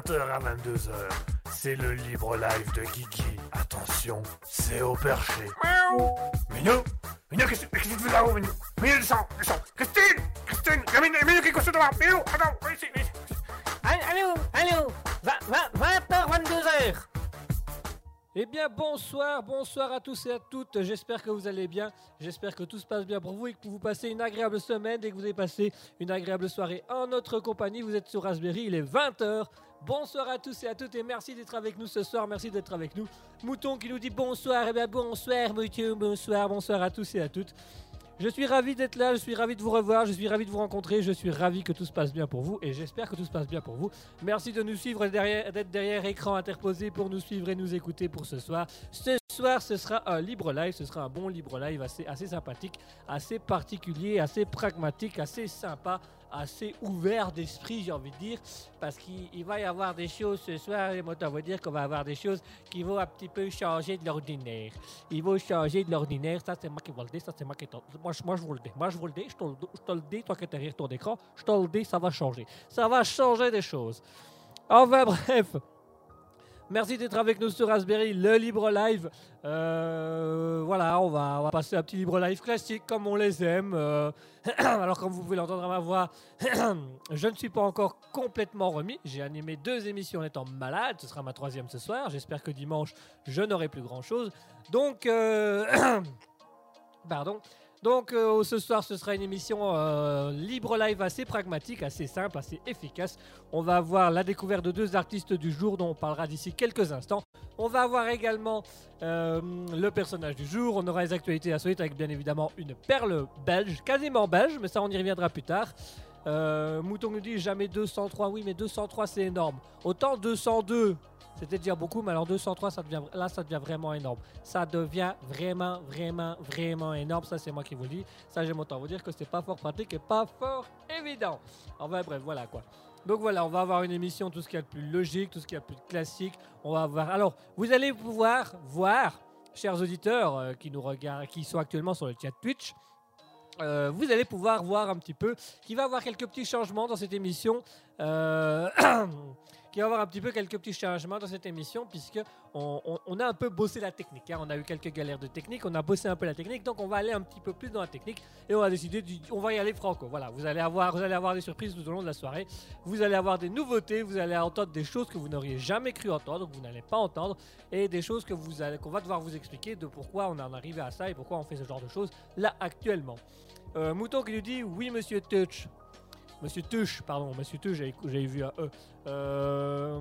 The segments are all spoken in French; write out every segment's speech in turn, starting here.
mercredi de 20h à 22h. C'est le libre live de Guigui. Attention, c'est au perché. Miaou. Minou Minou, qu'est-ce que tu fais là-haut, Minou Minou, descends, descends Christine Christine Minou, Minou, qu'est-ce que tu fais Minou, attends, viens ici, viens ici. Allô, allô 20h, 22h Eh bien bonsoir, bonsoir à tous et à toutes, j'espère que vous allez bien, j'espère que tout se passe bien pour vous et que vous passez une agréable semaine et que vous avez passé une agréable soirée en notre compagnie, vous êtes sur Raspberry, il est 20h, bonsoir à tous et à toutes et merci d'être avec nous ce soir, merci d'être avec nous. Mouton qui nous dit bonsoir, eh bien bonsoir Mouton, bonsoir, bonsoir à tous et à toutes. Je suis ravi d'être là, je suis ravi de vous revoir, je suis ravi de vous rencontrer, je suis ravi que tout se passe bien pour vous et j'espère que tout se passe bien pour vous. Merci de nous suivre derrière, d'être derrière écran interposé pour nous suivre et nous écouter pour ce soir. Ce soir, ce sera un libre live, ce sera un bon libre live assez, assez sympathique, assez particulier, assez pragmatique, assez sympa, assez ouvert d'esprit, j'ai envie de dire, parce qu'il il va y avoir des choses ce soir, et moi, on va dire qu'on va avoir des choses qui vont un petit peu changer de l'ordinaire. Ils vont changer de l'ordinaire, ça c'est moi qui vous le dis, ça c'est moi qui. Moi, moi je vous le dis, moi je vous le dis, je te le dis, toi qui es derrière ton écran, je te le dis, ça va changer. Ça va changer des choses. Enfin bref, merci d'être avec nous sur Raspberry, le libre live. Euh, voilà, on va, passer un petit libre live classique comme on les aime. Euh, alors comme vous pouvez l'entendre à ma voix, je ne suis pas encore complètement remis. J'ai animé deux émissions en étant malade. Ce sera ma troisième ce soir. J'espère que dimanche, je n'aurai plus grand-chose. Donc, euh, pardon. Donc euh, ce soir, ce sera une émission euh, libre live assez pragmatique, assez simple, assez efficace. On va avoir la découverte de deux artistes du jour dont on parlera d'ici quelques instants. On va avoir également euh, le personnage du jour. On aura les actualités insolites avec bien évidemment une perle belge, quasiment belge, mais ça on y reviendra plus tard. Mouton nous dit jamais 203. Oui, mais 203 c'est énorme. Autant 202, c'était déjà beaucoup, mais alors 203, ça devient, là ça devient vraiment énorme. Ça devient vraiment, vraiment, vraiment énorme. Ça, c'est moi qui vous dis. Ça, j'aime autant vous dire que c'est pas fort pratique et pas fort évident. Enfin, bref, voilà quoi. Donc voilà, on va avoir une émission, tout ce qu'il y a de plus logique, tout ce qu'il y a de plus classique. On va avoir. Alors, vous allez pouvoir voir, chers auditeurs euh, qui nous regardent, qui sont actuellement sur le chat Twitch. euh, vous allez pouvoir voir un petit peu qu'il va y avoir quelques petits changements dans cette émission. Euh, qu'il va y avoir un petit peu quelques petits changements dans cette émission puisque on, a un peu bossé la technique. hein. On a eu quelques galères de technique, on a bossé un peu la technique, donc on va aller un petit peu plus dans la technique et on va décider, du- on va y aller franco. Voilà, vous allez avoir, vous allez avoir des surprises tout au long de la soirée. Vous allez avoir des nouveautés, vous allez entendre des choses que vous n'auriez jamais cru entendre, que vous n'allez pas entendre, et des choses que vous allez, qu'on va devoir vous expliquer de pourquoi on en est arrivé à ça et pourquoi on fait ce genre de choses là actuellement. Euh, Mouton qui nous dit oui Monsieur Touch. Monsieur Tuche, pardon, Monsieur Tuche, j'avais vu un E. Euh,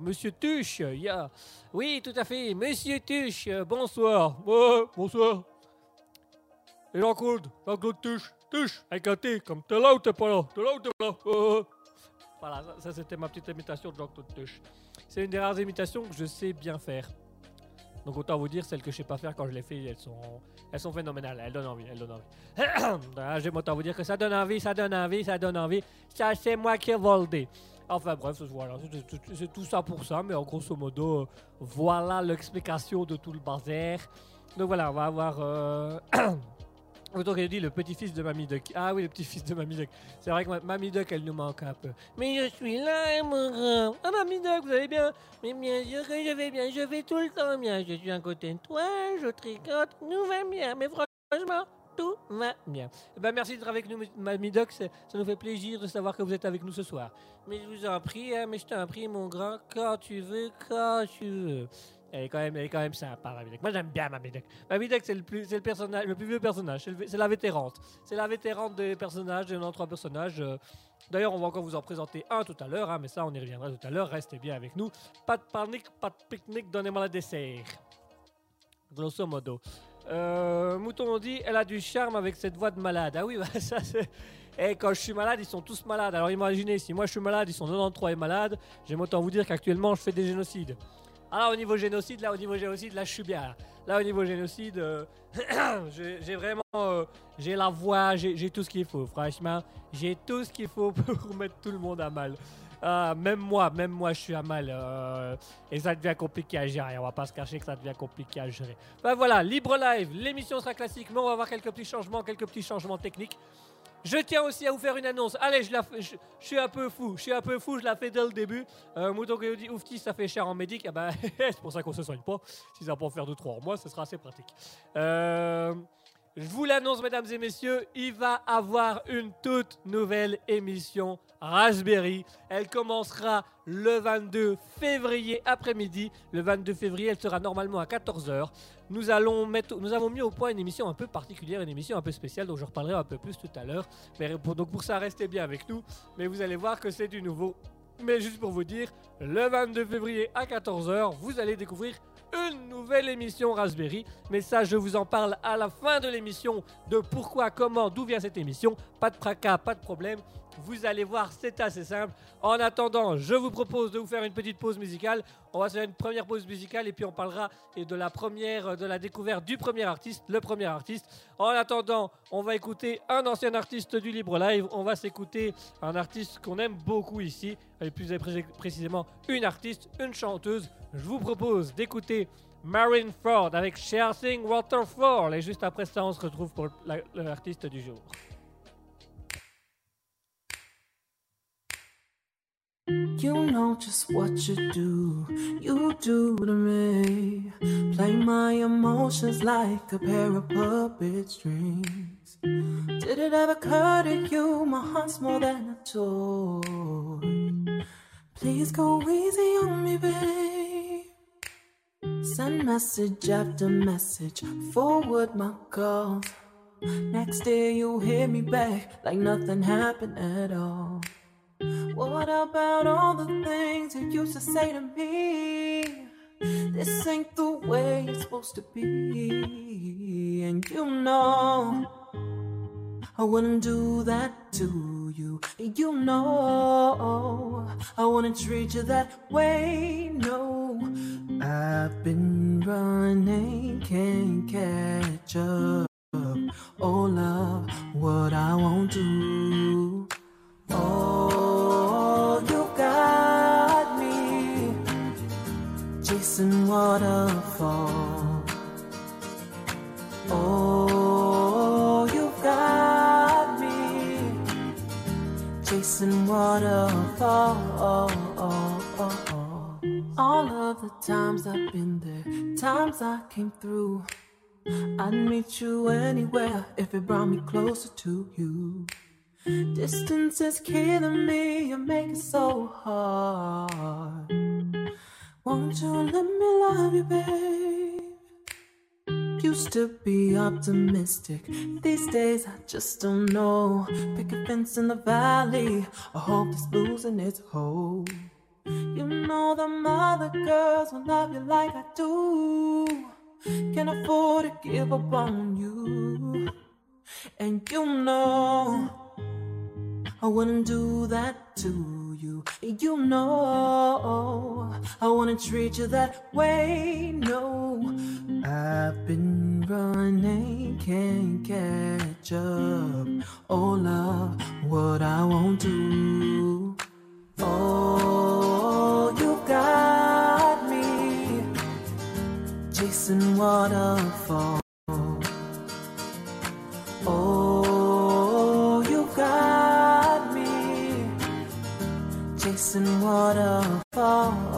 Monsieur Tuche, ya. Oui, tout à fait, Monsieur Tuche, euh, bonsoir. Bonsoir. Et Jean-Claude, Jean-Claude Tuche, Tuche, avec un T, comme t'es là ou t'es pas là? T'es là ou t'es pas là? Euh, Voilà, ça, ça, c'était ma petite imitation de Jean-Claude Tuche. C'est une des rares imitations que je sais bien faire. Donc autant vous dire, celles que je sais pas faire quand je les fais, elles sont, elles sont phénoménales. Elles donnent envie, elles donnent envie. Ah, J'aime autant vous dire que ça donne envie, ça donne envie, ça donne envie. Ça, c'est moi qui ai volé. Enfin bref, voilà, c'est- tout ça pour ça, mais en grosso modo, euh, voilà l'explication de tout le bazar. Donc voilà, on va avoir... Euh... Autant qu'elle dit le petit-fils de Mamie Duck. Ah oui, le petit-fils de Mamie Duck. C'est vrai que ma- Mamie Duck, elle nous manque un peu. Mais je suis là, mon grand. Ah, Mamie Duck, vous allez bien? Mais bien sûr que je vais bien, je vais tout le temps bien. Je suis à côté de toi, je tricote, nous va bien. Mais franchement, tout va bien. Eh ben, merci d'être avec nous, c'est- Ça nous fait plaisir de savoir que vous êtes avec nous ce soir. Mais je vous en prie, hein, mais je t'en prie, mon grand, quand tu veux, quand tu veux. Elle est quand même, elle est quand même sympa, Mamie Duck. Moi, j'aime bien Mamie Duck. C'est le plus, c'est le personnage, le plus vieux personnage. C'est la vétérante. C'est la vétérante des personnages, des trois personnages. euh. D'ailleurs, on va encore vous en présenter un tout à l'heure, hein, mais ça, on y reviendra tout à l'heure. Restez bien avec nous. Pas de panique, pas de pique-nique, donnez-moi le dessert. Grosso modo. Euh, Mouton dit, elle a du charme avec cette voix de malade. Ah oui, bah, ça c'est... Et quand je suis malade, ils sont tous malades. Alors imaginez, si moi je suis malade, ils sont 93 et malades. J'aime autant vous dire qu'actuellement, je fais des génocides. Alors au niveau génocide, là, au niveau génocide, là, je suis bien. Là, au niveau génocide, euh, j'ai vraiment... euh, j'ai la voix, j'ai j'ai tout ce qu'il faut. Franchement, j'ai tout ce qu'il faut pour mettre tout le monde à mal. Ah, même moi, même moi, je suis à mal. euh, et ça devient compliqué à gérer. On va pas se cacher que ça devient compliqué à gérer. Ben voilà, libre live. L'émission sera classique, mais on va avoir quelques petits changements, quelques petits changements techniques. Je tiens aussi à vous faire une annonce. Allez, je, suis un peu fou. Je suis un peu fou, je la fais dès le début. Euh, Mouton Coyote Oufti, ça fait cher en médic. Ah bah, c'est pour ça qu'on se soigne pas. Si ça peut en faire 2-3 mois, ce sera assez pratique. Euh, je vous l'annonce, mesdames et messieurs, il va avoir une toute nouvelle émission Raspberry. Elle commencera le 22 février après-midi. Le 22 février, elle sera normalement à 14h. Nous, allons mettre, nous avons mis au point une émission un peu particulière, une émission un peu spéciale, dont je reparlerai un peu plus tout à l'heure. Mais pour- donc pour ça, restez bien avec nous. Mais vous allez voir que c'est du nouveau. Mais juste pour vous dire, le 22 février à 14h, vous allez découvrir une nouvelle émission Raspberry. Mais ça, je vous en parle à la fin de l'émission de pourquoi, comment, d'où vient cette émission. Pas de fracas, pas de problème. Vous allez voir, c'est assez simple. En attendant, je vous propose de vous faire une petite pause musicale. On va se faire une première pause musicale et puis on parlera de la première, de la découverte du premier artiste, le premier artiste. En attendant, on va écouter un ancien artiste du Libre Live. On va s'écouter un artiste qu'on aime beaucoup ici, et plus pré- précisément une artiste, une chanteuse. Je vous propose d'écouter Marin Ford avec Sharing Waterfall. Et juste après ça, on se retrouve pour la- l'artiste du jour. You know just what you do, you do to me. Play my emotions like a pair of puppet strings. Did it ever occur to you my heart's more than a toy? Please go easy on me, babe. Send message after message, forward my calls. Next day you hear me back like nothing happened at all. What about all the things you used to say to me? This ain't the way it's supposed to be. And you know, I wouldn't do that to you. You know, I wouldn't treat you that way. No, I've been running, can't catch up. Oh, love, what I won't do. Oh, chasing waterfall. Oh, you got me chasing waterfall. All of the times I've been there, times I came through. I'd meet you anywhere if it brought me closer to you. Distance is killing me, you make it so hard. Won't you let me love you, babe? Used to be optimistic, these days I just don't know. Pick a fence in the valley, I hope it's losing its hold. You know the other girls will love you like I do. Can't afford to give up on you. And you know I wouldn't do that to you. You know, I wanna treat you that way. No, I've been running, can't catch up. Oh, love, what I won't do. Oh, you got me chasing waterfall. Chasing waterfall.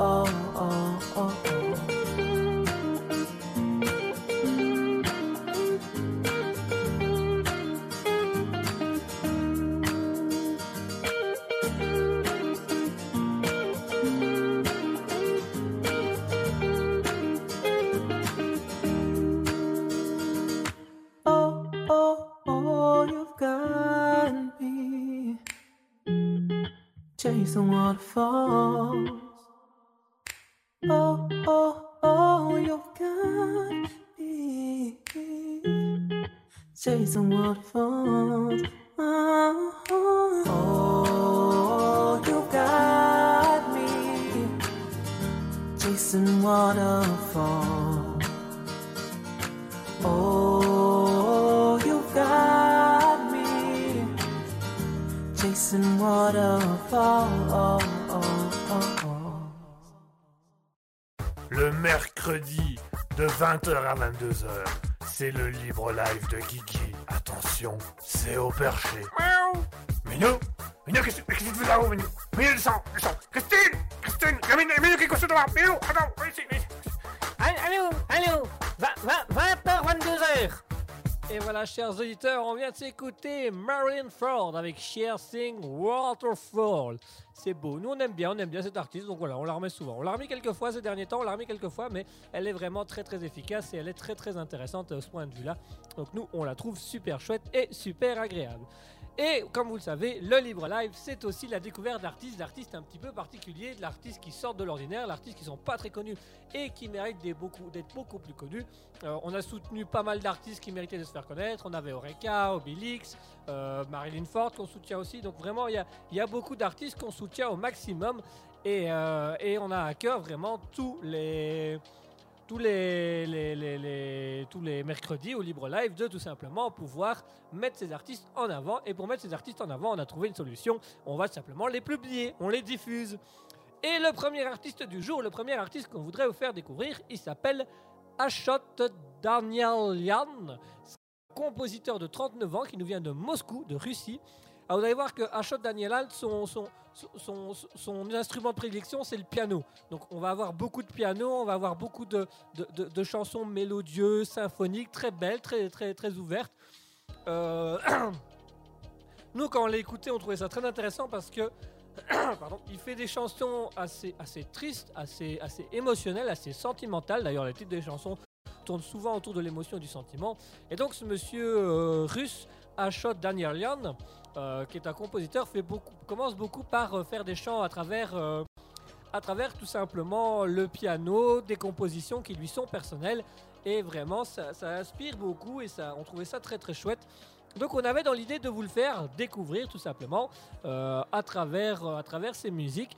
Chasing waterfalls. Oh, oh, oh, you've got me chasing waterfalls. Oh, uh-huh. oh, oh you got me chasing waterfalls. Oh, you got me chasing waterfalls. Le mercredi de 20h à 22h, c'est le libre live de Guigui. Attention, c'est au perché. Miaou Minou Minou, qu'est-ce que tu fais là-haut, Minou? Minou, descends, descends Christine Christine Minou, Minou, qui est couché devant Minou, attends, ici, ici. Allô, allô 20h, 22h Et voilà, chers auditeurs, on vient de s'écouter Marilyn Ford avec Cher Sing Waterfall. C'est beau. Nous, on aime bien, on aime bien cet artiste, donc voilà, on la remet souvent. On l'a remis quelques fois ces derniers temps, on l'a remis quelques fois, mais elle est vraiment très très efficace et elle est très très intéressante à ce point de vue-là. Donc nous, on la trouve super chouette et super agréable. Et comme vous le savez, le Libre Live, c'est aussi la découverte d'artistes, d'artistes un petit peu particuliers, de l'artiste qui sortent de l'ordinaire, l'artiste qui sont pas très connus et qui méritent d'être beaucoup, plus connus. Euh, on a soutenu pas mal d'artistes qui méritaient de se faire connaître. On avait Oreca, Obélix, euh, Marilyn Ford qu'on soutient aussi. Donc vraiment, il y a, beaucoup d'artistes qu'on soutient au maximum. Euh, et on a à cœur vraiment tous les tous les, tous les mercredis au Libre Live de tout simplement pouvoir mettre ces artistes en avant. Et pour mettre ces artistes en avant, on a trouvé une solution. On va simplement les publier, on les diffuse. Et le premier artiste du jour, le premier artiste qu'on voudrait vous faire découvrir, il s'appelle Ashot un compositeur de 39 ans qui nous vient de Moscou, de Russie. Alors vous allez voir que Ashot Danielyan, son, son, instrument de prédilection, c'est le piano. Donc on va avoir beaucoup de piano, on va avoir beaucoup de, chansons mélodieuses, symphoniques, très belles, très, ouvertes. Euh, Nous, quand on l'a écouté, on trouvait ça très intéressant parce que il fait des chansons assez, tristes, assez, assez émotionnelles, assez sentimentales. D'ailleurs, les titres des chansons tournent souvent autour de l'émotion et du sentiment. Et donc, ce monsieur euh, russe, Ashot Danielyan, euh, qui est un compositeur, commence beaucoup par euh, faire des chants à travers, euh, à travers tout simplement le piano, des compositions qui lui sont personnelles. Et vraiment, ça, ça inspire beaucoup et ça, on trouvait ça très très chouette. Donc on avait dans l'idée de vous le faire découvrir tout simplement euh, à, travers, à travers ces musiques.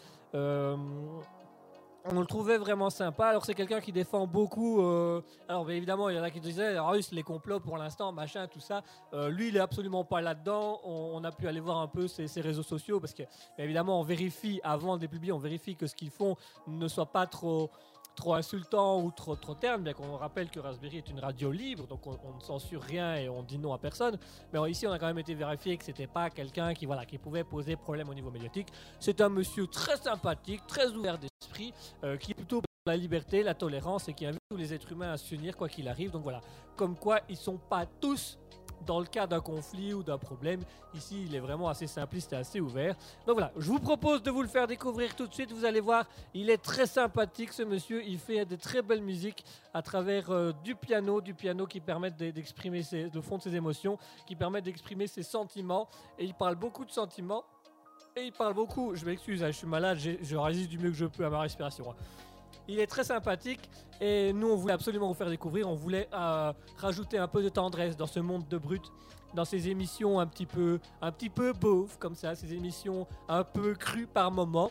On le trouvait vraiment sympa. Alors c'est quelqu'un qui défend beaucoup. euh, alors évidemment, il y en a qui disaient russe les complots pour l'instant, machin, tout ça. Euh, lui, il est absolument pas là-dedans. On, a pu aller voir un peu ses, réseaux sociaux parce que évidemment, on vérifie avant de les publier, on vérifie que ce qu'ils font ne soit pas trop trop insultant ou trop trop terne, bien qu'on rappelle que Raspberry est une radio libre, donc on, ne censure rien et on dit non à personne. Mais ici, on a quand même été vérifié que c'était pas quelqu'un qui pouvait poser problème au niveau médiatique. C'est un monsieur très sympathique, très ouvert d'esprit, euh, qui est plutôt pour la liberté, la tolérance et qui invite tous les êtres humains à s'unir quoi qu'il arrive. Donc voilà, comme quoi ils sont pas tous dans le cas d'un conflit ou d'un problème. Ici, il est vraiment assez simpliste et assez ouvert. Donc voilà, je vous propose de vous le faire découvrir tout de suite. Vous allez voir, il est très sympathique ce monsieur. Il fait des très belles musiques à travers euh, du piano, du piano qui permettent d'e- d'exprimer le fond de ses émotions, qui permettent d'exprimer ses sentiments. Et il parle beaucoup de sentiments. Et il parle beaucoup, je m'excuse, hein, je suis malade, je résiste du mieux que je peux à ma respiration. hein. Il est très sympathique et nous on voulait absolument vous faire découvrir, on voulait euh, rajouter un peu de tendresse dans ce monde de brut, dans ces émissions un petit peu, un petit peu beauf comme ça, ces émissions un peu crues par moments.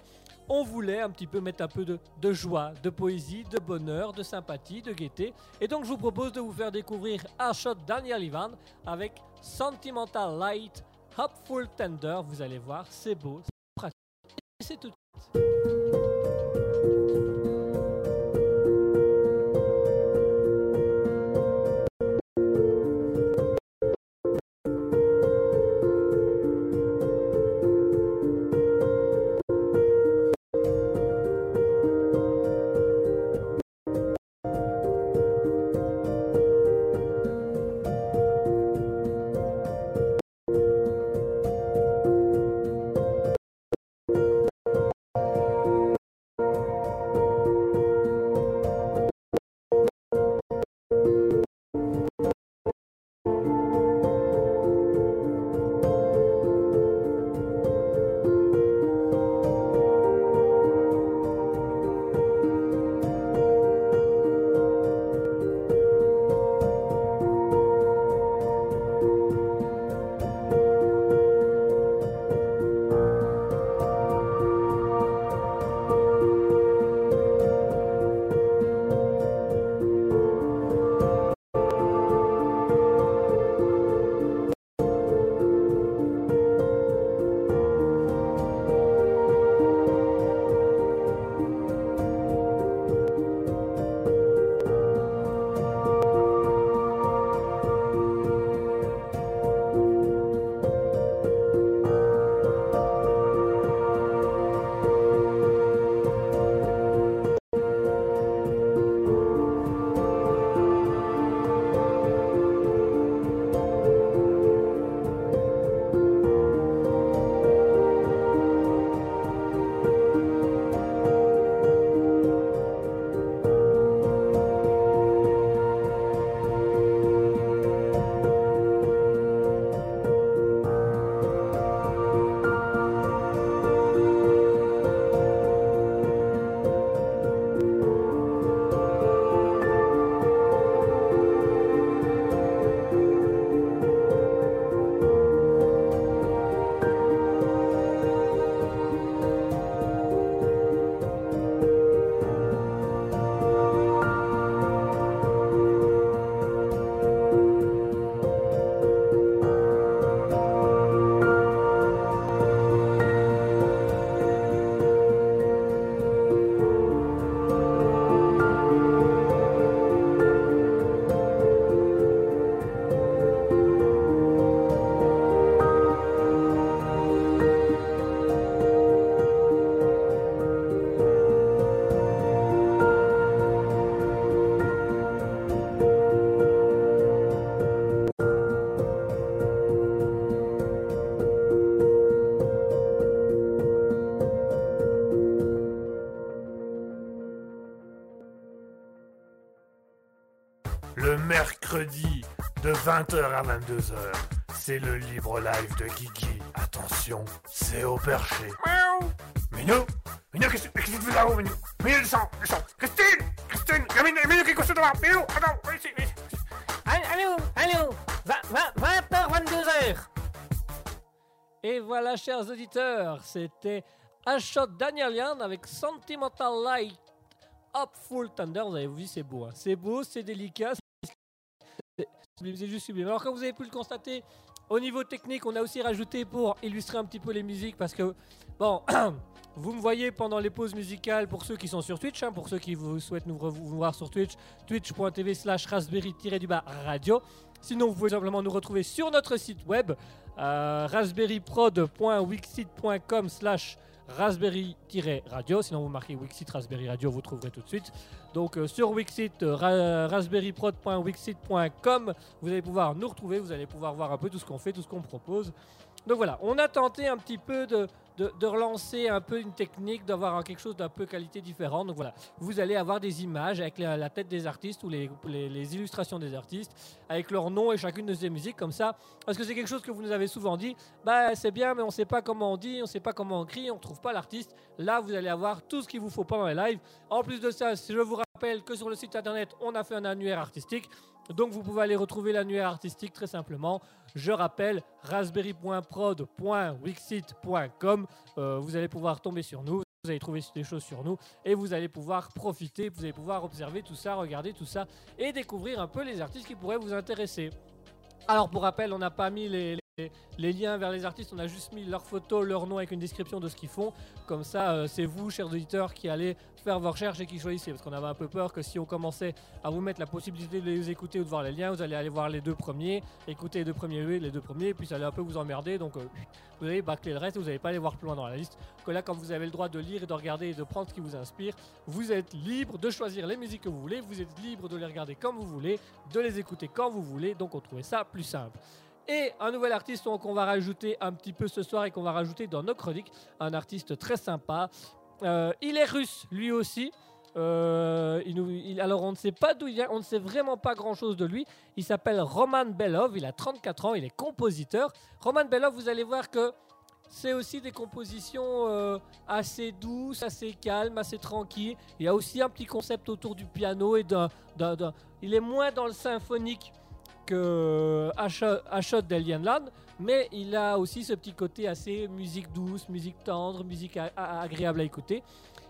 On voulait un petit peu mettre un peu de, joie, de poésie, de bonheur, de sympathie, de gaieté. Et donc je vous propose de vous faire découvrir Arshot Daniel Ivan avec Sentimental Light, Hopeful Tender. Vous allez voir, c'est beau, c'est pratique. Et c'est tout de suite. 20h à 22h. C'est le libre live de Guigui. Attention, c'est au perché. Miaou. Minou Minou, qu'est-ce qu'est-ce que tu fais là-haut, Minou Minou, descends, descends. Christine Christine Minou, Minou, qu'est-ce que tu fais Minou, attends, viens ici, viens ici. Allô, allô, 20h, 22h. Et voilà, chers auditeurs, c'était Ashot Danielian avec Sentimental Light Up Full Thunder. Vous avez vu, c'est beau. hein. C'est beau, c'est délicat. Juste. Alors, comme vous avez pu le constater, au niveau technique, on a aussi rajouté pour illustrer un petit peu les musiques parce que, bon, vous me voyez pendant les pauses musicales pour ceux qui sont sur Twitch, hein, pour ceux qui vous souhaitent nous voir sur Twitch, twitch.tv slash raspberry-du-bas radio. Sinon, vous pouvez simplement nous retrouver sur notre site web euh, raspberryprod.wixit.com slash raspberry-radio. Sinon, vous marquez Wixit Raspberry Radio, vous trouverez tout de suite. Donc, euh, sur Wixit, euh, ra- raspberryprod.wixit.com, vous allez pouvoir nous retrouver, vous allez pouvoir voir un peu tout ce qu'on fait, tout ce qu'on propose. Donc voilà, on a tenté un petit peu de, de, relancer un peu une technique, d'avoir quelque chose d'un peu qualité différente. Donc voilà, vous allez avoir des images avec la, tête des artistes ou les, illustrations des artistes, avec leur nom et chacune de ces musiques comme ça. Parce que c'est quelque chose que vous nous avez souvent dit, bah c'est bien, mais on sait pas comment on dit, on sait pas comment on crie, on trouve pas l'artiste. Là, vous allez avoir tout ce qu'il vous faut pendant les lives. En plus de ça, je vous que sur le site internet, on a fait un annuaire artistique. Donc vous pouvez aller retrouver l'annuaire artistique très simplement. Je rappelle raspberry.prod.wixit.com. Euh, vous allez pouvoir tomber sur nous, vous allez trouver des choses sur nous et vous allez pouvoir profiter, vous allez pouvoir observer tout ça, regarder tout ça et découvrir un peu les artistes qui pourraient vous intéresser. Alors pour rappel, on n'a pas mis les, les- liens vers les artistes, on a juste mis leur photo, leur nom avec une description de ce qu'ils font. Comme ça, euh, c'est vous, chers auditeurs, qui allez faire vos recherches et qui choisissez. Parce qu'on avait un peu peur que si on commençait à vous mettre la possibilité de les écouter ou de voir les liens, vous allez aller voir les deux premiers, écouter les deux premiers, les deux premiers, et puis ça allait un peu vous emmerder. Donc euh, vous allez bâcler le reste, vous n'allez pas aller voir plus loin dans la liste. Que là, quand vous avez le droit de lire et de regarder et de prendre ce qui vous inspire, vous êtes libre de choisir les musiques que vous voulez, vous êtes libre de les regarder comme vous voulez, de les écouter quand vous voulez. Donc on trouvait ça plus simple. Et un nouvel artiste qu'on va rajouter un petit peu ce soir et qu'on va rajouter dans nos chroniques, un artiste très sympa. Euh, il est russe, lui aussi. Euh, il alors on ne sait pas d'où il vient, on ne sait vraiment pas grand chose de lui. Il s'appelle Roman Belov, il a 34 ans, il est compositeur. Roman Belov, vous allez voir que c'est aussi des compositions euh, assez douces, assez calmes, assez tranquilles. Il y a aussi un petit concept autour du piano et d'un- Il est moins dans le symphonique que Ashot Ashot d'Elienland, mais il a aussi ce petit côté assez musique douce, musique tendre, musique agréable à écouter.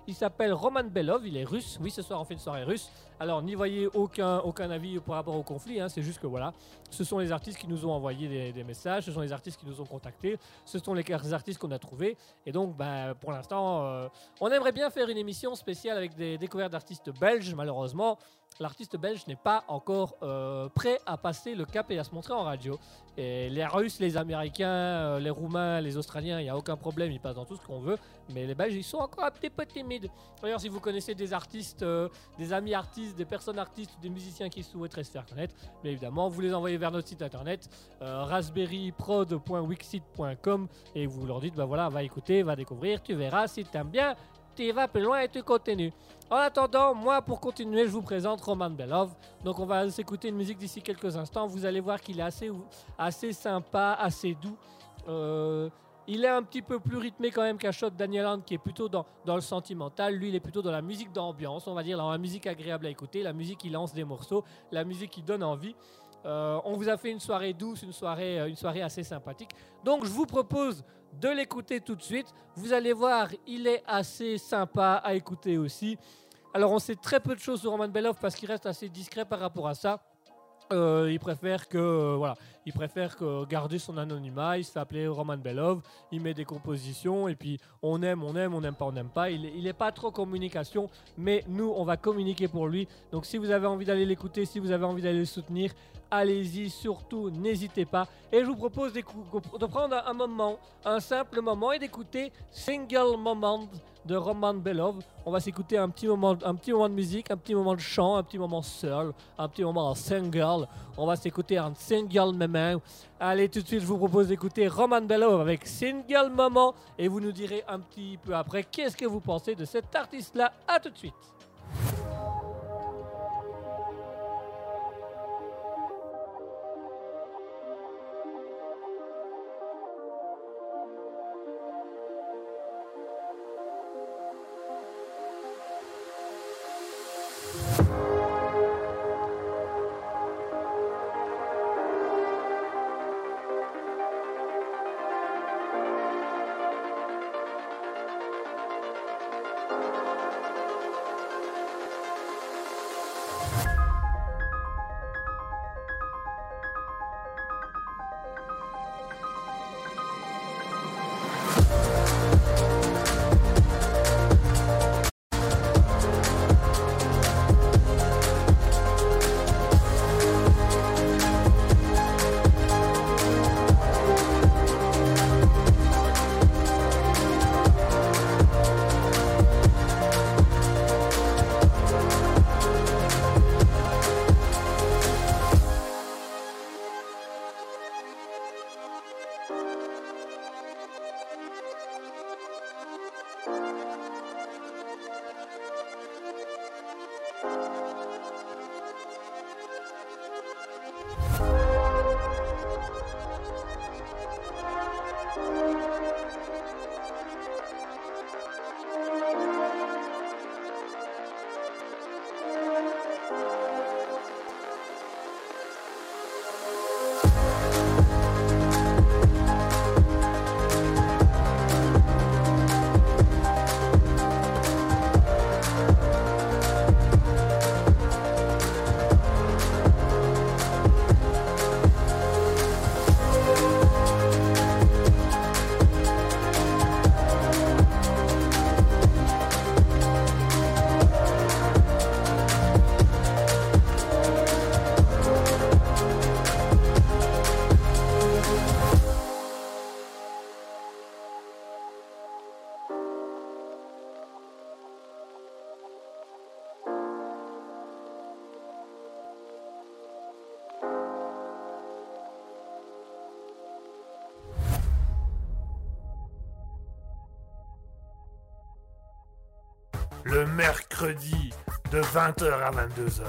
Il s'appelle Roman Belov, il est russe. Oui, ce soir on fait une soirée russe. Alors n'y voyez aucun, aucun avis par rapport au conflit, hein, c'est juste que voilà, ce sont les artistes qui nous ont envoyé des, des messages, ce sont les artistes qui nous ont contactés, ce sont les artistes qu'on a trouvés. Et donc, bah, pour l'instant, euh, on aimerait bien faire une émission spéciale avec des découvertes d'artistes belges. Malheureusement, l'artiste belge n'est pas encore euh, prêt à passer le cap et à se montrer en radio. Et les Russes, les Américains, euh, les Roumains, les Australiens, il n'y a aucun problème, ils passent dans tout ce qu'on veut. Mais les Belges, ils sont encore un petit peu timides. D'ailleurs, si vous connaissez des artistes, euh, des amis artistes, des personnes artistes, des musiciens qui souhaiteraient se faire connaître, bien évidemment, vous les envoyez vers notre site internet euh, raspberryprod.wixit.com et vous leur dites, bah voilà, va écouter, va découvrir, tu verras, si t'aimes bien, tu vas plus loin et tu continues. En attendant, moi, pour continuer, je vous présente Roman Belov. Donc, on va s'écouter une musique d'ici quelques instants. Vous allez voir qu'il est assez, assez sympa, assez doux. Euh, il est un petit peu plus rythmé quand même qu'Ashot Daniel Hand, qui est plutôt dans, dans le sentimental. Lui, il est plutôt dans la musique d'ambiance, on va dire, dans la musique agréable à écouter, la musique qui lance des morceaux, la musique qui donne envie. Euh, on vous a fait une soirée douce, une soirée, euh, une soirée assez sympathique. Donc, je vous propose de l'écouter tout de suite. Vous allez voir, il est assez sympa à écouter aussi. Alors, on sait très peu de choses sur Roman Belov parce qu'il reste assez discret par rapport à ça. Euh, il préfère que voilà, il préfère garder son anonymat. Il s'appelait Roman Belov. Il met des compositions et puis on aime, on aime, on n'aime pas, on n'aime pas. Il, est- il est pas trop communication, mais nous on va communiquer pour lui. Donc si vous avez envie d'aller l'écouter, si vous avez envie d'aller le soutenir, allez-y. Surtout, n'hésitez pas. Et je vous propose de prendre un moment, un simple moment et d'écouter Single Moment de Roman Belov. On va s'écouter un petit moment, un petit moment de musique, un petit moment de chant, un petit moment seul, un petit moment en single. On va s'écouter un single moment. Allez, tout de suite, je vous propose d'écouter Roman Belov avec Single Moment et vous nous direz un petit peu après qu'est-ce que vous pensez de cet artiste-là. À tout de suite. 20h à 22h,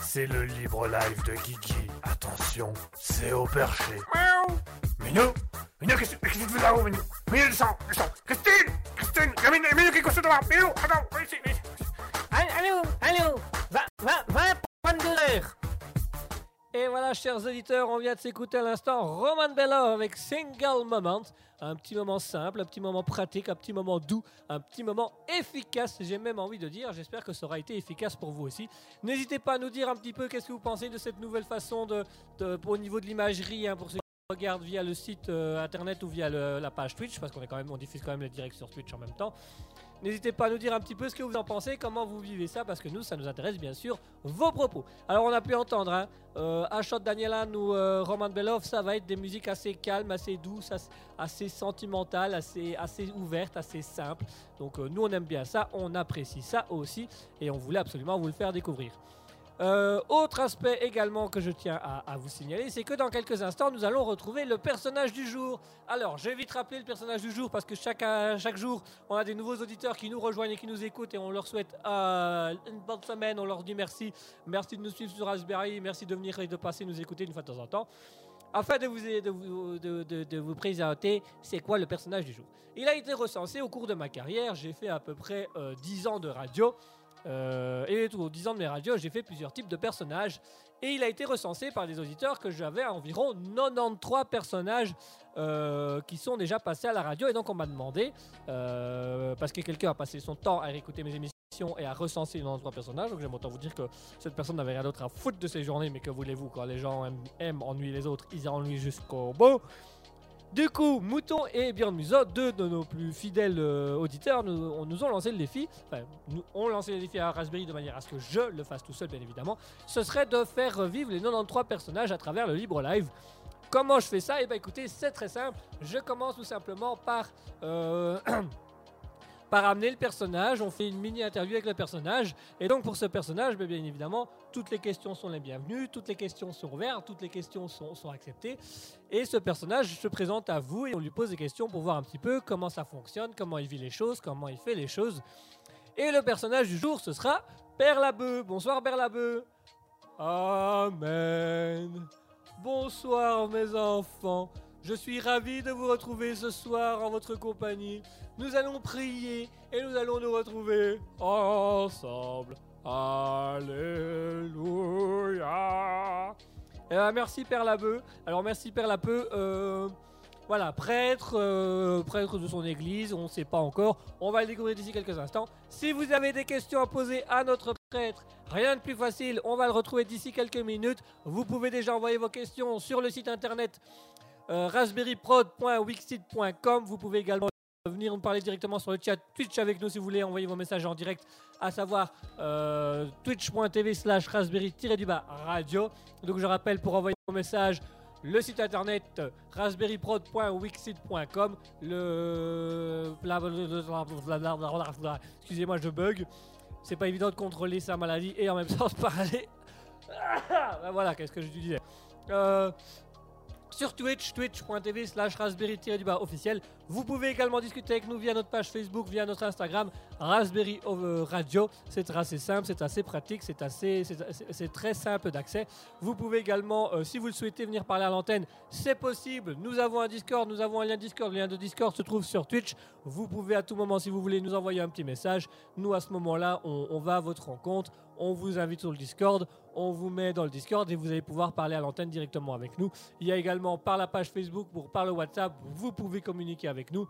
c'est le libre live de Guigui. Attention, c'est au perché. Miaou Minou Minou, qu'est-ce que tu fais là-haut, Minou? Minou, descends, descends Christine Christine Minou, Minou, qui est couché devant Minou, attends, viens ici, viens ici Allô, allô, 22h. Et voilà, chers auditeurs, on vient de s'écouter à l'instant Roman Bello avec Single Moment. Un petit moment simple, un petit moment pratique, un petit moment doux, un petit moment efficace, j'ai même envie de dire. J'espère que ça aura été efficace pour vous aussi. N'hésitez pas à nous dire un petit peu qu'est-ce que vous pensez de cette nouvelle façon de, au niveau de l'imagerie, hein, pour ceux qui regardent via le site euh, internet ou via la page Twitch, parce qu'on est quand même, on diffuse quand même les directs sur Twitch en même temps. N'hésitez pas à nous dire un petit peu ce que vous en pensez, comment vous vivez ça, parce que nous, ça nous intéresse bien sûr vos propos. Alors, on a pu entendre, hein, euh, Ashot Danielan ou euh, Roman Belov, ça va être des musiques assez calmes, assez douces, assez, sentimentales, assez, assez ouvertes, assez simples. Donc, euh, nous, on aime bien ça, on apprécie ça aussi, et on voulait absolument vous le faire découvrir. Euh, autre aspect également que je tiens à, vous signaler, c'est que dans quelques instants, nous allons retrouver le personnage du jour. Alors, je vais vite rappeler le personnage du jour parce que chaque, euh, chaque jour, on a des nouveaux auditeurs qui nous rejoignent et qui nous écoutent et on leur souhaite euh, une bonne semaine. On leur dit merci. Merci de nous suivre sur Raspberry. Merci de venir et de passer nous écouter une fois de temps en temps. Afin de vous, de vous, de vous présenter, c'est quoi le personnage du jour? Il a été recensé au cours de ma carrière. J'ai fait à peu près euh, 10 ans de radio. Euh, et aux 10 ans de mes radios, j'ai fait plusieurs types de personnages. Et il a été recensé par des auditeurs que j'avais environ 93 personnages euh, qui sont déjà passés à la radio. Et donc on m'a demandé, euh, parce que quelqu'un a passé son temps à réécouter mes émissions et à recenser 93 personnages, donc j'aime autant vous dire que cette personne n'avait rien d'autre à foutre de ses journées, mais que voulez-vous, quand les gens aiment, aiment ennuyer les autres, ils ennuient jusqu'au bout. Du coup, Mouton et Björn Muso, deux de nos plus fidèles euh, auditeurs, nous ont lancé le défi. Enfin, nous ont lancé le défi à Raspberry de manière à ce que je le fasse tout seul, bien évidemment. Ce serait de faire revivre les 93 personnages à travers le libre live. Comment je fais ça? Eh bien, écoutez, c'est très simple. Je commence tout simplement par. euh, par amener le personnage, on fait une mini interview avec le personnage, et donc pour ce personnage, ben, bien évidemment, toutes les questions sont les bienvenues, toutes les questions sont ouvertes, toutes les questions sont, acceptées, et ce personnage se présente à vous et on lui pose des questions pour voir un petit peu comment ça fonctionne, comment il vit les choses, comment il fait les choses. Et le personnage du jour, ce sera Père Labeu. Bonsoir Père Labeu. Amen. Bonsoir mes enfants. Je suis ravi de vous retrouver ce soir en votre compagnie. Nous allons prier et nous allons nous retrouver ensemble. Alléluia. Eh ben, merci Père Labeu. Alors merci Père Labeu. Euh, voilà, prêtre, euh, prêtre de son église, on ne sait pas encore. On va le découvrir d'ici quelques instants. Si vous avez des questions à poser à notre prêtre, rien de plus facile, on va le retrouver d'ici quelques minutes. Vous pouvez déjà envoyer vos questions sur le site internet euh, raspberryprod.wixsite.com. Vous pouvez également venir nous parler directement sur le chat Twitch avec nous si vous voulez. Envoyer vos messages en direct, à savoir euh, twitch.tv slash raspberry-du-bas radio. Donc je rappelle pour envoyer vos messages le site internet euh, raspberryprod.wixsite.com le excusez-moi je bug. C'est pas évident de contrôler sa maladie et en même temps parler. Ben voilà qu'est-ce que je disais. Euh, sur Twitch, twitch.tv slash raspberry du bas officiel. Vous pouvez également discuter avec nous via notre page Facebook, via notre Instagram, Raspberry euh, Radio. C'est assez simple, c'est assez pratique, c'est assez, c'est très simple d'accès. Vous pouvez également, euh, si vous le souhaitez, venir parler à l'antenne, c'est possible. Nous avons un Discord, nous avons un lien Discord. Le lien de Discord se trouve sur Twitch. Vous pouvez à tout moment, si vous voulez, nous envoyer un petit message. Nous, à ce moment-là, on, on va à votre rencontre. On vous invite sur le Discord. On vous met dans le Discord et vous allez pouvoir parler à l'antenne directement avec nous. Il y a également par la page Facebook ou par le WhatsApp, vous pouvez communiquer avec nous.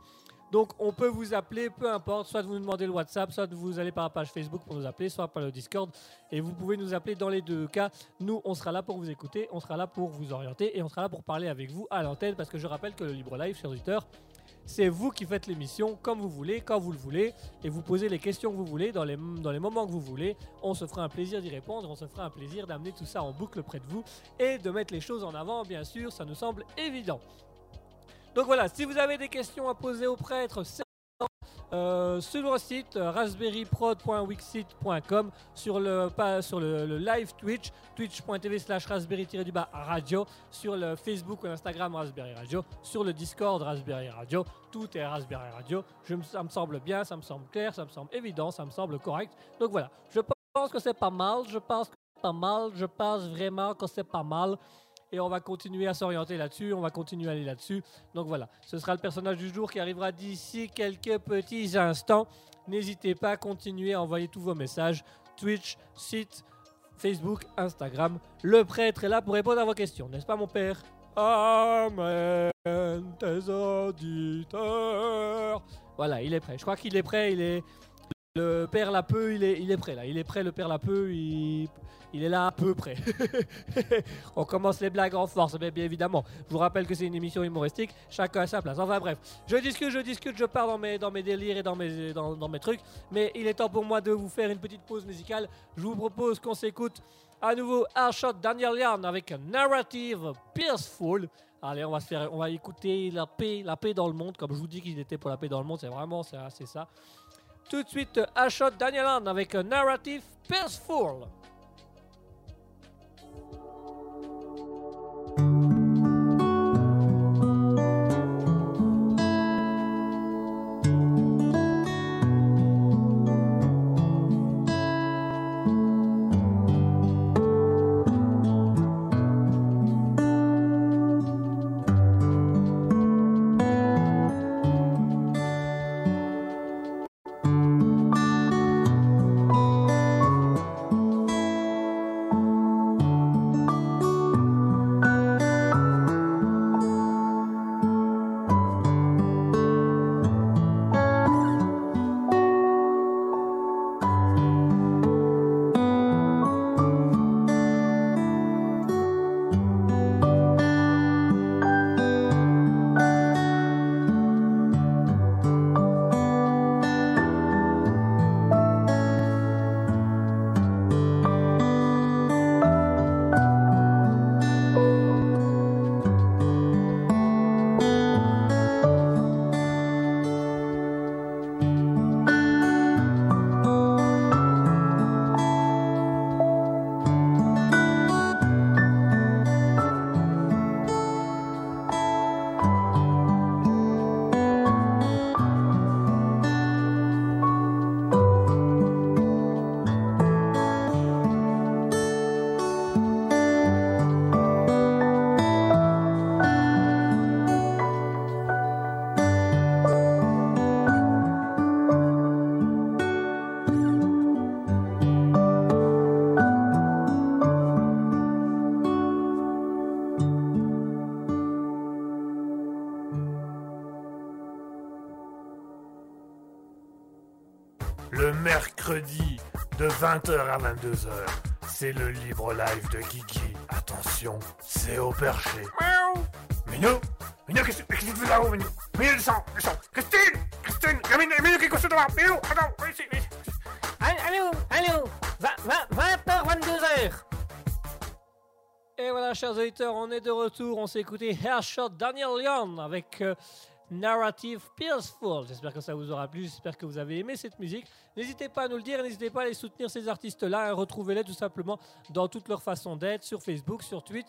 Donc on peut vous appeler, peu importe, soit vous nous demandez le WhatsApp, soit vous allez par la page Facebook pour nous appeler, soit par le Discord. Et vous pouvez nous appeler dans les deux cas. Nous, on sera là pour vous écouter, on sera là pour vous orienter et on sera là pour parler avec vous à l'antenne parce que je rappelle que le Libre Live, chers auditeurs, c'est vous qui faites l'émission comme vous voulez, quand vous le voulez, et vous posez les questions que vous voulez dans les, moments que vous voulez. On se fera un plaisir d'y répondre, on se fera un plaisir d'amener tout ça en boucle près de vous et de mettre les choses en avant, bien sûr, ça nous semble évident. Donc voilà, si vous avez des questions à poser au prêtre, c'est euh, sur le site euh, raspberryprod.wixit.com sur le pas sur le, live Twitch twitch.tv slash raspberry du bas radio sur le Facebook ou l'Instagram Raspberry Radio sur le Discord Raspberry Radio tout est Raspberry Radio. Ça me semble bien ça me semble clair ça me semble évident ça me semble correct. Donc voilà je pense que c'est pas mal je pense que c'est pas mal je pense vraiment que c'est pas mal et on va continuer à s'orienter là-dessus, on va continuer à aller là-dessus. Donc voilà, ce sera le personnage du jour qui arrivera d'ici quelques petits instants. N'hésitez pas à continuer à envoyer tous vos messages. Twitch, site, Facebook, Instagram. Le prêtre est là pour répondre à vos questions, n'est-ce pas mon père? Amen, tes auditeurs. Voilà, il est prêt. Je crois qu'il est prêt, il est... Le père Lapeux, il est, il est prêt là. Il est prêt, le père Lapeux, il, il est là à peu près. On commence les blagues en force, mais bien évidemment. Je vous rappelle que c'est une émission humoristique, chacun à sa place. Enfin bref, je discute, je discute, je pars dans mes, dans mes délires et dans mes, dans, mes trucs. Mais il est temps pour moi de vous faire une petite pause musicale. Je vous propose qu'on s'écoute à nouveau Airshot Daniel Yarn avec un narrative peaceful. Allez, on va se faire, on va écouter la paix, la paix dans le monde. Comme je vous dis qu'il était pour la paix dans le monde, c'est vraiment, c'est ça. Tout de suite, Airshot Daniel Yarn avec un narrative peaceful. De 20h à 22h, c'est le libre live de Kiki. Attention, c'est au perché. Miaou Minou Minou, qu'est-ce qu'est-ce que tu fais là-haut, Minou? Minou, descends, descends Christine Christine Il y a Minou, Minou qui est couché devant Minou, attends, ici, ici. Allô, allô, 20h, 22h. Et voilà, chers auditeurs, on est de retour. On s'est écouté Hairshot Daniel Young avec euh, Narrative Peaceful. J'espère que ça vous aura plu. J'espère que vous avez aimé cette musique. N'hésitez pas à nous le dire. N'hésitez pas à aller soutenir ces artistes-là. Retrouvez-les tout simplement dans toute leur façon d'être sur Facebook, sur Twitch,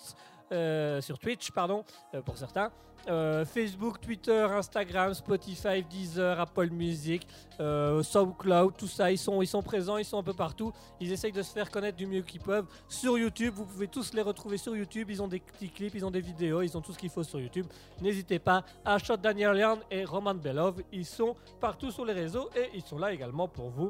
euh, sur Twitch, pardon, euh, pour certains. Euh, Facebook, Twitter, Instagram, Spotify, Deezer, Apple Music, SoundCloud, tout ça, ils sont, ils sont présents, ils sont un peu partout. Ils essayent de se faire connaître du mieux qu'ils peuvent. Sur YouTube, vous pouvez tous les retrouver sur YouTube. Ils ont des petits clips, ils ont des vidéos, ils ont tout ce qu'il faut sur YouTube. N'hésitez pas à Shot Daniel Yarn et Roman Belov. Ils sont partout sur les réseaux et ils sont là également pour vous.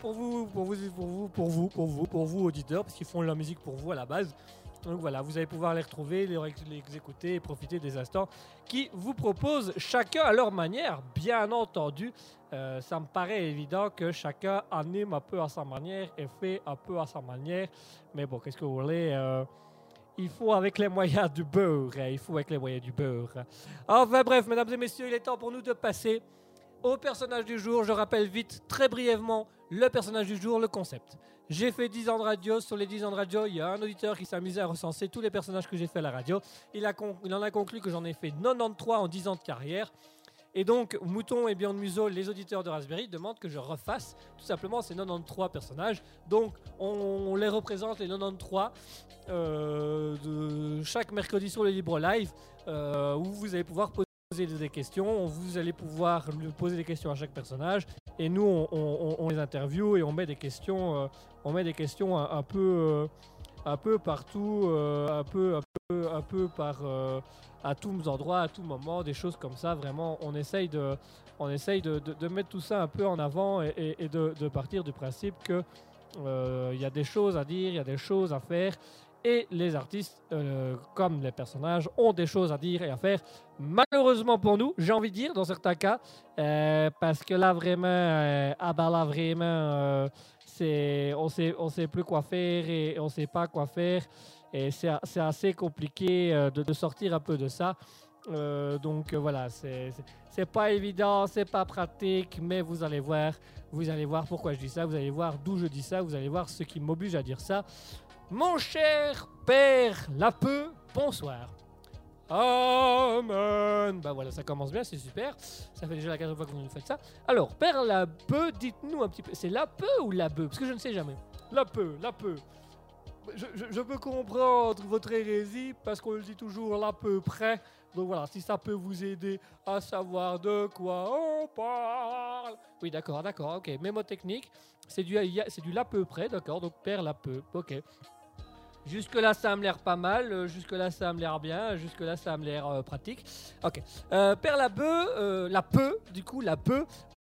pour vous, pour vous, pour vous, pour vous, pour vous, pour vous, auditeurs, parce qu'ils font la musique pour vous à la base. Donc voilà, vous allez pouvoir les retrouver, les, les écouter et profiter des instants qui vous proposent chacun à leur manière, bien entendu. Euh, ça me paraît évident que chacun anime un peu à sa manière et fait un peu à sa manière. Mais bon, qu'est-ce que vous voulez euh, Il faut avec les moyens du beurre. hein, Il faut avec les moyens du beurre. Enfin bref, mesdames et messieurs, il est temps pour nous de passer au personnage du jour. Je rappelle vite, très brièvement, le personnage du jour, le concept. J'ai fait 10 ans de radio. Sur les 10 ans de radio, il y a un auditeur qui s'est amusé à recenser tous les personnages que j'ai fait à la radio. Il, a il en a conclu que j'en ai fait 93 en 10 ans de carrière. Et donc, Mouton et Beyond Museau, les auditeurs de Raspberry, demandent que je refasse tout simplement ces 93 personnages. Donc, on, on les représente, les 93, euh, de chaque mercredi sur le Libre Live, euh, où vous allez pouvoir poser des questions. Vous allez pouvoir poser des questions à chaque personnage. Et nous, on, les interviewe et on met des questions, euh, on met des questions un, peu, euh, un peu partout, euh, un peu, un peu, un peu par, à tous endroits, à tout moment, des choses comme ça. Vraiment, on essaye de, on essaye de, mettre tout ça un peu en avant et, de, de partir du principe que il y a des choses à dire, il y a des choses à faire. Et les artistes, euh, comme les personnages, ont des choses à dire et à faire. Malheureusement pour nous, j'ai envie de dire, dans certains cas, euh, parce que là vraiment, euh, ah bah là vraiment, euh, c'est, on sait, on sait plus quoi faire et on sait pas quoi faire. Et c'est, assez compliqué de, sortir un peu de ça. Donc voilà, c'est, c'est pas évident, c'est pas pratique, mais vous allez voir, vous allez voir pourquoi je dis ça, vous allez voir d'où je dis ça, vous allez voir ce qui m'oblige à dire ça. Mon cher père Lapeux, bonsoir. Amen. Bah voilà, ça commence bien, c'est super. Ça fait déjà la quatrième fois que vous nous faites ça. Alors, père Lapeux, dites-nous un petit peu. C'est Lapeux ou Lapeux Parce que je ne sais jamais. Lapeux, Lapeux. Je, je- je peux comprendre votre hérésie parce qu'on le dit toujours là peu près. Donc voilà, si ça peut vous aider à savoir de quoi on parle. Oui, d'accord, d'accord, ok. Mémotechnique, c'est du, c'est du là peu près, d'accord. Donc père là peu, ok. Jusque-là, ça me l'air pas mal. euh, Jusque-là, ça me l'air bien. Jusque-là, ça me l'air euh, pratique. Ok. Euh, Père Lapeu, euh, Lapeu, du coup, Lapeu,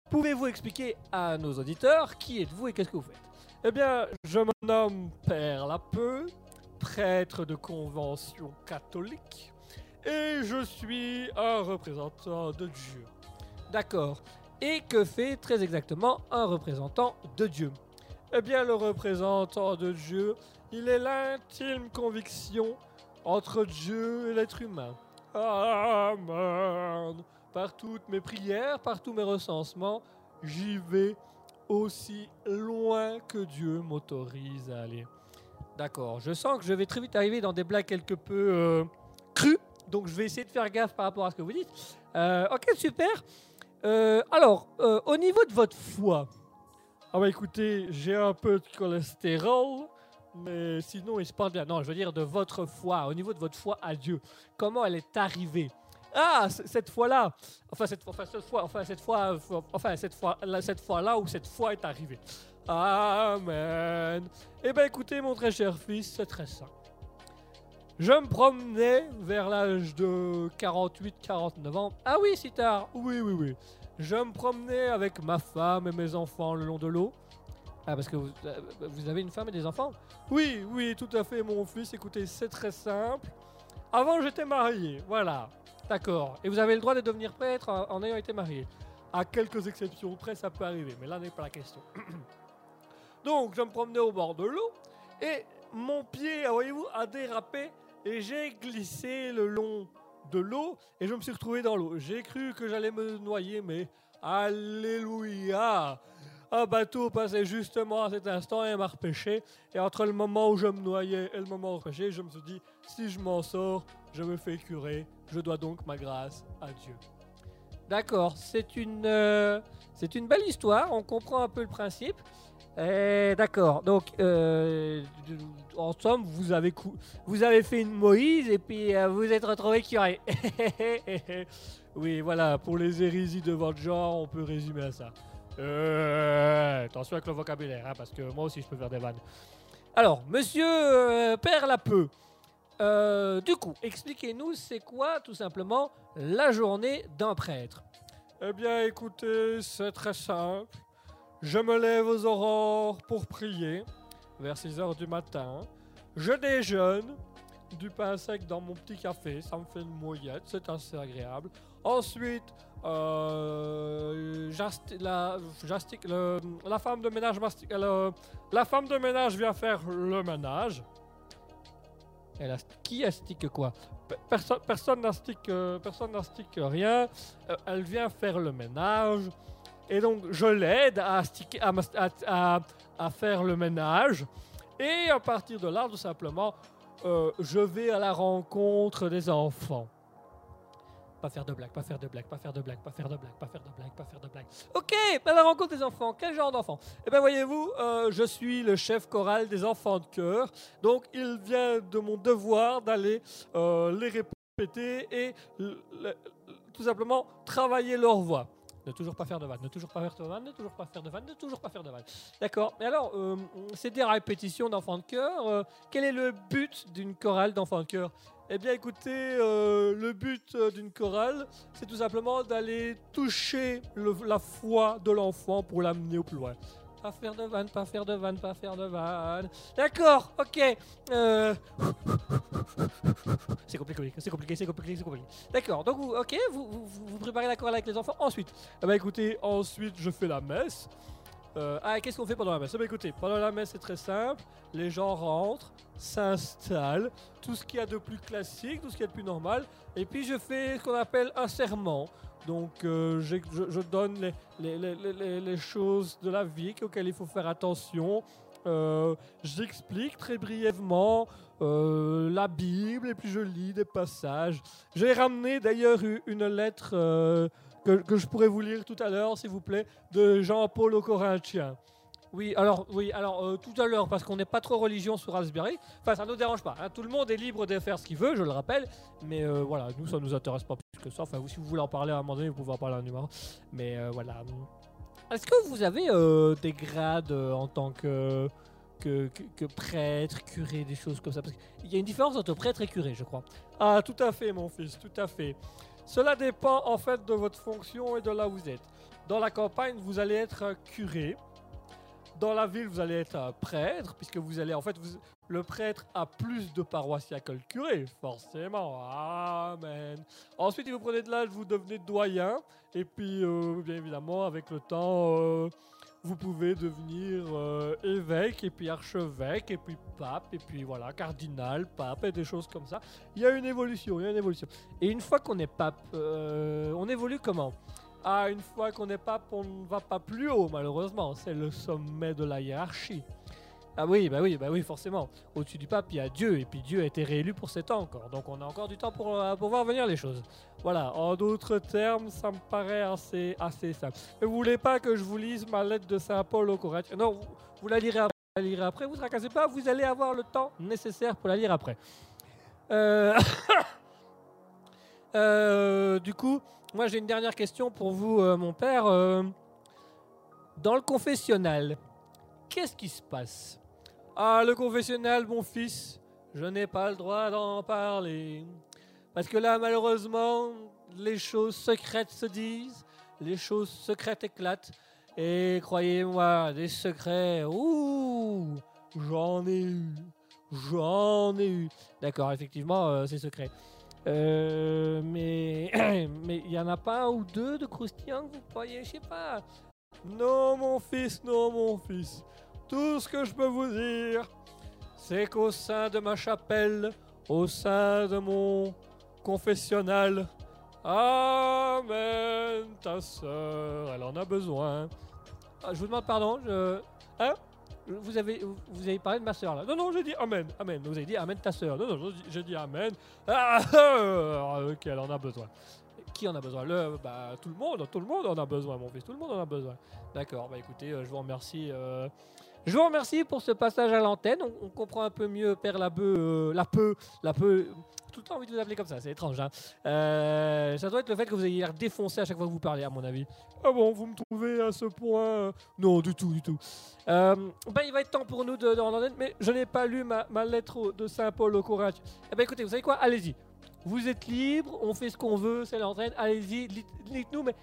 pouvez-vous expliquer à nos auditeurs qui êtes-vous et qu'est-ce que vous faites? Eh bien, je me nomme Père Lapeu, prêtre de convention catholique, et je suis un représentant de Dieu. D'accord. Et que fait très exactement un représentant de Dieu? Eh bien, le représentant de Dieu, il est l'intime conviction entre Dieu et l'être humain. Amen. Par toutes mes prières, par tous mes recensements, j'y vais aussi loin que Dieu m'autorise à aller. D'accord, je sens que je vais très vite arriver dans des blagues quelque peu euh, crues, donc je vais essayer de faire gaffe par rapport à ce que vous dites. Euh, ok, super. Euh, alors, euh, au niveau de votre foi, ah bah écoutez, j'ai un peu de cholestérol, mais sinon il se porte bien. Non, je veux dire de votre foi, au niveau de votre foi à Dieu. Comment elle est arrivée? Ah, cette fois-là. Enfin cette, fois, enfin cette fois, enfin cette fois, cette fois-là où cette foi est arrivée. Amen. Eh ben écoutez, mon très cher fils, c'est très simple. Je me promenais vers l'âge de 48-49 ans. Ah oui, si tard. Oui, oui, oui. Je me promenais avec ma femme et mes enfants le long de l'eau. Ah, parce que vous, euh, vous avez une femme et des enfants Oui, oui, tout à fait, mon fils. Écoutez, c'est très simple. Avant, j'étais marié. Voilà. D'accord. Et vous avez le droit de devenir prêtre en, en ayant été marié. À quelques exceptions près, ça peut arriver, mais là n'est pas la question. Donc, je me promenais au bord de l'eau et mon pied, ah, voyez-vous, a dérapé et j'ai glissé le long de l'eau et je me suis retrouvé dans l'eau. J'ai cru que j'allais me noyer, mais Alléluia Un bateau passait justement à cet instant et m'a repêché. Et entre le moment où je me noyais et le moment où je je me suis dit, si je m'en sors, je me fais curer. Je dois donc ma grâce à Dieu. D'accord, c'est une, euh, une belle histoire, on comprend un peu le principe. Eh, D'accord. Donc, euh, en somme, vous avez, vous avez fait une Moïse et puis euh, vous êtes retrouvé curé. oui, voilà. Pour les hérésies de votre genre, on peut résumer à ça. Euh, attention avec le vocabulaire, hein, parce que moi aussi je peux faire des vannes. Alors, monsieur euh, Père Lapeux, euh, du coup, expliquez-nous, c'est quoi tout simplement la journée d'un prêtre? Eh bien, écoutez, c'est très simple. Je me lève aux aurores pour prier, vers 6 heures du matin. Je déjeune, du pain sec dans mon petit café, ça me fait une moyette, c'est assez agréable. Ensuite, euh, la, femme de ménage mastique- le- la femme de ménage vient faire le ménage. Elle a, qui astique quoi? Pe- perso- Personne euh, personne rien. Euh, elle vient faire le ménage. Et donc, je l'aide à, faire le ménage. Et à partir de là, tout simplement, euh, je vais à la rencontre des enfants. Pas faire de blagues, pas faire de blagues, pas faire de blagues, pas faire de blagues, pas faire de blagues, pas faire de blagues. Ok, la rencontre des enfants. Quel genre d'enfants Eh bien, voyez-vous, euh, je suis le chef choral des enfants de cœur. Donc, il vient de mon devoir d'aller euh, les répéter et tout simplement travailler leur voix. Ne toujours pas faire de vanne, ne toujours pas faire de vanne, ne toujours pas faire de vanne, ne toujours pas faire de vanne. D'accord. Mais alors, euh, c'est des répétitions d'enfants de euh, quel est le but d'une chorale d'enfants de cœur Eh bien, écoutez, euh, le but euh, d'une chorale, c'est tout simplement d'aller toucher la foi de l'enfant pour l'amener au plus loin. Pas faire de vanne, pas faire de vanne, pas faire de vanne. D'accord, ok. Euh, C'est compliqué, c'est compliqué, c'est compliqué, c'est compliqué. D'accord, donc vous, ok, vous, vous, vous- préparez la chorale avec les enfants. Ensuite, eh ben écoutez, ensuite je fais la messe. Euh, ah, qu'est-ce qu'on fait pendant la messe? Eh ben écoutez, pendant la messe c'est très simple. Les gens rentrent, s'installent, tout ce qu'il y a de plus classique, tout ce qu'il y a de plus normal. Et puis je fais ce qu'on appelle un serment. Donc euh, je, donne les, choses de la vie auxquelles il faut faire attention. Euh, J'explique très brièvement la Bible et puis je lis des passages. J'ai ramené d'ailleurs une lettre que, je pourrais vous lire tout à l'heure, s'il vous plaît, de Jean-Paul aux Corinthiens. Oui, alors, oui, alors euh, tout à l'heure, parce qu'on n'est pas trop religion sur Raspberry, enfin ça ne nous dérange pas, hein, tout le monde est libre de faire ce qu'il veut, je le rappelle, mais euh, voilà, nous ça nous intéresse pas plus que ça, enfin si vous voulez en parler à un moment donné, vous pouvez en parler à un numéro, mais euh, voilà. Est-ce que vous avez des grades en tant que, que, que- que prêtre, curé, des choses comme ça? Parce qu'il y a une différence entre prêtre et curé, je crois. Ah, tout à fait, mon fils, tout à fait. Cela dépend en fait de votre fonction et de là où vous êtes. Dans la campagne, vous allez être un curé. Dans la ville, vous allez être un prêtre, puisque vous allez, en fait, vous- le prêtre a plus de paroissiens que le curé, forcément. Amen. Ensuite, vous prenez de l'âge, vous devenez doyen. Et puis, euh, bien évidemment, avec le temps, euh, vous pouvez devenir euh, évêque, et puis archevêque, et puis pape, et puis voilà, cardinal, pape, et des choses comme ça. Il y a une évolution, il y a une évolution. Et une fois qu'on est pape, euh, on évolue comment? Ah, une fois qu'on est pape, on ne va pas plus haut, malheureusement. C'est le sommet de la hiérarchie. Ah oui, bah oui, bah oui, forcément. Au-dessus du pape, il y a Dieu, et puis Dieu a été réélu pour 7 ans encore. Donc on a encore du temps pour, euh, pour voir venir les choses. Voilà, en d'autres termes, ça me paraît assez, assez simple. Mais vous voulez pas que je vous lise ma lettre de Saint Paul au Corinthiens? Non, vous, la lirez après. vous la lirez vous tracassez pas, vous allez avoir le temps nécessaire pour la lire après. Euh, euh, du coup, moi j'ai une dernière question pour vous, mon père. Dans le confessionnal, qu'est-ce qui se passe? Ah, le confessionnal, mon fils, je n'ai pas le droit d'en parler. Parce que là, malheureusement, les choses secrètes se disent, les choses secrètes éclatent. Et croyez-moi, des secrets, ouh, j'en ai eu, j'en ai eu. D'accord, effectivement, euh, c'est secret. Euh, mais mais il y en a pas un ou deux de croustillants que vous croyez, je sais pas. Non, mon fils, non, mon fils. Tout ce que je peux vous dire, c'est qu'au sein de ma chapelle, au sein de mon confessionnal, Amen, ta sœur, elle en a besoin. Ah, je vous demande pardon, je... Hein? Vous avez, vous avez parlé de ma sœur là. Non, non, j'ai dit Amen, Amen. Vous avez dit Amen ta sœur. Non, non, j'ai dit- j'ai dit Amen. Ah, euh, qu'elle en a besoin. Qui en a besoin? Le, bah, tout le monde, tout le monde en a besoin, mon fils, tout le monde en a besoin. D'accord, bah écoutez, euh, je vous remercie. euh, je vous remercie pour ce passage à l'antenne. On, on comprend un peu mieux Père Labeu, euh, la peu, la peu. Tout le temps envie de vous appeler comme ça, c'est étrange. Hein. Euh, ça doit être le fait que vous ayez l'air défoncé à chaque fois que vous parlez, à mon avis. Ah bon, vous me trouvez à ce point euh, Non, du tout, du tout. Euh, ben, il va être temps pour nous de, de rendre l'antenne, mais je n'ai pas lu ma, ma lettre de Saint-Paul au Corinthiens. Eh ben écoutez, vous savez quoi? Allez-y. Vous êtes libre, on fait ce qu'on veut, c'est l'entraîne. Allez-y, dites-nous, mais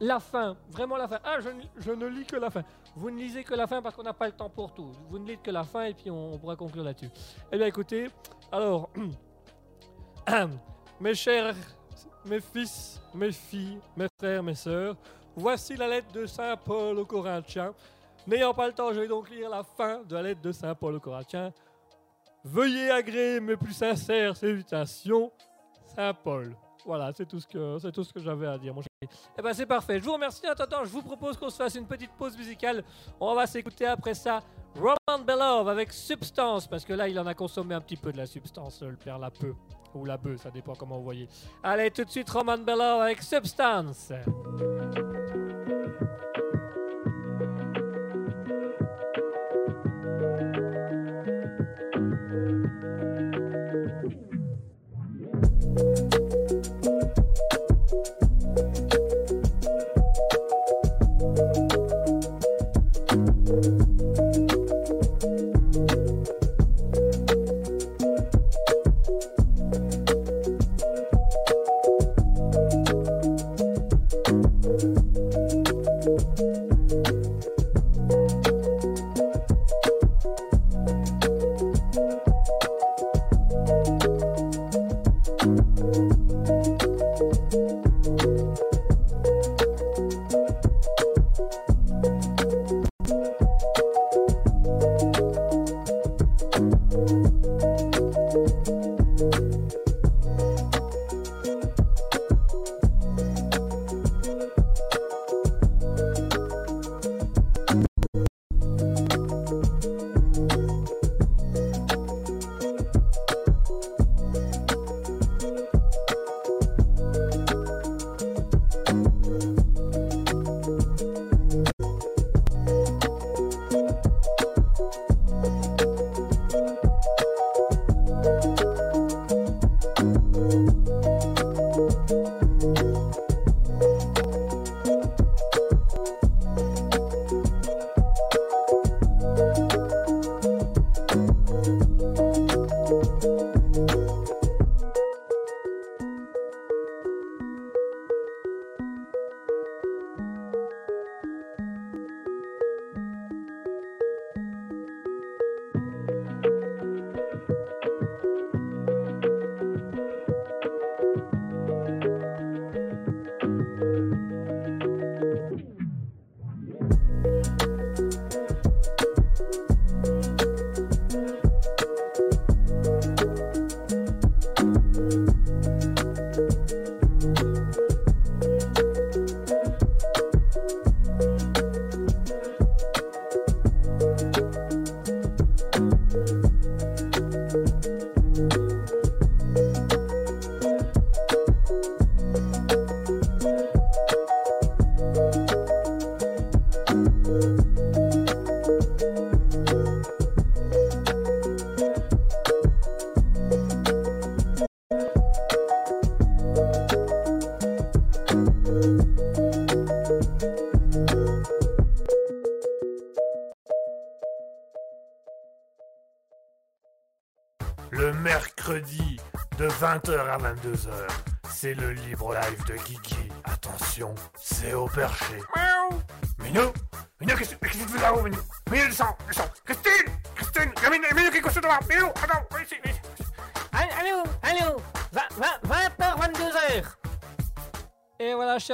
la fin, vraiment la fin. Ah, je, ne- lis que la fin. Vous ne lisez que la fin parce qu'on n'a pas le temps pour tout. Vous ne lisez que la fin et puis on, on pourra conclure là-dessus. Eh bien écoutez, alors, mes chers, mes fils, mes filles, mes frères, mes sœurs, voici la lettre de Saint Paul aux Corinthiens. N'ayant pas le temps, je vais donc lire la fin de la lettre de Saint Paul aux Corinthiens. Veuillez agréer mes plus sincères salutations, Saint Paul. Voilà, c'est tout ce que c'est tout ce que j'avais à dire, mon. Eh ben c'est parfait. Je vous remercie. En attendant, je vous propose qu'on se fasse une petite pause musicale. On va s'écouter après ça Roman Belov avec Substance, parce que là, il en a consommé un petit peu de la substance, le père la peu. Ou la bœuf, ça dépend comment vous voyez. Allez, tout de suite, Roman Belov avec Substance. 20h à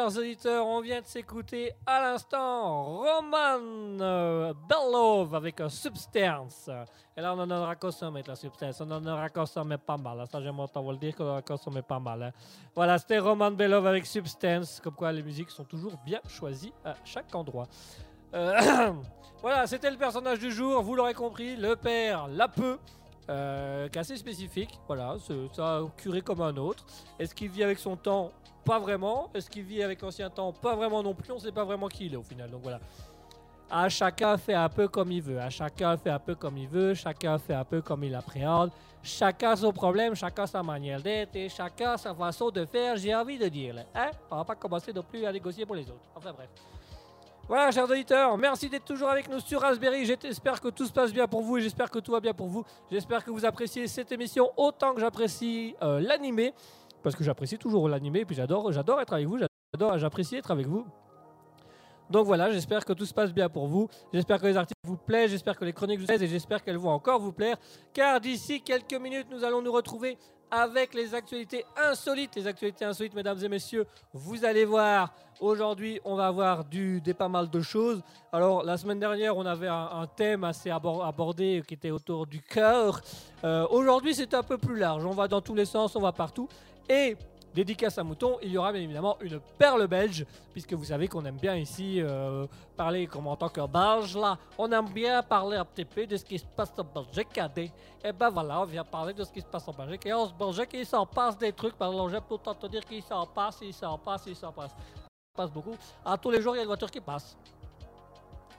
chers auditeurs, on vient de s'écouter à l'instant Roman euh, avec un Substance. Et là, on en aura consommé la Substance. On en aura consommé pas mal. Ça, j'aime autant vous le dire qu'on en a consommé pas mal. hein. Voilà, c'était Roman Belov avec Substance. Comme quoi, les musiques sont toujours bien choisies à chaque endroit. Euh, voilà, c'était le personnage du jour. Vous l'aurez compris, le père, la peu. euh, qui assez spécifique. Voilà, c'est ça curé comme un autre. Est-ce qu'il vit avec son temps Pas vraiment. Est-ce qu'il vit avec l'ancien temps? Pas vraiment non plus. On sait pas vraiment qui il est au final. Donc voilà. À chacun fait un peu comme il veut. À chacun fait un peu comme il veut. Chacun fait un peu comme il appréhende. Chacun son problème, chacun sa manière d'être et chacun sa façon de faire, j'ai envie de dire. Hein? On va pas commencer non plus à négocier pour les autres. Enfin bref. Voilà, chers auditeurs, merci d'être toujours avec nous sur Raspberry. J'espère que tout se passe bien pour vous et j'espère que tout va bien pour vous. J'espère que vous appréciez cette émission autant que j'apprécie euh, l'animé. Parce que j'apprécie toujours l'animé puis j'adore, j'adore être avec vous. J'adore, j'apprécie être avec vous. Donc voilà, j'espère que tout se passe bien pour vous. J'espère que les articles vous plaisent, j'espère que les chroniques vous plaisent et j'espère qu'elles vont encore vous plaire. Car d'ici quelques minutes, nous allons nous retrouver avec les actualités insolites. Les actualités insolites, mesdames et messieurs, vous allez voir. Aujourd'hui, on va avoir du, des pas mal de choses. Alors, la semaine dernière, on avait un, thème assez abor- abordé qui était autour du cœur. Euh, Aujourd'hui, c'est un peu plus large. On va dans tous les sens, on va partout. Et dédicace à Mouton, il y aura bien évidemment une perle belge, puisque vous savez qu'on aime bien ici euh, parler comme en tant que belge, là, on aime bien parler un petit peu de ce qui se passe en Belgique. Et ben voilà, on vient parler de ce qui se passe en Belgique. Et en Belgique, il s'en passe des trucs, pardon, j'aime tout le temps te dire qu'il s'en passe, il s'en passe, il s'en passe. Il passe beaucoup. Ah, tous les jours, il y a une voiture qui passe.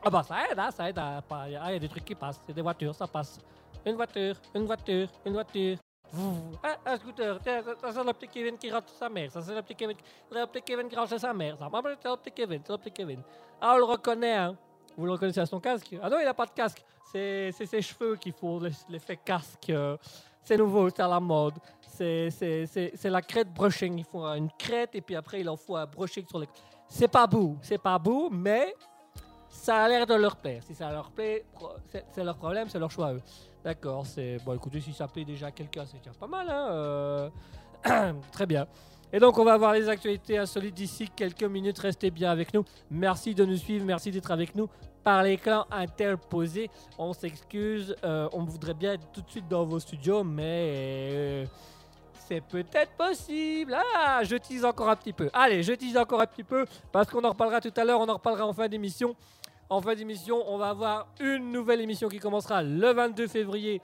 Ah bah ça aide, hein, ça aide. à il y a des trucs qui passent, il y a des voitures, ça passe. Une voiture, une voiture, une voiture. Un scooter, ça, c'est le petit Kevin qui rentre chez sa mère. Ça, c'est le petit Kevin, le qui rentre chez sa mère. Ça, c'est le petit Kevin, c'est le Kevin. Ah, on le reconnaît, hein. Vous le reconnaissez à son casque Ah non, il n'a pas de casque. C'est ses cheveux qui font l'eff- l'effet casque. euh, C'est nouveau, c'est à la mode. C'est la crête brushing. Il faut une crête et puis après, il en faut un brushing sur le. C'est pas beau, c'est pas beau, mais ça a l'air de leur plaire. Si ça leur plaît, c'est leur problème, c'est leur choix à eux. D'accord, c'est. Bon, écoutez, si ça plaît déjà à quelqu'un, c'est déjà pas mal, hein. euh, Très bien. Et donc, on va voir les actualités insolites d'ici quelques minutes. Restez bien avec nous. Merci de nous suivre, merci d'être avec nous par les clans interposés. On s'excuse, euh, on voudrait bien être tout de suite dans vos studios, mais c'est peut-être possible. Ah, je tease encore un petit peu. Allez, je tease encore un petit peu parce qu'on en reparlera tout à l'heure, on en reparlera en fin d'émission. En fin d'émission, on va avoir une nouvelle émission qui commencera le 22 février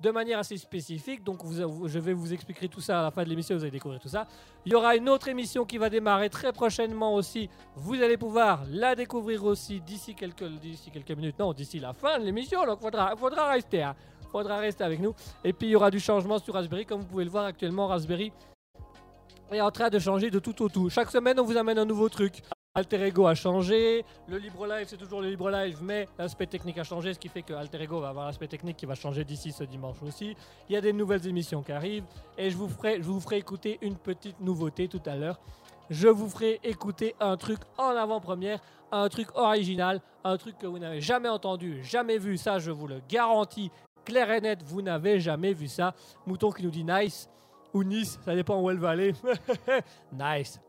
de manière assez spécifique. Donc, je vais vous expliquer tout ça à la fin de l'émission, vous allez découvrir tout ça. Il y aura une autre émission qui va démarrer très prochainement aussi. Vous allez pouvoir la découvrir aussi d'ici quelques, minutes. Non, d'ici la fin de l'émission. Donc, il faudra, faudra rester. hein. faudra rester avec nous. Et puis, il y aura du changement sur Raspberry. Comme vous pouvez le voir actuellement, Raspberry est en train de changer de tout au tout. Chaque semaine, on vous amène un nouveau truc. Alter Ego a changé, le Libre Live c'est toujours le Libre Live, mais l'aspect technique a changé, ce qui fait que Alter Ego va avoir l'aspect technique qui va changer d'ici ce dimanche aussi. Il y a des nouvelles émissions qui arrivent et je vous ferai, je vous ferai écouter une petite nouveauté tout à l'heure. Je vous ferai écouter un truc en avant-première, un truc original, un truc que vous n'avez jamais entendu, jamais vu, ça je vous le garantis, clair et net, vous n'avez jamais vu ça. Mouton qui nous dit nice ou Nice, ça dépend où elle va aller. nice,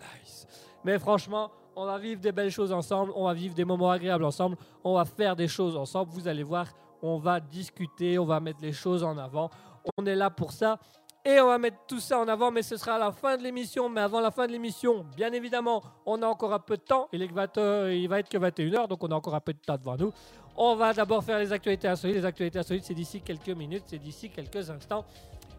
nice. Mais franchement, on va vivre des belles choses ensemble, on va vivre des moments agréables ensemble, on va faire des choses ensemble. Vous allez voir, on va discuter, on va mettre les choses en avant. On est là pour ça. Et on va mettre tout ça en avant, mais ce sera à la fin de l'émission. Mais avant la fin de l'émission, bien évidemment, on a encore un peu de temps. Il, est que 20 heures- il va être que 21h, donc on a encore un peu de temps devant nous. On va d'abord faire les actualités insolites. Les actualités insolites, c'est d'ici quelques minutes, c'est d'ici quelques instants.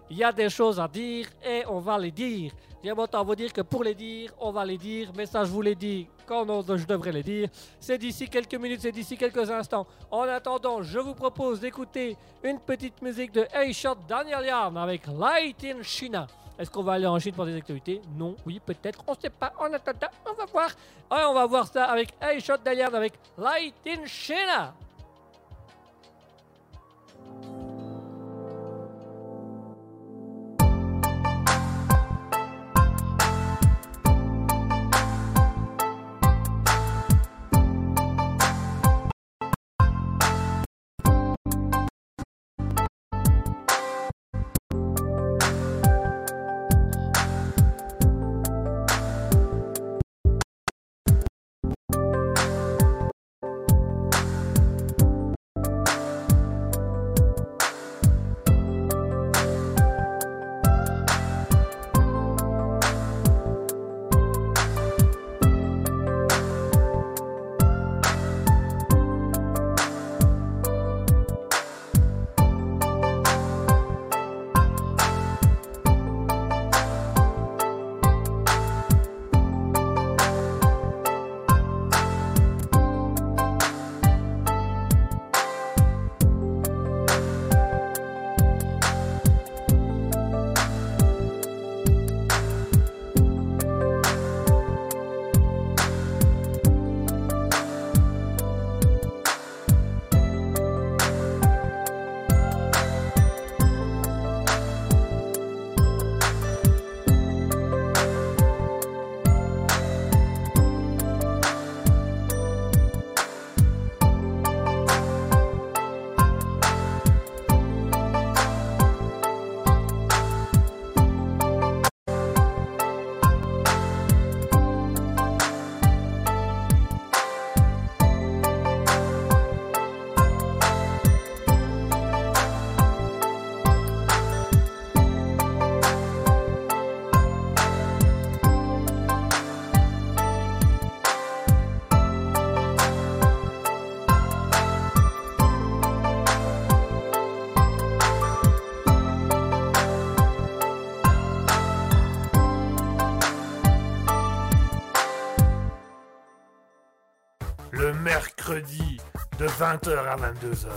Il y a des choses à dire et on va les dire. J'aime autant vous dire que pour les dire, on va les dire. Mais ça, je vous l'ai dit quand je devrais les dire. C'est d'ici quelques minutes, c'est d'ici quelques instants. En attendant, je vous propose d'écouter une petite musique de A-Shot Daniel Yarn avec Light in China. Est-ce qu'on va aller en Chine pour des activités? Non, oui, peut-être, on ne sait pas. En attendant, on va voir. On va voir ça avec A-Shot Daniel Yarn avec Light in China. 20h à 22h.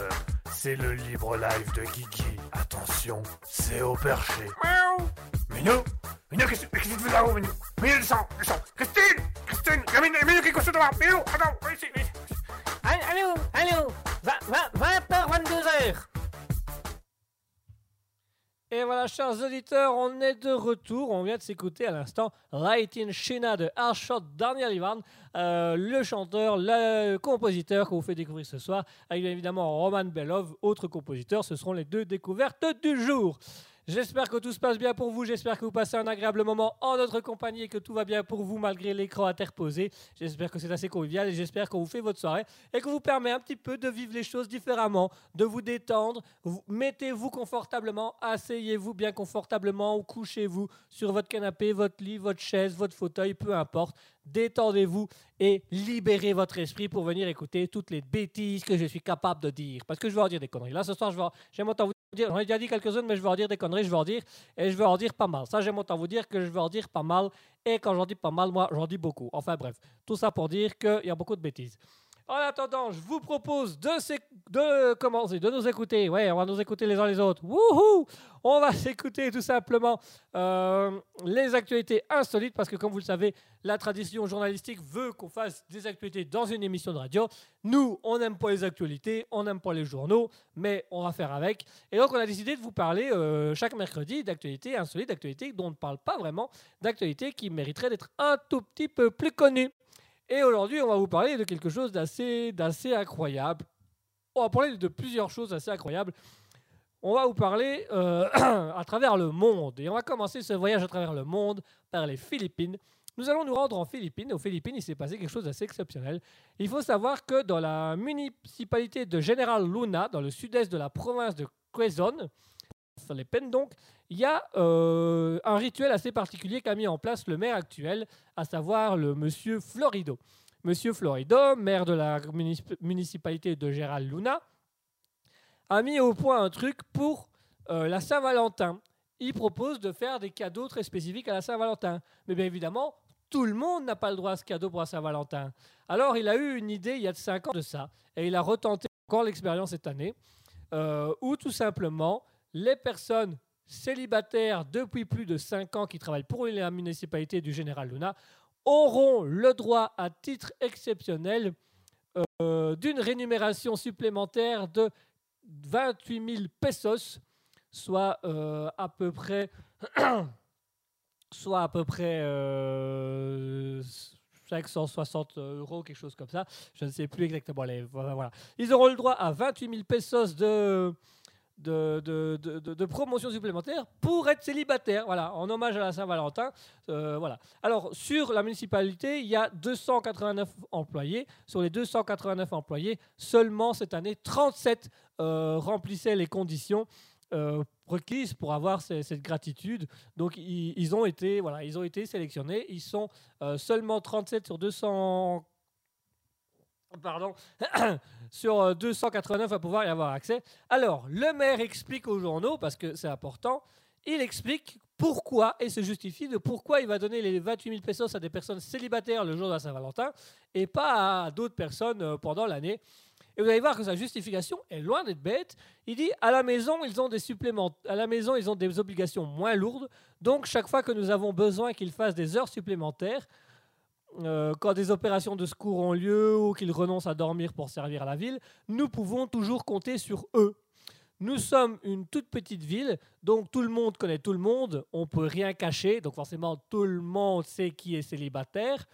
C'est le libre live de Guigui. Attention, c'est au perché. Miaou Minou Minou, qu'est-ce que tu fais là-haut, Minou? Minou, descends, descends Christine Christine Minou, Minou, qu'est-ce que tu fais là Minou, attends, chers auditeurs, on est de retour. On vient de s'écouter à l'instant Light in China de Arshot Daniel Ivan, euh, le chanteur, le compositeur qu'on vous fait découvrir ce soir, avec bien évidemment Roman Belov, autre compositeur. Ce seront les deux découvertes du jour. J'espère que tout se passe bien pour vous, j'espère que vous passez un agréable moment en notre compagnie et que tout va bien pour vous malgré l'écran interposé. J'espère que c'est assez convivial et j'espère qu'on vous fait votre soirée et que vous permet un petit peu de vivre les choses différemment, de vous détendre. Vous- Mettez-vous confortablement, asseyez-vous bien confortablement ou couchez-vous sur votre canapé, votre lit, votre chaise, votre fauteuil, peu importe. Détendez-vous et libérez votre esprit pour venir écouter toutes les bêtises que je suis capable de dire. Parce que je vais en dire des conneries. Là, ce soir, j'aime autant vous dire, j'en ai déjà dit quelques-unes, mais je vais en dire des conneries, je vais en dire, et je vais en dire pas mal. Ça, j'aime autant vous dire que je vais en dire pas mal, et quand j'en dis pas mal, moi, j'en dis beaucoup. Enfin bref, tout ça pour dire qu'il y a beaucoup de bêtises. En attendant, je vous propose de, commencer, de nous écouter. Ouais, on va nous écouter les uns les autres. Wouhou On va s'écouter tout simplement euh, les actualités insolites parce que, comme vous le savez, la tradition journalistique veut qu'on fasse des actualités dans une émission de radio. Nous, on n'aime pas les actualités, on n'aime pas les journaux, mais on va faire avec. Et donc, on a décidé de vous parler euh, chaque mercredi d'actualités insolites, d'actualités dont on ne parle pas vraiment, d'actualités qui mériteraient d'être un tout petit peu plus connues. Et aujourd'hui, on va vous parler de quelque chose d'assez, d'assez incroyable. On va parler de plusieurs choses assez incroyables. On va vous parler euh, à travers le monde. Et on va commencer ce voyage à travers le monde par les Philippines. Nous allons nous rendre en Philippines. Aux Philippines, il s'est passé quelque chose d'assez exceptionnel. Il faut savoir que dans la municipalité de General Luna, dans le sud-est de la province de Quezon, Philippines donc, il y a euh, un rituel assez particulier qu'a mis en place le maire actuel, à savoir le monsieur Florido. Monsieur Florido, maire de la municip- municipalité de General Luna, a mis au point un truc pour euh, la Saint-Valentin. Il propose de faire des cadeaux très spécifiques à la Saint-Valentin. Mais bien évidemment, tout le monde n'a pas le droit à ce cadeau pour la Saint-Valentin. Alors il a eu une idée il y a de 5 ans de ça, et il a retenté encore l'expérience cette année, euh, où tout simplement les personnes célibataires depuis plus de 5 ans qui travaillent pour la municipalité du Général Luna auront le droit à titre exceptionnel euh, d'une rémunération supplémentaire de 28 000 pesos, soit euh, à peu près, soit à peu près euh, 560 euros, quelque chose comme ça. Je ne sais plus exactement. Ils auront le droit à 28 000 pesos de, de, promotion supplémentaire pour être célibataire, voilà, en hommage à la Saint-Valentin. euh, voilà. Alors, sur la municipalité, il y a 289 employés. Sur les 289 employés, seulement cette année, 37 euh, remplissaient les conditions euh, requises pour avoir ce- cette gratitude. Donc, ils, ils ont été, voilà, ils ont été sélectionnés. Ils sont seulement 37 sur 200 pardon, sur euh, 289 à pouvoir y avoir accès. Alors, le maire explique aux journaux, parce que c'est important, il explique pourquoi et se justifie de pourquoi il va donner les 28 000 pesos à des personnes célibataires le jour de la Saint-Valentin et pas à d'autres personnes euh, pendant l'année. Et vous allez voir que sa justification est loin d'être bête. Il dit à la maison, ils ont des suppléments, à la maison, ils ont des obligations moins lourdes. Donc chaque fois que nous avons besoin qu'ils fassent des heures supplémentaires, euh, quand des opérations de secours ont lieu ou qu'ils renoncent à dormir pour servir la ville, nous pouvons toujours compter sur eux. Nous sommes une toute petite ville, donc tout le monde connaît tout le monde, on peut rien cacher, donc forcément tout le monde sait qui est célibataire.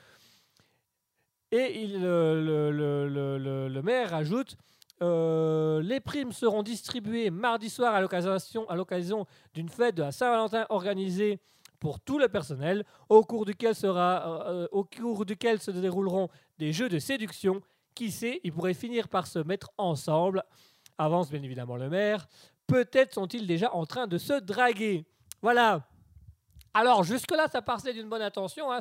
Et il, le, maire ajoute euh, les primes seront distribuées mardi soir à l'occasion d'une fête de la Saint-Valentin organisée pour tout le personnel, au cours duquel, sera, euh, au cours duquel se dérouleront des jeux de séduction. Qui sait, ils pourraient finir par se mettre ensemble, avance bien évidemment le maire. Peut-être sont-ils déjà en train de se draguer. Voilà. Alors jusque-là, ça partait d'une bonne intention. hein,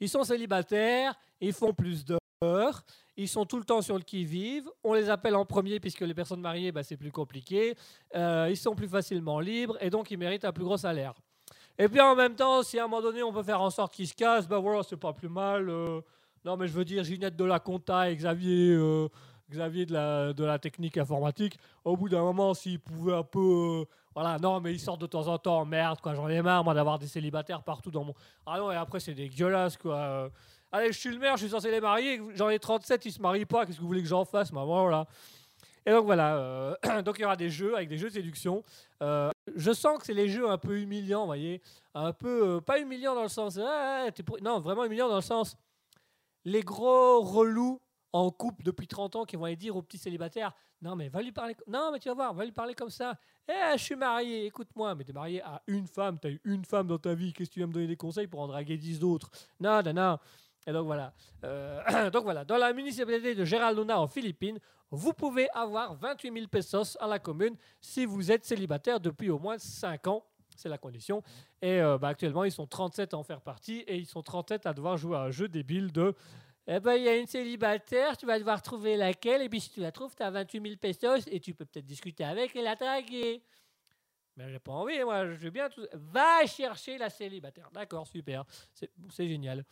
ils sont célibataires, ils font plus d'heures, ils sont tout le temps sur le qui-vive. On les appelle en premier puisque les personnes mariées, bah, c'est plus compliqué. Euh, ils sont plus facilement libres et donc ils méritent un plus gros salaire. Et puis en même temps, si à un moment donné on peut faire en sorte qu'ils se cassent, ben voilà, c'est pas plus mal. euh, Non, mais je veux dire, Ginette de la Compta et Xavier, euh, Xavier de la, technique informatique, au bout d'un moment, s'ils pouvaient un peu. euh, voilà, non, mais ils sortent de temps en temps. Merde, quoi, j'en ai marre, moi, d'avoir des célibataires partout dans mon. Ah non, et après, c'est dégueulasse, quoi. Allez, je suis le maire, je suis censé les marier. J'en ai 37, ils se marient pas. Qu'est-ce que vous voulez que j'en fasse, maman, voilà. Et donc voilà, euh, donc il y aura des jeux avec des jeux de séduction. Euh, je sens que c'est les jeux un peu humiliants, vous voyez, un peu euh, pas humiliants dans le sens, non, vraiment humiliants dans le sens, les gros relous en couple depuis 30 ans qui vont aller dire aux petits célibataires, non mais va lui parler, non mais tu vas voir, va lui parler comme ça. Eh, je suis marié, écoute-moi, mais t'es marié à une femme, t'as eu une femme dans ta vie, qu'est-ce que tu vas me donner des conseils pour en draguer 10 d'autres Non, non, non. Et donc voilà. Euh, donc voilà, dans la municipalité de Geraldona en Philippines, vous pouvez avoir 28 000 pesos à la commune si vous êtes célibataire depuis au moins 5 ans. C'est la condition. Et euh, bah, actuellement, ils sont 37 à en faire partie et ils sont 37 à devoir jouer à un jeu débile de. Eh ben, il y a une célibataire, tu vas devoir trouver laquelle, et puis si tu la trouves, tu as 28 000 pesos et tu peux peut-être discuter avec et la draguer. Mais j'ai pas envie, moi, je veux bien tout. Va chercher la célibataire. D'accord, super. C'est génial.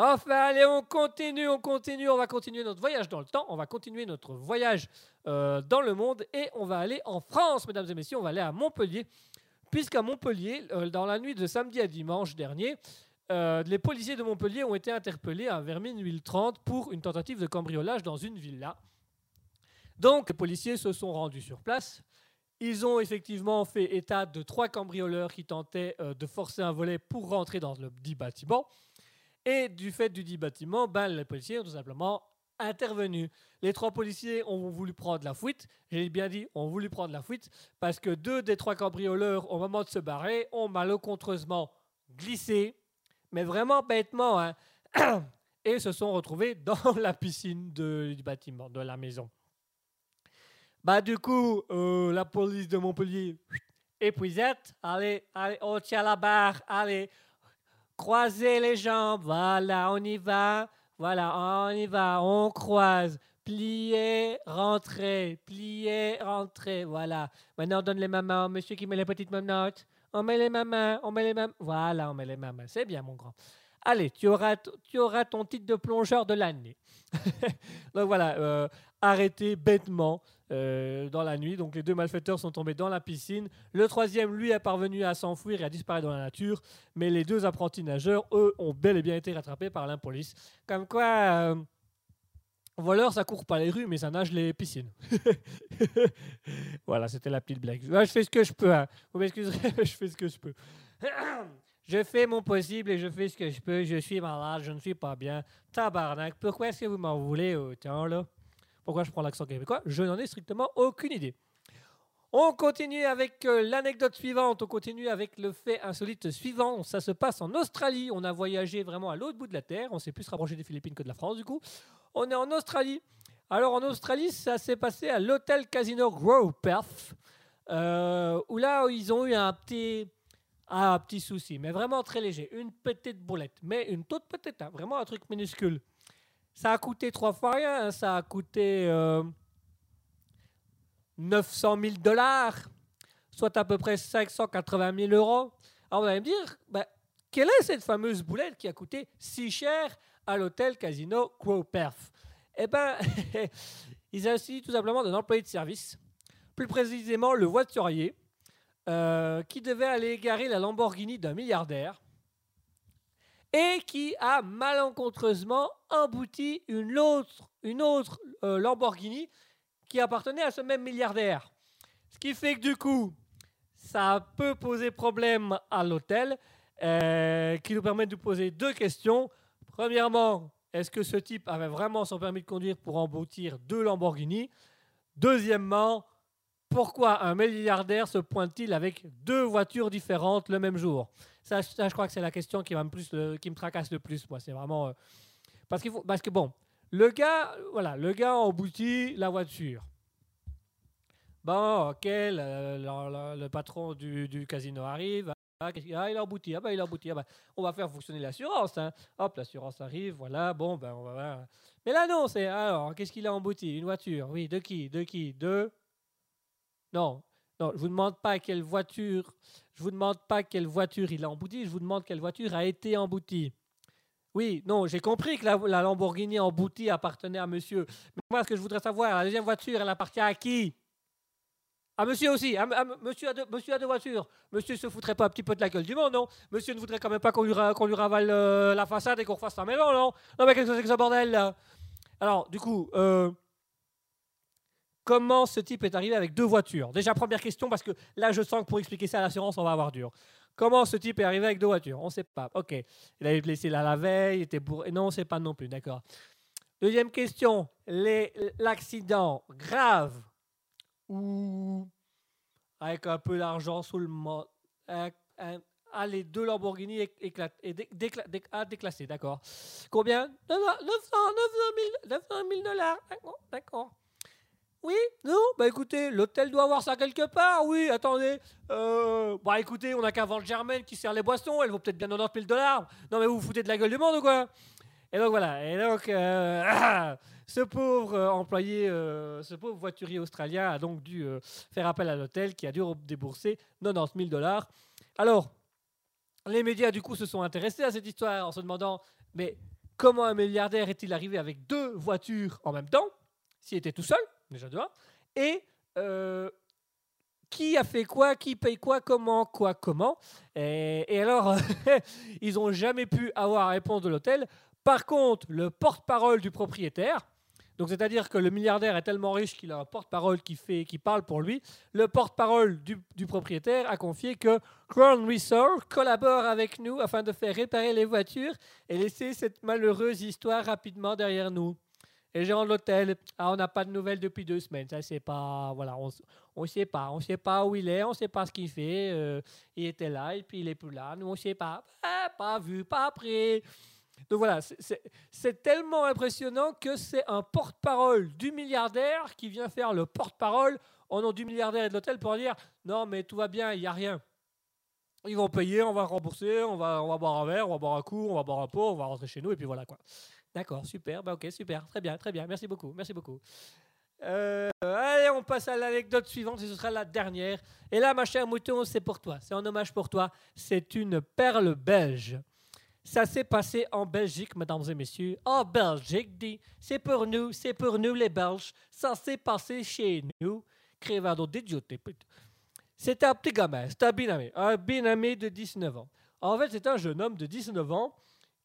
Enfin, allez, on continue, on continue, on va continuer notre voyage dans le temps, on va continuer notre voyage euh, dans le monde et on va aller en France, mesdames et messieurs, on va aller à Montpellier, puisqu'à Montpellier, euh, dans la nuit de samedi à dimanche dernier, euh, les policiers de Montpellier ont été interpellés à vers minuit 30 pour une tentative de cambriolage dans une villa. Donc, les policiers se sont rendus sur place. Ils ont effectivement fait état de trois cambrioleurs qui tentaient de forcer un volet pour rentrer dans le dit bâtiment. Et du fait du dit bâtiment, ben, les policiers ont tout simplement intervenu. Les trois policiers ont voulu prendre la fuite. J'ai bien dit, ont voulu prendre la fuite parce que deux des trois cambrioleurs, au moment de se barrer, ont malencontreusement glissé, mais vraiment bêtement, hein, et se sont retrouvés dans la piscine du bâtiment, de la maison. Bah du coup, euh, la police de Montpellier, épuisette, allez, allez, on tient la barre, allez, croisez les jambes, voilà, on y va, voilà, on y va, on croise, pliez, rentrez, pliez, rentrez, voilà. Maintenant, on donne les mamans monsieur qui met les petites menottes. On met les mamans, on met les mamans, voilà, on met les mamans, c'est bien mon grand. Allez, tu auras, tu auras ton titre de plongeur de l'année. Donc voilà, euh, arrêté bêtement euh, dans la nuit. Donc les deux malfaiteurs sont tombés dans la piscine. Le troisième, lui, est parvenu à s'enfuir et à disparaître dans la nature. Mais les deux apprentis nageurs, eux, ont bel et bien été rattrapés par la police. Comme quoi, euh, voleur, ça court pas les rues, mais ça nage les piscines. voilà, c'était la petite blague. Je fais ce que je peux. hein. Vous m'excuserez, je fais ce que je peux. Je fais mon possible et je fais ce que je peux. Je suis malade, je ne suis pas bien. Tabarnak, pourquoi est-ce que vous m'en voulez autant, là? Pourquoi je prends l'accent québécois? Je n'en ai strictement aucune idée. On continue avec euh, l'anecdote suivante. On continue avec le fait insolite suivant. Ça se passe en Australie. On a voyagé vraiment à l'autre bout de la Terre. On s'est plus rapproché des Philippines que de la France, du coup. On est en Australie. Alors, en Australie, ça s'est passé à l'hôtel Casino Grove Perth. euh, où là, ils ont eu un petit, un petit souci, mais vraiment très léger. Une petite boulette, mais une toute petite, hein, vraiment un truc minuscule. Ça a coûté trois fois rien. hein, ça a coûté euh, 900 000 dollars, soit à peu près 580 000 euros. Alors, vous allez me dire, ben, quelle est cette fameuse boulette qui a coûté si cher à l'hôtel Casino Perth Eh bien, il s'agit tout simplement d'un employé de service, plus précisément le voiturier, euh, qui devait aller garer la Lamborghini d'un milliardaire et qui a malencontreusement embouti une autre, euh, Lamborghini qui appartenait à ce même milliardaire. Ce qui fait que du coup, ça peut poser problème à l'hôtel, euh, qui nous permet de poser deux questions. Premièrement, est-ce que ce type avait vraiment son permis de conduire pour emboutir deux Lamborghini? Deuxièmement, pourquoi un milliardaire se pointe-t-il avec deux voitures différentes le même jour? Ça, je crois que c'est la question qui, me tracasse le plus. C'est vraiment euh, parce qu'il faut, parce que bon, le gars, voilà, le gars emboutit la voiture. Bon, ok, le, patron du, casino arrive. Ah, ah, il a embouti. Ah, ben, il a embouti. Ah, ben, on va faire fonctionner l'assurance. hein. Hop, l'assurance arrive. Voilà, bon, ben, on va voir. Mais là, non, c'est. Alors, qu'est-ce qu'il a embouti? Une voiture. Oui, de qui? De qui? De. Non, non, je vous demande pas quelle voiture. Je vous demande pas quelle voiture il a embouti. Je vous demande quelle voiture a été emboutie. Oui, non, j'ai compris que la, la Lamborghini emboutie appartenait à monsieur. Mais moi, ce que je voudrais savoir, la deuxième voiture, elle appartient à qui? À monsieur aussi. À, monsieur, a deux, voitures. Monsieur se foutrait pas un petit peu de la gueule du monde, non? Monsieur ne voudrait quand même pas qu'on lui, lui ravale euh, la façade et qu'on refasse sa maison, non? Non, mais qu'est-ce que c'est que ce bordel, Alors, du coup, euh, comment ce type est arrivé avec deux voitures Déjà, première question, parce que là, je sens que pour expliquer ça à l'assurance, on va avoir dur. Comment ce type est arrivé avec deux voitures? On ne sait pas. Ok. Il avait là la veille, il était bourré. Non, on ne sait pas non plus, d'accord. Deuxième question. L'accident grave ou avec un peu d'argent sous le mo- euh, ah, les deux Lamborghini éc- éclatent et dé- décla- dé- ah, déclassés, d'accord. Combien? 900 900 000 900 000 dollars. D'accord. Oui, non, bah écoutez, l'hôtel doit avoir ça quelque part, oui, attendez. Euh, bah écoutez, on n'a qu'un vente Germaine qui sert les boissons, elle vaut peut-être bien 90 000 dollars. Non mais vous vous foutez de la gueule du monde ou quoi? Et donc voilà, et donc euh, ce pauvre euh, employé, ce pauvre voiturier australien a donc dû faire appel à l'hôtel qui a dû débourser 90 000 dollars. Alors, les médias du coup se sont intéressés à cette histoire en se demandant, mais comment un milliardaire est-il arrivé avec deux voitures en même temps, s'il était tout seul? Déjà de et euh, qui a fait quoi, qui paye quoi, comment, quoi, comment. Et, alors, ils n'ont jamais pu avoir réponse de l'hôtel. Par contre, le porte-parole du propriétaire, donc c'est-à-dire que le milliardaire est tellement riche qu'il a un porte-parole qui, fait, qui parle pour lui, le porte-parole du, du propriétaire a confié que Crown Resort collabore avec nous afin de faire réparer les voitures et laisser cette malheureuse histoire rapidement derrière nous. Et gens de l'hôtel, ah, on n'a pas de nouvelles depuis deux semaines. Ça, c'est pas. Voilà, on ne sait pas. On ne sait pas où il est, on ne sait pas ce qu'il fait. euh, il était là et puis il est plus là. Nous, on ne sait pas. Ah, pas vu, pas appris. Donc voilà, c'est tellement impressionnant que c'est un porte-parole du milliardaire qui vient faire le porte-parole au nom du milliardaire et de l'hôtel pour dire non, mais tout va bien, il n'y a rien. Ils vont payer, on va rembourser, on va, on va boire un verre, on va boire un coup, on va boire un pot, on va rentrer chez nous et puis voilà quoi. D'accord, super, bah ok, super, très bien, très bien, merci beaucoup, merci beaucoup. Euh, allez, on passe à l'anecdote suivante et ce sera la dernière. Et là, ma chère Mouton, c'est pour toi, c'est un hommage pour toi. C'est une perle belge. Ça s'est passé en Belgique, mesdames et messieurs. En Belgique, dit, c'est pour nous, c'est pour nous les Belges. Ça s'est passé chez nous. Crevado d'idioté. C'était un petit gamin, c'était un binamé, un binamé de 19 ans. En fait, c'est un jeune homme de 19 ans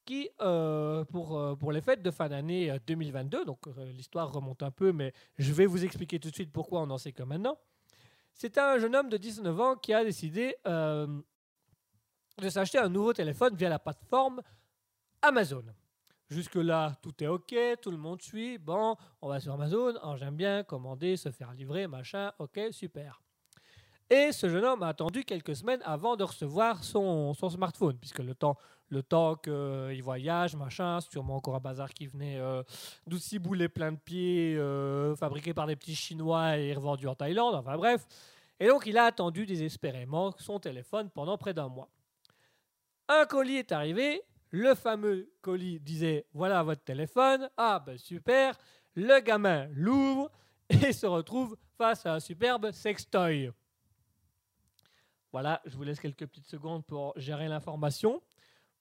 qui, euh, pour, euh, pour les fêtes de fin d'année euh, 2022, donc euh, l'histoire remonte un peu, mais je vais vous expliquer tout de suite pourquoi on en sait que maintenant. C'était un jeune homme de 19 ans qui a décidé de s'acheter un nouveau téléphone via la plateforme Amazon. Jusque-là, tout est OK, tout le monde suit. Bon, on va sur Amazon, oh, j'aime bien commander, se faire livrer, machin, OK, super. Et ce jeune homme a attendu quelques semaines avant de recevoir son, son smartphone, puisque le temps, le temps qu'il voyage, machin, c'est sûrement encore un bazar qui venait euh, boulets plein de pieds, euh, fabriqués par des petits Chinois et revendus en Thaïlande, enfin bref. Et donc il a attendu désespérément son téléphone pendant près d'un mois. Un colis est arrivé, le fameux colis disait voilà votre téléphone, ah ben super, le gamin l'ouvre et se retrouve face à un superbe sextoy. Voilà, je vous laisse quelques petites secondes pour gérer l'information,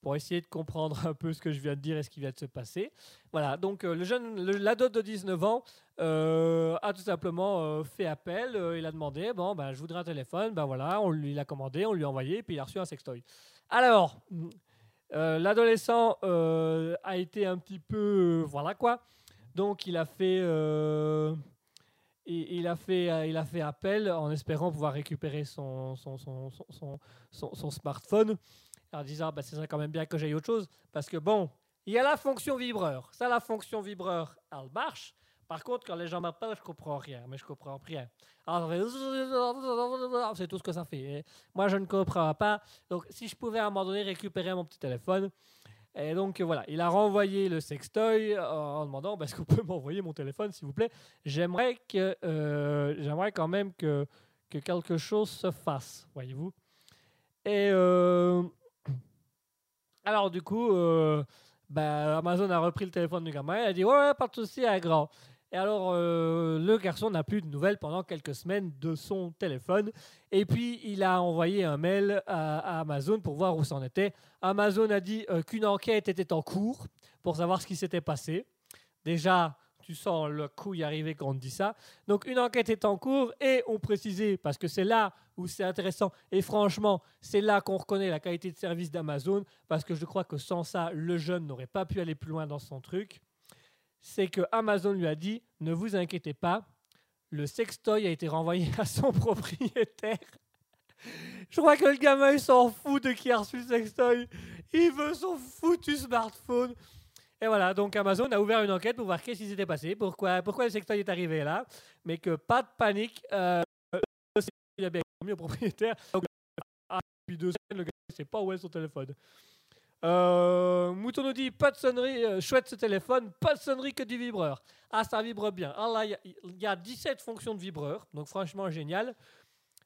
pour essayer de comprendre un peu ce que je viens de dire et ce qui vient de se passer. Voilà, donc euh, le jeune, l'ado de 19 ans euh, a tout simplement euh, fait appel, euh, il a demandé, bon, ben, je voudrais un téléphone, ben voilà, on lui l'a commandé, on lui a envoyé, puis il a reçu un sextoy. Alors, l'adolescent a été un petit peu, voilà quoi, donc il a fait... euh, il, a fait, appel en espérant pouvoir récupérer son, smartphone en disant bah, c'est quand même bien que j'aille autre chose parce que bon, il y a la fonction vibreur. Ça, la fonction vibreur, elle marche. Par contre, quand les gens m'appellent, je comprends rien, mais je comprends rien. C'est tout ce que ça fait. Et moi, je ne comprends pas. Donc, si je pouvais à un moment donné récupérer mon petit téléphone, et donc euh, voilà, il a renvoyé le sextoy euh, en demandant bah, est-ce vous pouvez m'envoyer mon téléphone, s'il vous plaît? J'aimerais que, euh, j'aimerais quand même que, que quelque chose se fasse, voyez-vous. Et alors du coup, bah, Amazon a repris le téléphone du gamin, il a dit ouais, ouais pas de souci, un grand. Et alors, euh, le garçon n'a plus de nouvelles pendant quelques semaines de son téléphone. Et puis, il a envoyé un mail à, Amazon pour voir où c'en était. Amazon a dit euh, qu'une enquête était en cours pour savoir ce qui s'était passé. Déjà, tu sens le coup y arriver quand on dit ça. Donc, une enquête est en cours et on précisait, parce que c'est là où c'est intéressant, et franchement, c'est là qu'on reconnaît la qualité de service d'Amazon, parce que je crois que sans ça, le jeune n'aurait pas pu aller plus loin dans son truc c'est que Amazon lui a dit ne vous inquiétez pas, le sextoy a été renvoyé à son propriétaire. Je crois que le gamin s'en fout de qui a reçu le sextoy. Il veut son foutu smartphone. Et voilà, donc Amazon a ouvert une enquête pour voir qu'est-ce qui s'était passé, pourquoi, pourquoi le sextoy est arrivé là, mais que pas de panique, euh, il a bien mis au propriétaire. Ah, depuis deux semaines, le gars ne sait pas où est son téléphone. Euh, Mouton nous dit pas de sonnerie, euh, chouette ce téléphone, pas de sonnerie que du vibreur. Ah, ça vibre bien. Ah là, il y a- il y, a 17 fonctions de vibreur, donc franchement génial.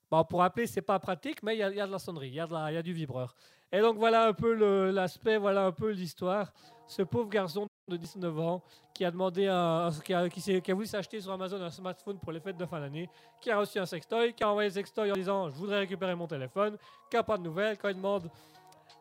Bon, pour appeler, c'est pas pratique, mais il y, a- de la sonnerie, il y, a du vibreur. Et donc voilà un peu l'aspect, voilà un peu l'histoire. Ce pauvre garçon de 19 ans qui a demandé qui, a, qui a voulu s'acheter sur Amazon un smartphone pour les fêtes de fin d'année, qui a reçu un sextoy, qui a envoyé le sextoy en disant je voudrais récupérer mon téléphone, qui a pas de nouvelles, quand il demande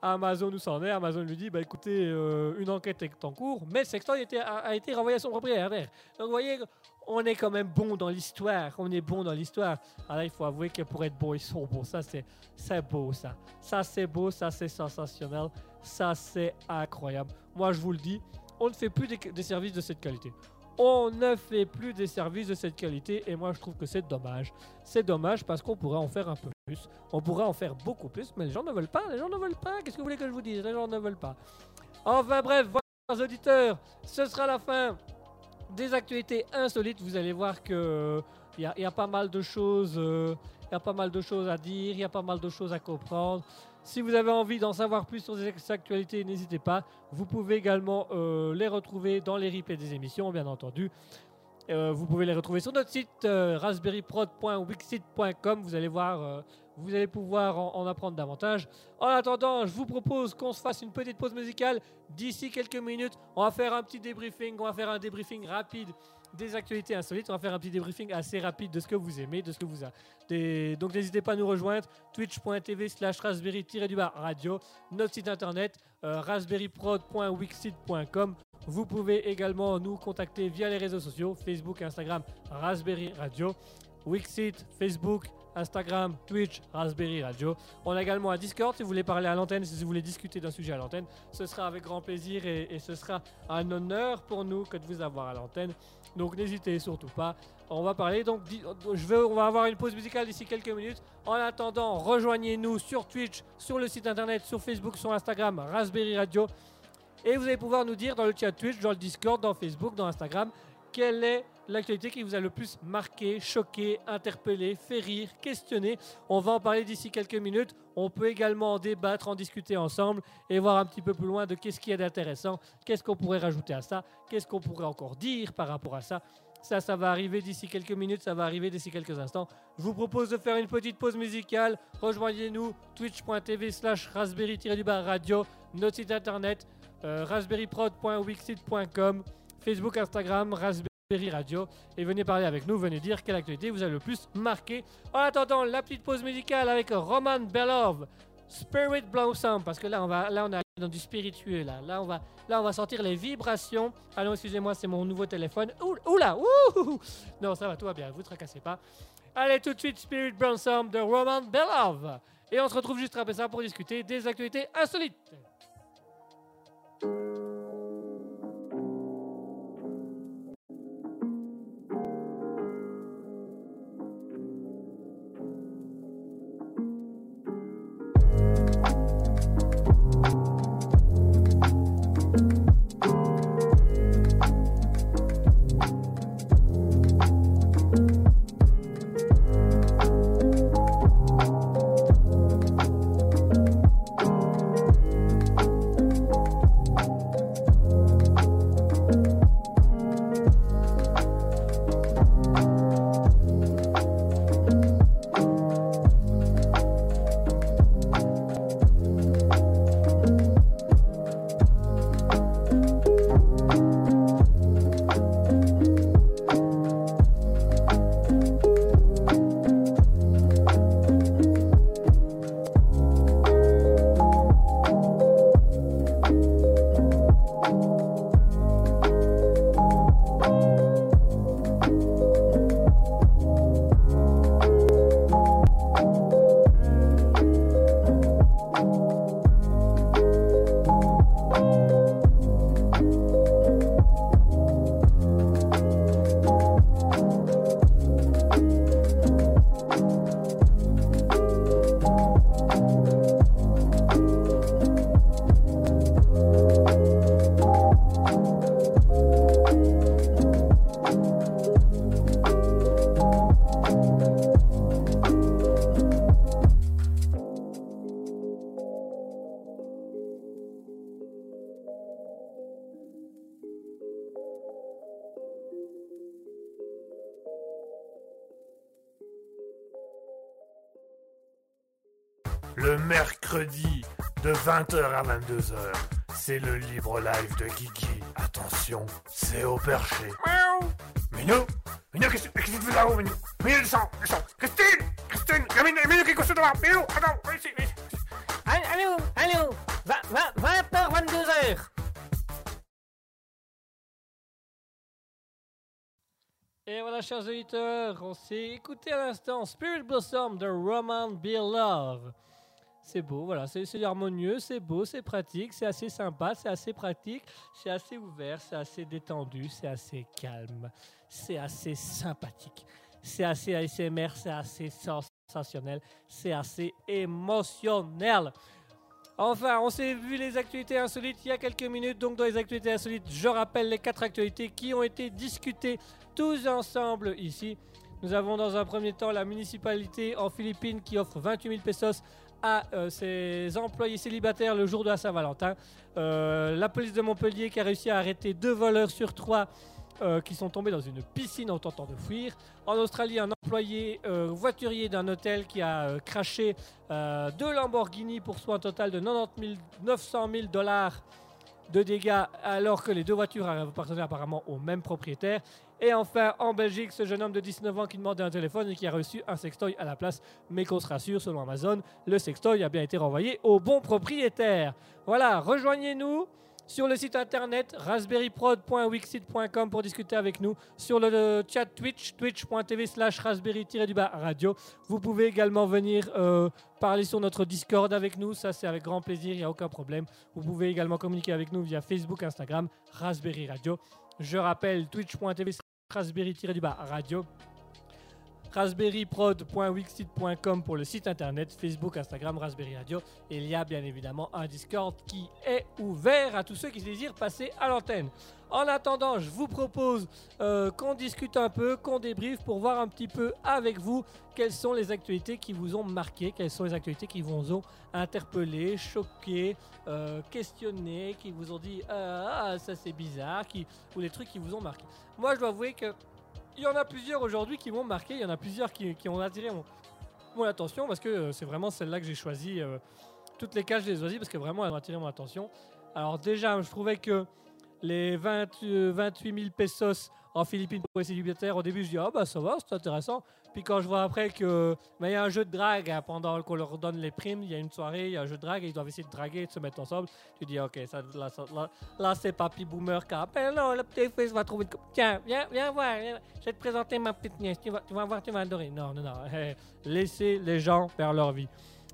Amazon où ça en est, Amazon lui dit bah écoutez, euh, une enquête est en cours, mais le sextoy a, été renvoyé à son propriétaire. Donc vous voyez, on est quand même bon dans l'histoire, on est bon dans l'histoire. Alors là, il faut avouer que pour être beau, ils sont beaux. Ça, c'est c'est beau, ça. Ça, c'est beau, ça, c'est sensationnel. Ça, c'est incroyable. Moi, je vous le dis, on ne fait plus des services de cette qualité. On ne fait plus des services de cette qualité et moi je trouve que c'est dommage. C'est dommage parce qu'on pourrait en faire un peu plus. On pourrait en faire beaucoup plus, mais les gens ne veulent pas. Les gens ne veulent pas. Qu'est-ce que vous voulez que je vous dise? Les gens ne veulent pas. Enfin bref, voilà, auditeurs, ce sera la fin des actualités insolites. Vous allez voir que a- il y a pas mal de choses, euh, y a pas mal de choses à dire, il y a pas mal de choses à comprendre. Si vous avez envie d'en savoir plus sur ces actualités, n'hésitez pas. Vous pouvez également euh, les retrouver dans les replays des émissions, bien entendu. Euh, vous pouvez les retrouver sur notre site euh, raspberryprod.wixit.com. Vous allez voir, euh, vous allez pouvoir en, en apprendre davantage. En attendant, je vous propose qu'on se fasse une petite pause musicale. D'ici quelques minutes, on va faire un petit débriefing. On va faire un débriefing rapide des actualités insolites. On va faire un petit débriefing assez rapide de ce que vous aimez, de ce que vous a. Donc n'hésitez pas à nous rejoindre. Twitch.tv slash raspberry-radio. Notre site internet euh, raspberryprod.wixit.com. Vous pouvez également nous contacter via les réseaux sociaux Facebook, Instagram, Raspberry Radio, Wixit, Facebook, Instagram, Twitch, Raspberry Radio. On a également un Discord si vous voulez parler à l'antenne, si vous voulez discuter d'un sujet à l'antenne. Ce sera avec grand plaisir et, ce sera un honneur pour nous que de vous avoir à l'antenne. Donc n'hésitez surtout pas. On va parler donc je veux, on va avoir une pause musicale d'ici quelques minutes. En attendant, rejoignez-nous sur Twitch, sur le site internet, sur Facebook, sur Instagram, Raspberry Radio. Et vous allez pouvoir nous dire dans le chat Twitch, dans le Discord, dans Facebook, dans Instagram, quelle est l'actualité qui vous a le plus marqué, choqué, interpellé, fait rire, questionné. On va en parler d'ici quelques minutes. On peut également en débattre, en discuter ensemble et voir un petit peu plus loin de qu'est-ce qu'il y a d'intéressant, qu'est-ce qu'on pourrait rajouter à ça, qu'est-ce qu'on pourrait encore dire par rapport à ça. Ça, ça va arriver d'ici quelques minutes, ça va arriver d'ici quelques instants. Je vous propose de faire une petite pause musicale. Rejoignez-nous twitch.tv slash raspberry-radio, notre site internet, euh, raspberryprod.wixit.com, Facebook, Instagram, Raspberry Radio. Et venez parler avec nous, venez dire quelle actualité vous a le plus marqué. En attendant, la petite pause musicale avec Roman Belov, Spirit Blossom, parce que là on va, là on est dans du spirituel. Là, là on va, là on va sentir les vibrations. Ah non, excusez-moi, c'est mon nouveau téléphone. Oula, ouh, non, ça va, tout va bien, vous tracassez pas. Allez, tout de suite, Spirit Blossom de Roman Belov. Et on se retrouve juste après ça pour discuter des actualités insolites. Le mercredi de 20h à 22h. C'est le libre live de Guigui. Attention, c'est au perché. Miaou. Minou Minou, qu'est-ce qu'est-ce que tu fais là-haut, Minou Minou, descends, descends Christine Christine Minou, Minou qui est devant Minou, attends, viens ici, viens ici. Allô, allô, 20h, 22h. Et voilà, chers auditeurs, on s'est écouté à l'instant Spirit Blossom de Roman Beer Love. C'est beau, voilà, c'est harmonieux, c'est beau, c'est pratique, c'est assez sympa, c'est assez pratique, c'est assez ouvert, c'est assez détendu, c'est assez calme, c'est assez sympathique, c'est assez ASMR, c'est assez sensationnel, c'est assez émotionnel. Enfin, on s'est vu les actualités insolites il y a quelques minutes. Donc, dans les actualités insolites, je rappelle les quatre actualités qui ont été discutées tous ensemble ici. Nous avons dans un premier temps la municipalité en Philippines qui offre 28 000 pesos euh, ses employés célibataires le jour de la Saint-Valentin. Euh, la police de Montpellier qui a réussi à arrêter deux voleurs sur trois euh, qui sont tombés dans une piscine en tentant de fuir. En Australie, un employé voiturier d'un hôtel qui a craché deux Lamborghini pour soit un total de 90 000 900 000 dollars de dégâts alors que les deux voitures appartenaient apparemment au même propriétaire. Et enfin, en Belgique, ce jeune homme de 19 ans qui demandait un téléphone et qui a reçu un sextoy à la place, mais qu'on se rassure, selon Amazon, le sextoy a bien été renvoyé au bon propriétaire. Voilà, rejoignez-nous sur le site internet raspberryprod.wixit.com pour discuter avec nous, sur le, chat Twitch, twitch.tv slash raspberry-radio. Vous pouvez également venir euh, parler sur notre Discord avec nous, ça c'est avec grand plaisir, il n'y a aucun problème. Vous pouvez également communiquer avec nous via Facebook, Instagram, Raspberry Radio. Je rappelle twitch.tv slash raspberry-radio raspberryprod.wixit.com pour le site internet, Facebook, Instagram, Raspberry Radio. Et il y a bien évidemment un Discord qui est ouvert à tous ceux qui désirent passer à l'antenne. En attendant, je vous propose euh, qu'on discute un peu, qu'on débriefe pour voir un petit peu avec vous quelles sont les actualités qui vous ont marqué, quelles sont les actualités qui vous ont interpellé, choqué, euh, questionné, qui vous ont dit ah, ah, ça c'est bizarre, ou les trucs qui vous ont marqué. Moi, je dois avouer que il y en a plusieurs aujourd'hui qui m'ont marqué, il y en a plusieurs qui, ont attiré mon, attention parce que euh, c'est vraiment celle-là que j'ai choisi. euh, toutes les les ai choisies parce que vraiment elles ont attiré mon attention. Alors déjà, je trouvais que les 20, euh, 28 000 pesos en Philippines pour les célibataires, au début je dis ah bah ça va, c'est intéressant. Puis quand je vois après que il y a un jeu de drague hein, pendant qu'on leur donne les primes, il y a une soirée, il y a un jeu de drague et ils doivent essayer de draguer de se mettre ensemble. Tu dis ok, ça, là, c'est papy boomer qui appelle. Non, le petit fils va trouver Tiens, viens, viens voir, je vais te présenter ma petite nièce. Tu vas, tu vas voir, tu vas adorer. Non, non, non. laissez les gens faire leur vie.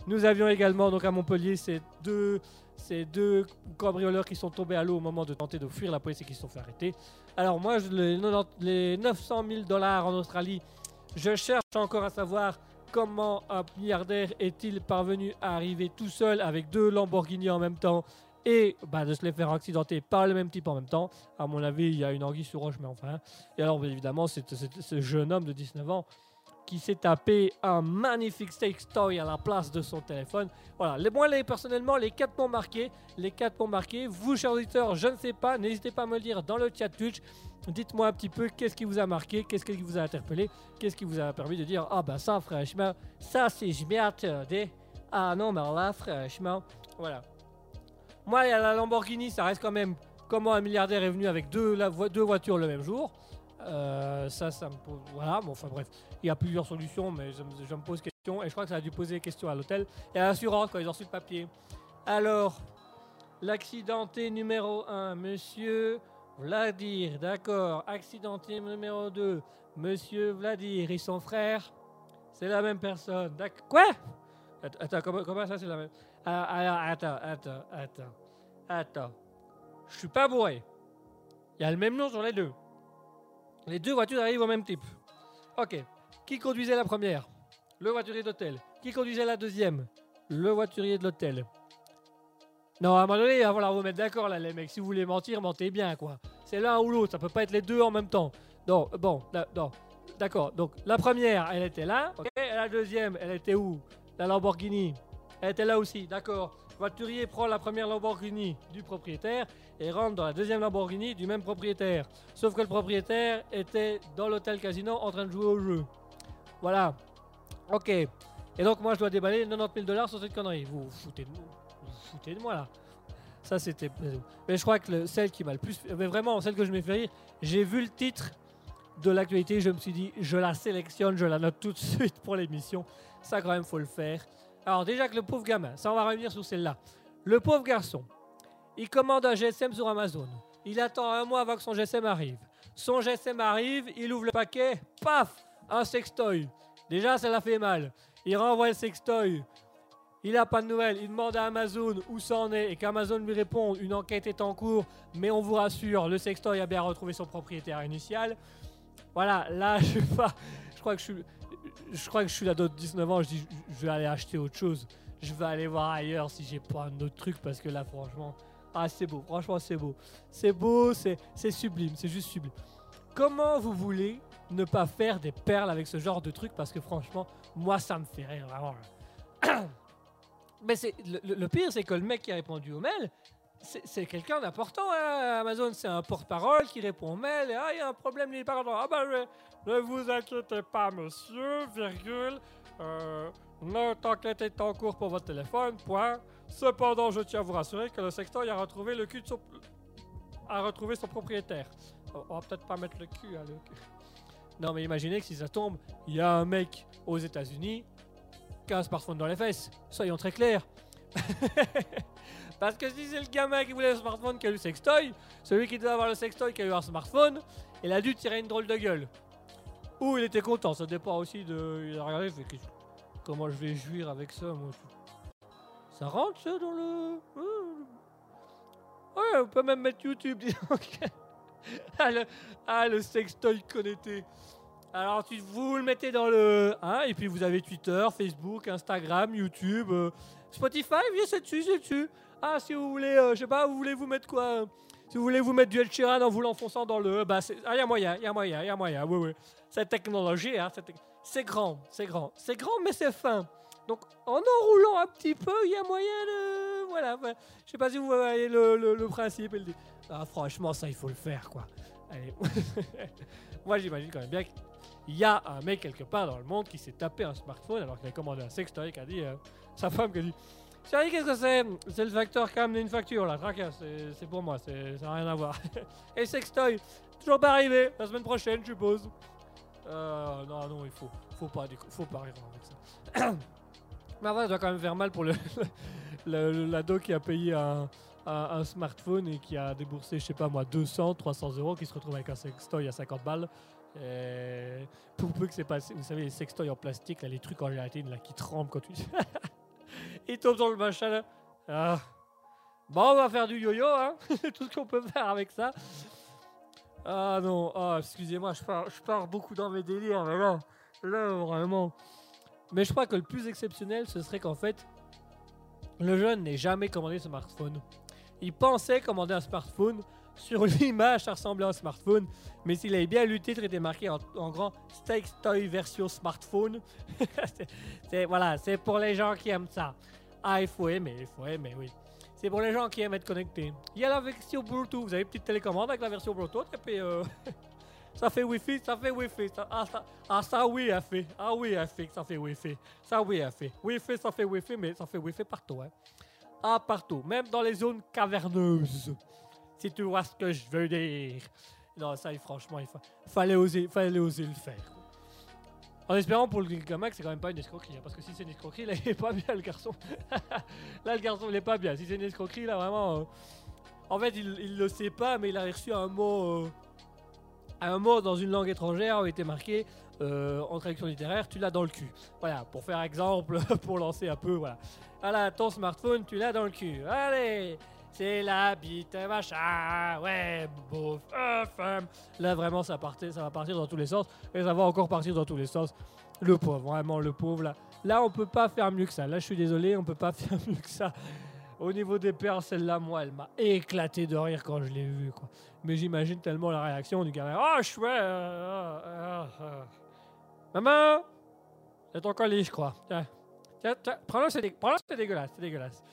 Nous avions également donc à Montpellier ces deux, ces deux cambrioleurs qui sont tombés à l'eau au moment de tenter de fuir la police et qui se sont fait arrêter. Alors moi, les, 90 les 900 000 dollars en Australie, je cherche encore à savoir comment un milliardaire est-il parvenu à arriver tout seul avec deux Lamborghini en même temps et bah, de se les faire accidenter par le même type en même temps. À mon avis, il y a une anguille sur roche, mais enfin. Et alors, évidemment, c'est ce jeune homme de 19 ans qui s'est tapé un magnifique sex toy à la place de son téléphone. Voilà, moi, les, personnellement, les quatre m'ont marqué. Les quatre m'ont marqué. Vous, chers auditeurs, je ne sais pas. N'hésitez pas à me le dire dans le chat Twitch. Dites-moi un petit peu qu'est-ce qui vous a marqué, qu'est-ce qui vous a interpellé, qu'est-ce qui vous a permis de dire Ah, bah ça, franchement, ça, c'est je m'y attendais. Ah non, mais là, franchement, voilà. Moi, la Lamborghini, ça reste quand même comment un milliardaire est venu avec deux, deux voitures le même jour. Euh, ça, ça me pose. Voilà, bon, enfin bref, il y a plusieurs solutions, mais je, me- pose question et je crois que ça a dû poser question à l'hôtel et à l'assurance quand ils ont reçu le papier. Alors, l'accidenté numéro 1, monsieur Vladir, d'accord. Accidenté numéro 2, monsieur Vladir et son frère, c'est la même personne. D'accord. Quoi? Att- Attends, comment, ça c'est la même? Ah, attends, attends, attends, attends. Je suis pas bourré. Il y a le même nom sur les deux. Les deux voitures arrivent au même type. Ok. Qui conduisait la première? Le voiturier d'hôtel. Qui conduisait la deuxième? Le voiturier de l'hôtel. Non, à un moment donné, il va vous mettre d'accord là, les mecs. Si vous voulez mentir, mentez bien, quoi. C'est l'un ou l'autre, ça peut pas être les deux en même temps. Non, bon, non. D'accord, donc la première, elle était là. Et la deuxième, elle était où? La Lamborghini. Elle était là aussi, d'accord. Voiturier prend la première Lamborghini du propriétaire et rentre dans la deuxième Lamborghini du même propriétaire. Sauf que le propriétaire était dans l'hôtel casino en train de jouer au jeu. Voilà. Ok. Et donc, moi, je dois déballer 90 000 dollars sur cette connerie. Vous vous foutez de, vous vous foutez de moi, là. Ça, c'était. Mais je crois que le- celle qui m'a le plus. Mais vraiment, celle que je m'ai fait rire, j'ai vu le titre de l'actualité, je me suis dit, je la sélectionne, je la note tout de suite pour l'émission. Ça, quand même, faut le faire. Alors, déjà que le pauvre gamin, ça, on va revenir sur celle-là. Le pauvre garçon, il commande un GSM sur Amazon. Il attend un mois avant que son GSM arrive. Son GSM arrive, il ouvre le paquet, paf, un sextoy. Déjà, ça l'a fait mal. Il renvoie le sextoy. Il n'a pas de nouvelles. Il demande à Amazon où ça en est et qu'Amazon lui répond une enquête est en cours, mais on vous rassure, le sextoy a bien retrouvé son propriétaire initial. Voilà, là, je sais pas. Je crois que je suis, je crois que je suis là d'autres 19 ans. Je dis, je vais aller acheter autre chose. Je vais aller voir ailleurs si j'ai pas un autre truc parce que là, franchement, ah, c'est beau. Franchement, c'est beau. C'est beau, c'est sublime. C'est juste sublime. Comment vous voulez ne pas faire des perles avec ce genre de truc? Parce que franchement, moi, ça me fait rire, vraiment. Mais le- le pire, c'est que le mec qui a répondu au mail, c'est quelqu'un d'important. hein. Amazon, c'est un porte-parole qui répond au mail. Et, ah, il y a un problème, il pardon. Ah, bah, je- ne vous inquiétez pas, monsieur, virgule. Euh, notre enquête est en cours pour votre téléphone, point. Cependant, je tiens à vous rassurer que le sextoy a retrouvé le cul de son... a retrouvé son propriétaire. On on va peut-être pas mettre le cul, hein, le cul. Non, mais imaginez que si ça tombe, il y a un mec aux États-Unis qui a un smartphone dans les fesses. Soyons très clairs. Parce que si c'est le gamin qui voulait le smartphone qui a eu le sextoy, celui qui devait avoir le sextoy qui a eu un smartphone, il a dû tirer une drôle de gueule. Ou il était content, ça dépend aussi de. Il a regardé, il fait comment je vais jouir avec ça, moi. Ça rentre ça dans le. Ouais, on peut même mettre YouTube, dis donc. ah, le, ah, le sextoy connecté. Alors, tu, vous le mettez dans le. Hein, et puis vous avez Twitter, Facebook, Instagram, YouTube, euh, Spotify, oui, c'est dessus, c'est dessus. Ah, si vous voulez, euh, je sais pas, vous voulez vous mettre quoi euh, Si vous voulez vous mettre du Ed Sheeran en vous l'enfonçant dans le. Bah, c'est- ah, y a moyen, y a moyen, y a moyen, oui, oui. Cette technologie, hein, c'est grand, c'est grand. C'est grand, mais c'est fin. Donc, en enroulant un petit peu, il y a moyen de. Voilà, voilà. je sais pas si vous voyez le, le- principe. le- Ah, franchement, ça, il faut le faire, quoi. Allez. Moi, j'imagine quand même bien qu'il y a un mec quelque part dans le monde qui s'est tapé un smartphone alors qu'il a commandé un sextoy qui a dit. euh, sa femme qui a dit. Chérie, qu'est-ce que c'est? C'est le facteur qui a amené une facture là, tracasse, c'est pour moi, ça n'a rien à voir. Et sextoy, toujours pas arrivé, la semaine prochaine, je suppose. Euh, non, non, il faut, faut pas, faut pas rire avec ça. Mais après, ça doit quand même faire mal pour le, l'ado qui a payé un, un- smartphone et qui a déboursé, je sais pas moi, 200, 300 euros, qui se retrouve avec un sextoy à 50 balles. Et pour peu que c'est passé, vous savez, les sextoys en plastique, là, les trucs en gélatine qui tremblent quand tu. Il tombe dans le machin là. Ah. Bon, on va faire du yo-yo, hein. C'est tout ce qu'on peut faire avec ça. Ah non, ah, excusez-moi, je pars, beaucoup dans mes délires, mais là, là, vraiment. Mais je crois que le plus exceptionnel, ce serait qu'en fait, le jeune n'ait jamais commandé ce smartphone. Il pensait commander un smartphone. Sur l'image, ça ressemblait à un smartphone. Mais s'il avait bien lu le titre, il était marqué en, grand Steak Toy version smartphone. C'est- voilà, c'est pour les gens qui aiment ça. Ah, il faut aimer, il faut aimer, oui. C'est pour les gens qui aiment être connectés. Il y a la version Bluetooth. Vous avez une petite télécommande avec la version Bluetooth et puis euh, ça fait Wi-Fi, ça fait Wi-Fi. Ça, ah, ça, ah, ça oui, elle fait. Ah oui, elle fait que ça fait Wi-Fi. Ça oui, elle fait. Wi-Fi, ça fait Wi-Fi, mais ça fait Wi-Fi partout. Hein. Ah, partout. Même dans les zones caverneuses. Tu vois ce que je veux dire. Non, ça, franchement, il fa- fallait, oser, fallait oser le faire. En espérant pour le gamin que c'est quand même pas une escroquerie. hein, parce que si c'est une escroquerie, là, il est pas bien, le garçon. là, le garçon, il est pas bien. Si c'est une escroquerie, là, vraiment. euh, En fait, il, il le sait pas, mais il a reçu un mot. euh, Un mot dans une langue étrangère où il était marqué euh, en traduction littéraire, tu l'as dans le cul. Voilà, pour faire exemple, pour lancer un peu. Voilà, ton smartphone, tu l'as dans le cul. Allez, c'est la bite, machin, ouais, bouffe, euh, femme. Là, vraiment, ça, va partir dans tous les sens. Et ça va encore partir dans tous les sens. Le pauvre, vraiment, le pauvre, là. Là, on peut pas faire mieux que ça. Là, je suis désolé, on peut pas faire mieux que ça. Au niveau des perles, celle-là, moi, elle m'a éclaté de rire quand je l'ai vue, quoi. Mais j'imagine tellement la réaction du gamin. Oh, chouette euh, euh, euh. Maman C'est ton colis, je crois. Tiens, tiens, tiens prends-le, c'est dégueulasse, c'est dégueulasse.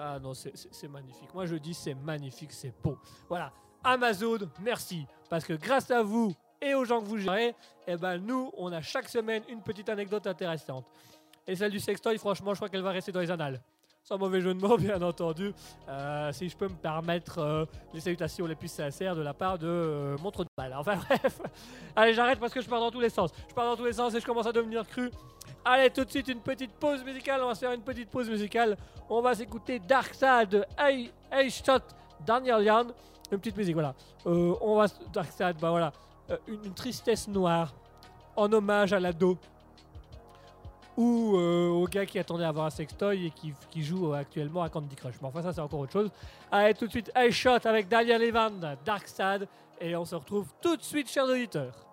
Ah non, c'est- magnifique. Moi, je dis c'est magnifique, c'est beau. Voilà. Amazon, merci. Parce que grâce à vous et aux gens que vous gérez, eh ben, nous, on a chaque semaine une petite anecdote intéressante. Et celle du sextoy, franchement, je crois qu'elle va rester dans les annales. Sans mauvais jeu de mots, bien entendu. Euh, si je peux me permettre euh, les salutations les plus sincères de la part de euh, Montre de balle. Enfin bref. Allez, j'arrête parce que je pars dans tous les sens. Je pars dans tous les sens et je commence à devenir cru. Allez, tout de suite, une petite pause musicale. On va se faire une petite pause musicale. On va s'écouter Dark Side de Shot Daniel Yan. Une petite musique, voilà. Euh, on va. Dark Side, bah voilà. Euh, une, tristesse noire en hommage à l'ado ou euh, au gars qui attendait à avoir un sextoy et qui, joue actuellement à Candy Crush. Mais enfin, ça, c'est encore autre chose. Allez, tout de suite, Hey Shot avec Daniel Evan, Dark Side. Et on se retrouve tout de suite, chers auditeurs.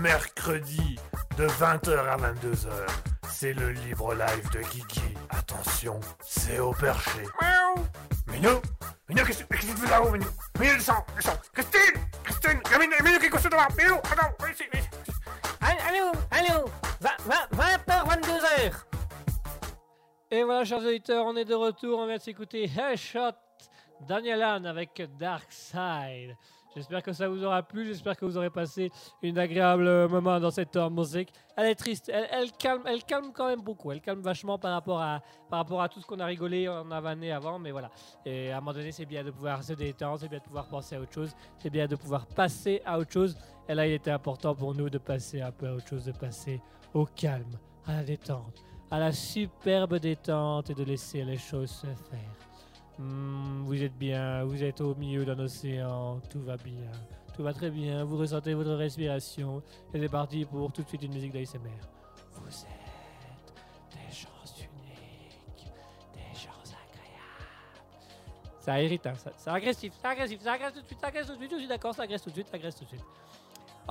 Mercredi de 20h à 22h, c'est le libre live de Guigui. Attention, c'est au perché. Miaou Minou Minou, qu'est-ce qu'est-ce que tu fais là-haut, Minou Minou, descends, descends Christine Christine Minou, Minou, qui est couché devant Minou, attends, viens ici, viens ici. Allô, allô, 20h, 22h. Et voilà, chers auditeurs, on est de retour. On vient de s'écouter Headshot Daniel Anne avec Dark Side. J'espère que ça vous aura plu. J'espère que vous aurez passé une agréable moment dans cette heure musique. Elle est triste. Elle, calme, elle calme quand même beaucoup. Elle calme vachement par rapport à, par rapport à tout ce qu'on a rigolé, on a avant. Mais voilà. Et à un moment donné, c'est bien de pouvoir se détendre, c'est bien de pouvoir penser à autre chose, c'est bien de pouvoir passer à autre chose. Et là, il était important pour nous de passer un peu à autre chose, de passer au calme, à la détente, à la superbe détente et de laisser les choses se faire. Hmm, vous êtes bien, vous êtes au milieu d'un océan, tout va bien, tout va très bien, vous ressentez votre respiration et c'est parti pour tout de suite une musique d'ASMR. Vous êtes des gens uniques, des gens agréables. Ça irrite, hein, ça- agressif, c'est agressif, ça agresse tout de suite, ça agresse tout de suite, je suis d'accord, ça agresse tout de suite, ça agresse tout de suite.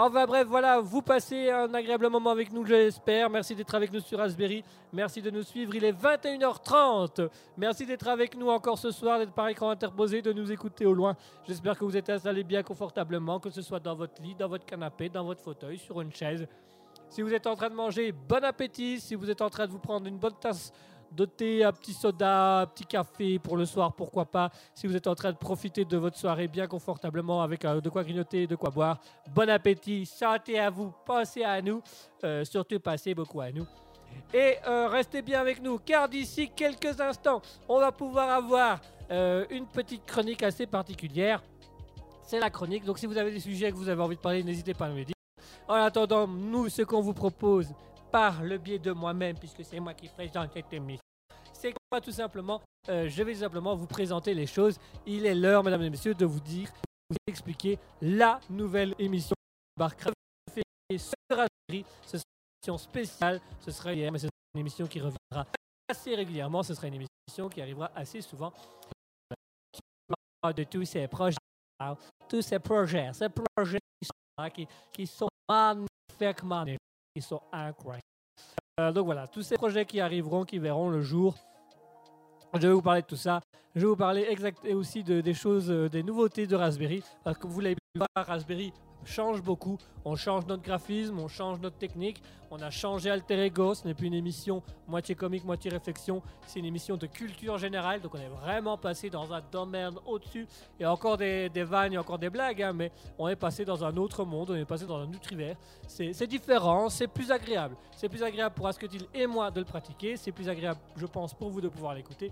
Enfin bref, voilà, vous passez un agréable moment avec nous, je l'espère. Merci d'être avec nous sur Raspberry. Merci de nous suivre. Il est 21h30. Merci d'être avec nous encore ce soir, d'être par écran interposé, de nous écouter au loin. J'espère que vous êtes installés bien confortablement, que ce soit dans votre lit, dans votre canapé, dans votre fauteuil, sur une chaise. Si vous êtes en train de manger, bon appétit. Si vous êtes en train de vous prendre une bonne tasse de thé, un petit soda, un petit café pour le soir, pourquoi pas. Si vous êtes en train de profiter de votre soirée bien confortablement avec euh, de quoi grignoter, de quoi boire, bon appétit, santé à vous, pensez à nous, euh, surtout passez beaucoup à nous. Et euh, restez bien avec nous, car d'ici quelques instants, on va pouvoir avoir une petite chronique assez particulière. C'est la chronique, donc si vous avez des sujets que vous avez envie de parler, n'hésitez pas à nous les dire. En attendant, nous, ce qu'on vous propose par le biais de moi-même, puisque c'est moi qui présente cette émission, c'est que tout simplement, euh, je vais simplement vous présenter les choses. Il est l'heure, mesdames et messieurs, de vous dire, vous expliquer la nouvelle émission. Ce sera une émission spéciale, ce sera hier, mais ce une émission qui reviendra assez régulièrement. Ce sera une émission qui arrivera assez souvent. De tous ces projets, tous ces projets, ces projets qui sont magnifiquement, qui sont incroyables. Euh, donc voilà, tous ces projets qui arriveront, qui verront le jour. Je vais vous parler de tout ça. Je vais vous parler exact et aussi de, des choses, euh, des nouveautés de Raspberry. Parce que vous l'avez voir, Raspberry change beaucoup. On change notre graphisme, on change notre technique. On a changé Alter Ego. Ce n'est plus une émission moitié comique, moitié réflexion. C'est une émission de culture générale. Donc on est vraiment passé dans un domaine au-dessus. Il y a encore des, vannes, il encore des blagues. hein, mais on est passé dans un autre monde. On est passé dans un autre univers. C'est c'est différent, c'est plus agréable. C'est plus agréable pour Asketil et moi de le pratiquer. C'est plus agréable, je pense, pour vous de pouvoir l'écouter.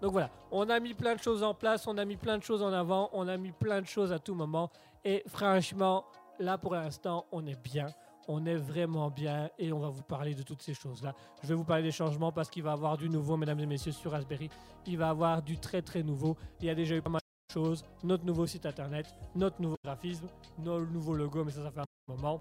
Donc voilà, on a mis plein de choses en place, on a mis plein de choses en avant, on a mis plein de choses à tout moment. Et franchement, là pour l'instant, on est bien. On est vraiment bien et on va vous parler de toutes ces choses-là. Je vais vous parler des changements parce qu'il va y avoir du nouveau, mesdames et messieurs, sur Raspberry. Il va y avoir du très très nouveau. Il y a déjà eu pas mal de choses. Notre nouveau site internet, notre nouveau graphisme, nos nouveaux logos, mais ça, ça fait un moment.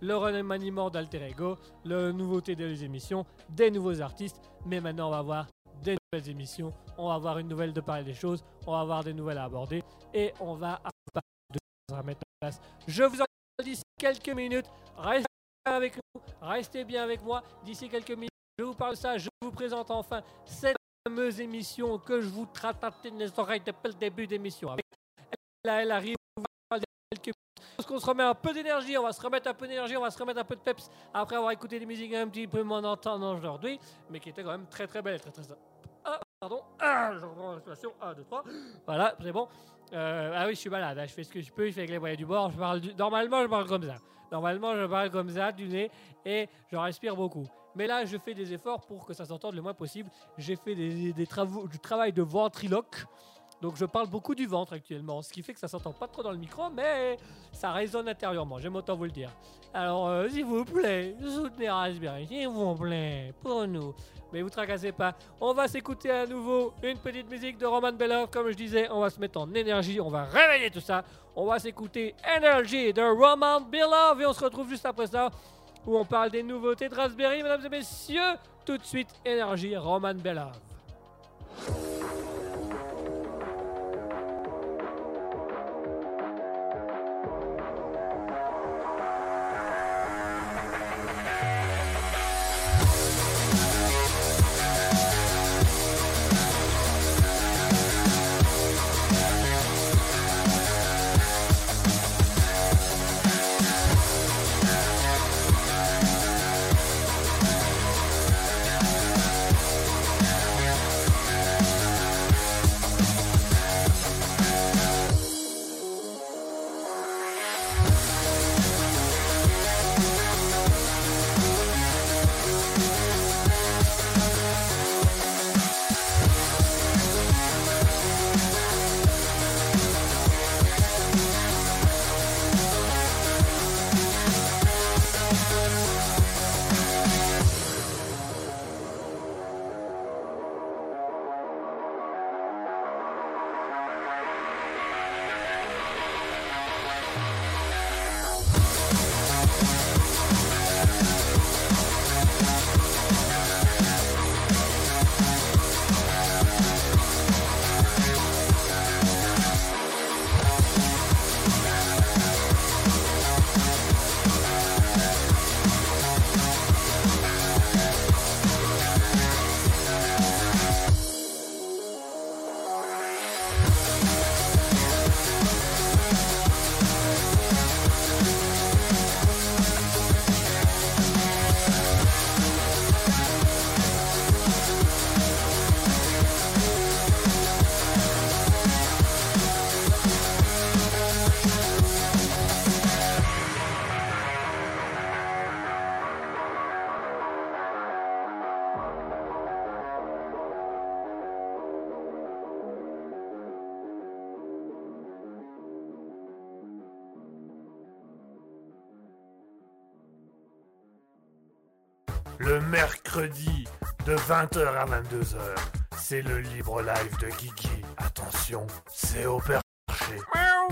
Le remaniement d'Alter Ego, le nouveauté des émissions, des nouveaux artistes. Mais maintenant, on va voir des nouvelles émissions. On va voir une nouvelle de parler des choses. On va avoir des nouvelles à aborder. Et on va avoir à mettre en place. Je vous en parle d'ici quelques minutes. Restez avec nous. Restez bien avec moi. D'ici quelques minutes, je vous parle de ça. Je vous présente enfin cette fameuse émission que je vous tratatine les oreilles depuis le début d'émission. Là, elle arrive. Quelques se remet un peu d'énergie, on va se remettre un peu d'énergie, on va se remettre un peu de peps après avoir écouté des musiques un petit peu moins entendre aujourd'hui, mais qui étaient quand même très très belles et très très ah, pardon. Ah, je reprends la respiration. 1, 2, 3. Voilà, c'est bon. Euh, ah oui, je suis malade. hein, Je fais ce que je peux. Je fais avec les moyens du bord. Je parle Normalement, je parle comme ça. Normalement, je parle comme ça, du nez, et je respire beaucoup. Mais là, je fais des efforts pour que ça s'entende le moins possible. J'ai fait des travaux, du travail de ventriloque. Donc, je parle beaucoup du ventre actuellement, ce qui fait que ça s'entend pas trop dans le micro, mais ça résonne intérieurement. J'aime autant vous le dire. Alors, euh, s'il vous plaît, soutenez Raspberry, s'il vous plaît, pour nous. Mais vous tracassez pas. On va s'écouter à nouveau une petite musique de Roman Belov. Comme je disais, on va se mettre en énergie. On va réveiller tout ça. On va s'écouter Energy de Roman Belov. Et on se retrouve juste après ça où on parle des nouveautés de Raspberry, mesdames et messieurs. Tout de suite, Energy, Roman Belov. 20h à 22h, c'est le libre live de Guigui. Attention, c'est au perché. Miaou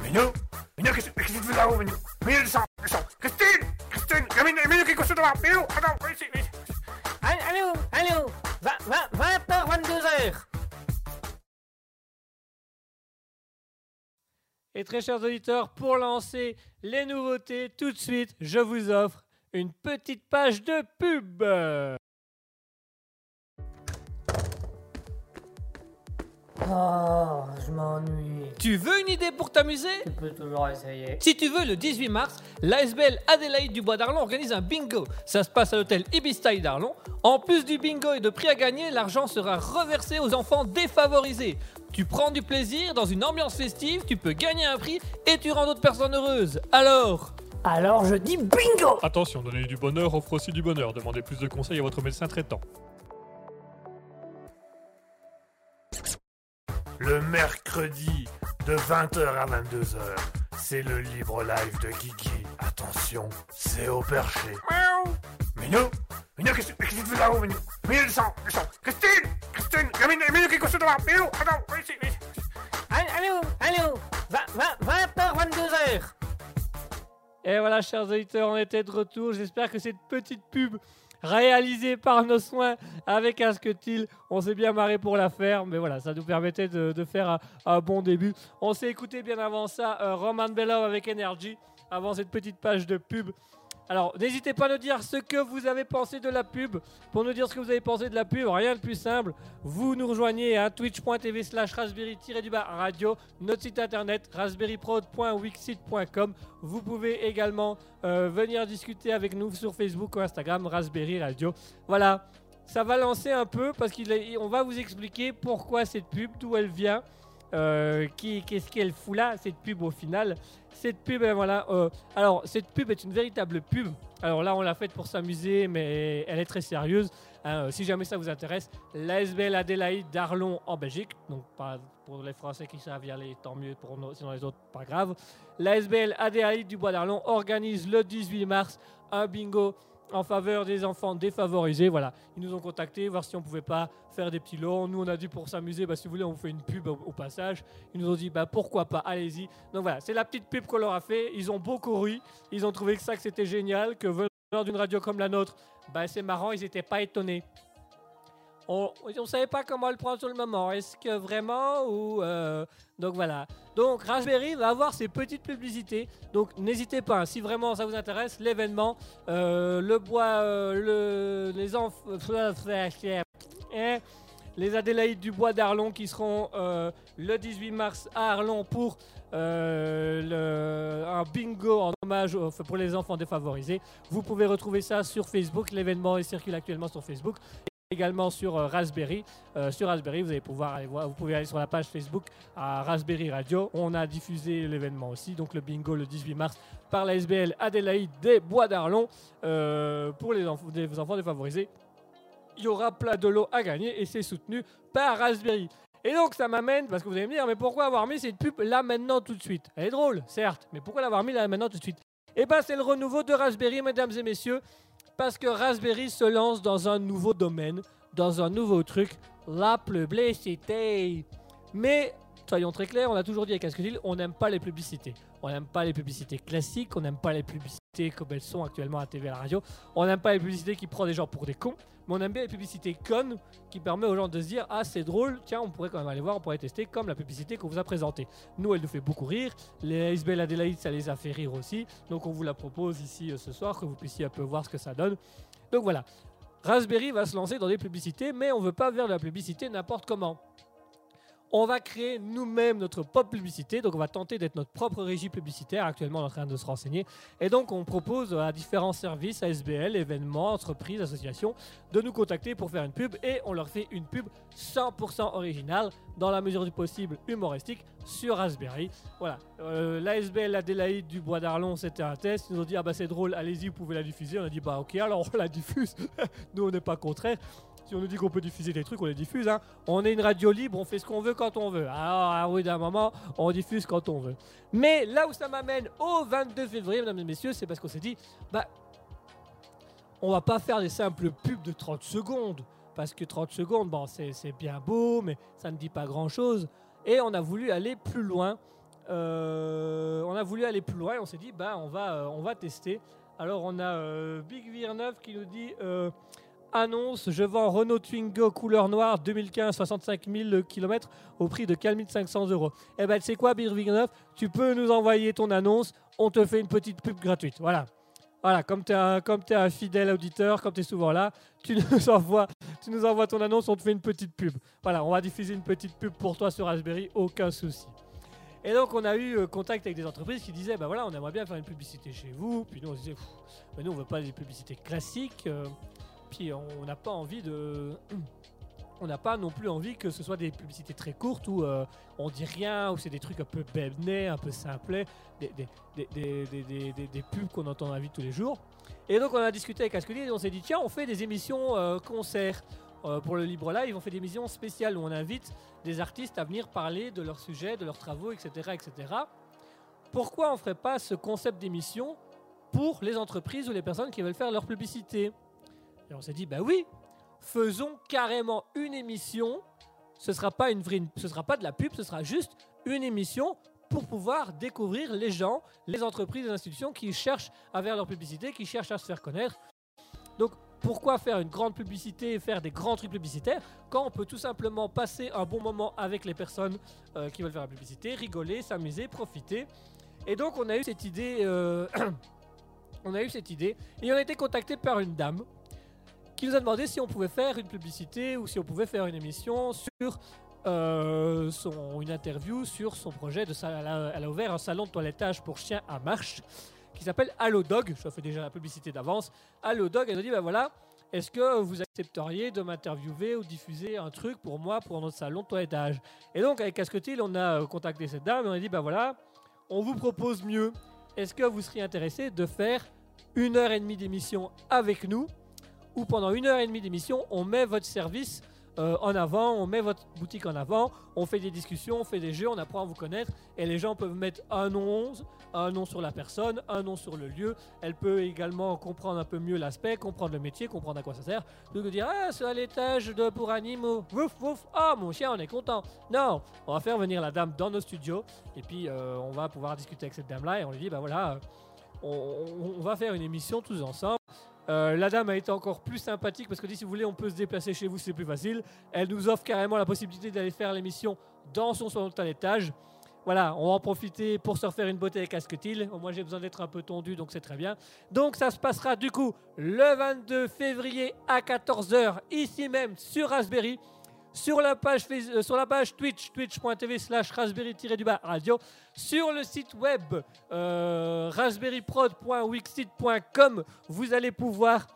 Minou Minou, qu'est-ce que tu fais là-haut, Minou Minou, descends, descends Christine Christine Minou, qui est devant Minou, attends, viens ici, viens ici. Allô, allô, 20h, 22h. Et très chers auditeurs, pour lancer les nouveautés, tout de suite, je vous offre une petite page de pub. Oh, je m'ennuie. Tu veux une idée pour t'amuser? Tu peux toujours essayer. Si tu veux, le 18 mars, l'ASBL Adélaïde du Bois d'Arlon organise un bingo. Ça se passe à l'hôtel Ibistyle d'Arlon. En plus du bingo et de prix à gagner, l'argent sera reversé aux enfants défavorisés. Tu prends du plaisir dans une ambiance festive, tu peux gagner un prix et tu rends d'autres personnes heureuses. Alors? Alors je dis bingo Attention, donner du bonheur offre aussi du bonheur. Demandez plus de conseils à votre médecin traitant. Le mercredi de 20h à 22h, c'est le libre live de Guigui. Attention, c'est au perché. Miaou Minou Minou, qu'est-ce qu'est-ce que tu fais là-haut, Minou? Minou, descends, descends Christine Christine Minou, Minou, qui est couché devant Minou, attends, viens ici, viens ici. Allô, allô, 20h, 22h. Et voilà, chers auditeurs, on était de retour. J'espère que cette petite pub réalisée par nos soins avec Asketil, on s'est bien marré pour la faire. Mais voilà, ça nous permettait de, faire un, un bon début. On s'est écouté bien avant ça euh, Roman Belov avec Energy, avant cette petite page de pub. Alors, n'hésitez pas à nous dire ce que vous avez pensé de la pub. Pour nous dire ce que vous avez pensé de la pub, rien de plus simple. Vous nous rejoignez à twitch.tv slash raspberry-radio, notre site internet raspberryprod.wixit.com. Vous pouvez également euh, venir discuter avec nous sur Facebook ou Instagram, Raspberry Radio. Voilà, ça va lancer un peu parce qu'on va vous expliquer pourquoi cette pub, d'où elle vient. Euh, qu'est-ce qu'elle fout là, cette pub au final? Cette pub, ben voilà. euh, alors, cette pub est une véritable pub. Alors là, on l'a faite pour s'amuser, mais elle est très sérieuse. Hein, euh, si jamais ça vous intéresse, l'ASBL Adélaïde d'Arlon en Belgique, donc pas pour les Français qui savent y aller, tant mieux pour nous, sinon les autres, pas grave. L'ASBL Adélaïde du Bois d'Arlon organise le 18 mars un bingo en faveur des enfants défavorisés. Voilà, ils nous ont contactés, voir si on pouvait pas faire des petits lots. Nous, on a dit pour s'amuser, bah, si vous voulez, on vous fait une pub au, passage. Ils nous ont dit, bah, pourquoi pas, allez-y. Donc voilà, c'est la petite pub qu'on leur a fait. Ils ont beaucoup ri. Ils ont trouvé que ça, que c'était génial, que venant d'une radio comme la nôtre, bah, c'est marrant, ils n'étaient pas étonnés. On ne savait pas comment le prendre sur le moment. Est-ce que vraiment ou euh, donc voilà. Donc Raspberry va avoir ses petites publicités. Donc n'hésitez pas. si vraiment ça vous intéresse, l'événement, euh, le bois, euh, le, les enfants, les Adélaïdes du bois d'Arlon qui seront le 18 mars à Arlon pour un bingo en hommage pour les enfants défavorisés. Vous pouvez retrouver ça sur Facebook. L'événement circule actuellement sur Facebook. Également sur euh, Raspberry. Euh, sur Raspberry, vous allez pouvoir aller voir. Vous pouvez aller sur la page Facebook à Raspberry Radio. On a diffusé l'événement aussi, donc le bingo le 18 mars par la SBL Adélaïde des Bois d'Arlon euh, pour les, enfants défavorisés. Il y aura plein de lots à gagner et c'est soutenu par Raspberry. Et donc ça m'amène, parce que vous allez me dire, mais pourquoi avoir mis cette pub là maintenant tout de suite? Elle est drôle, certes, mais pourquoi l'avoir mis là maintenant tout de suite? Eh ben c'est le renouveau de Raspberry, mesdames et messieurs, parce que Raspberry se lance dans un nouveau domaine, dans un nouveau truc, la publicité. Mais soyons très clairs, on a toujours dit avec Asketil, on n'aime pas les publicités. On n'aime pas les publicités classiques, on n'aime pas les publicités comme elles sont actuellement à TV et à la radio. On n'aime pas les publicités qui prennent des gens pour des cons, mais on aime bien les publicités connes qui permettent aux gens de se dire Ah, c'est drôle, tiens, on pourrait quand même aller voir, on pourrait tester comme la publicité qu'on vous a présentée. Nous, elle nous fait beaucoup rire. Les Isabelle Adélaïde, ça les a fait rire aussi. Donc, on vous la propose ici euh, ce soir, que vous puissiez un peu voir ce que ça donne. Donc, voilà. Raspberry va se lancer dans des publicités, mais on veut pas faire la publicité n'importe comment. On va créer nous-mêmes notre propre publicité, donc on va tenter d'être notre propre régie publicitaire. Actuellement, on est en train de se renseigner. Et donc, on propose à différents services, ASBL, événements, entreprises, associations, de nous contacter pour faire une pub. Et on leur fait une pub 100% originale, dans la mesure du possible humoristique, sur Raspberry. Voilà. Euh, L'ASBL Adélaïde du Bois d'Arlon, c'était un test. Ils nous ont dit, ah bah c'est drôle, allez-y, vous pouvez la diffuser. On a dit, bah ok, alors on la diffuse. nous, on n'est pas contraire. Si on nous dit qu'on peut diffuser des trucs, on les diffuse. Hein. On est une radio libre, on fait ce qu'on veut quand on veut. Alors, à d'un moment, on diffuse quand on veut. Mais là où ça m'amène au 22 février, mesdames et messieurs, c'est parce qu'on s'est dit, bah, on va pas faire des simples pubs de 30 secondes. Parce que 30 secondes, bon, c'est bien beau, mais ça ne dit pas grand-chose. Et on a voulu aller plus loin. Euh, on a voulu aller plus loin et on s'est dit, bah, on va, euh, tester. Alors, on a euh, Big Vir9 qui nous dit Annonce, je vends Renault Twingo couleur noire 2015, 65 000 km au prix de 4500 euros. Eh ben, tu sais quoi, Vir9 Tu peux nous envoyer ton annonce, on te fait une petite pub gratuite. Voilà. Voilà, comme tu es, un- fidèle auditeur, comme tu es souvent là, tu nous, envoies, tu nous envoies ton annonce, on te fait une petite pub. Voilà, on va diffuser une petite pub pour toi sur Raspberry, aucun souci. Et donc on a eu euh, contact avec des entreprises qui disaient, bah voilà, on aimerait bien faire une publicité chez vous. Puis nous on se disait, nous on veut pas des publicités classiques. euh, puis on n'a pas envie de, on n'a pas non plus envie que ce soit des publicités très courtes où euh, on dit rien, où c'est des trucs un peu bébnés, un peu simplets, des- des- des- des pubs qu'on entend dans la vie de tous les jours. Et donc on a discuté avec Ascoli et on s'est dit, tiens, on fait des émissions euh, concerts. Euh, pour le Libre Live, on fait des émissions spéciales où on invite des artistes à venir parler de leurs sujets, de leurs travaux, etc. etc. Pourquoi on ne ferait pas ce concept d'émission pour les entreprises ou les personnes qui veulent faire leur publicité? Et on s'est dit, bah oui, faisons carrément une émission. Ce sera pas une vraie, ce sera pas de la pub, ce sera juste une émission pour pouvoir découvrir les gens, les entreprises, les institutions qui cherchent à faire leur publicité, qui cherchent à se faire connaître. Donc pourquoi faire une grande publicité et faire des grands trucs publicitaires quand on peut tout simplement passer un bon moment avec les personnes euh, qui veulent faire la publicité, rigoler, s'amuser, profiter? Et donc on a eu cette idée, euh, on a eu cette idée et on a été contacté par une dame qui nous a demandé si on pouvait faire une publicité ou si on pouvait faire une émission sur euh, son, une interview sur son projet de elle, a, elle a ouvert un salon de toilettage pour chiens à marche qui s'appelle Allo Dog. Je fais déjà la publicité d'avance. Allo Dog, elle nous dit ben voilà, est-ce que vous accepteriez de m'interviewer ou diffuser un truc pour moi pour notre salon de toilettage? Et donc avec Casquetil, on a euh, contacté cette dame et on a dit ben voilà, on vous propose mieux. Est-ce que vous seriez intéressé de faire une heure et demie d'émission avec nous où pendant une heure et demie d'émission, on met votre service euh, en avant, on met votre boutique en avant, on fait des discussions, on fait des jeux, on apprend à vous connaître et les gens peuvent mettre un nom 11, un nom sur la personne, un nom sur le lieu. Elle peut également comprendre un peu mieux l'aspect, comprendre le métier, comprendre à quoi ça sert. De dire Ah, c'est à l'étage de pour animaux. Wouf, wouf. Ah, mon chien, on est content. Non, on va faire venir la dame dans nos studios et puis euh, on va pouvoir discuter avec cette dame-là et on lui dit Bah voilà, euh, on va faire une émission tous ensemble. Euh, la dame a été encore plus sympathique parce que dit si vous voulez on peut se déplacer chez vous c'est plus facile. Elle nous offre carrément la possibilité d'aller faire l'émission dans son de l'étage. Voilà, on va en profiter pour se refaire une beauté avec Asketil. Moi j'ai besoin d'être un peu tondu donc c'est très bien. Donc ça se passera du coup le 22 février à 14h ici même sur Raspberry. Sur la page, Face- euh, sur la page Twitch, twitch.tv slash raspberry-du-bas radio, sur le site web euh, raspberryprod.wixit.com, vous allez pouvoir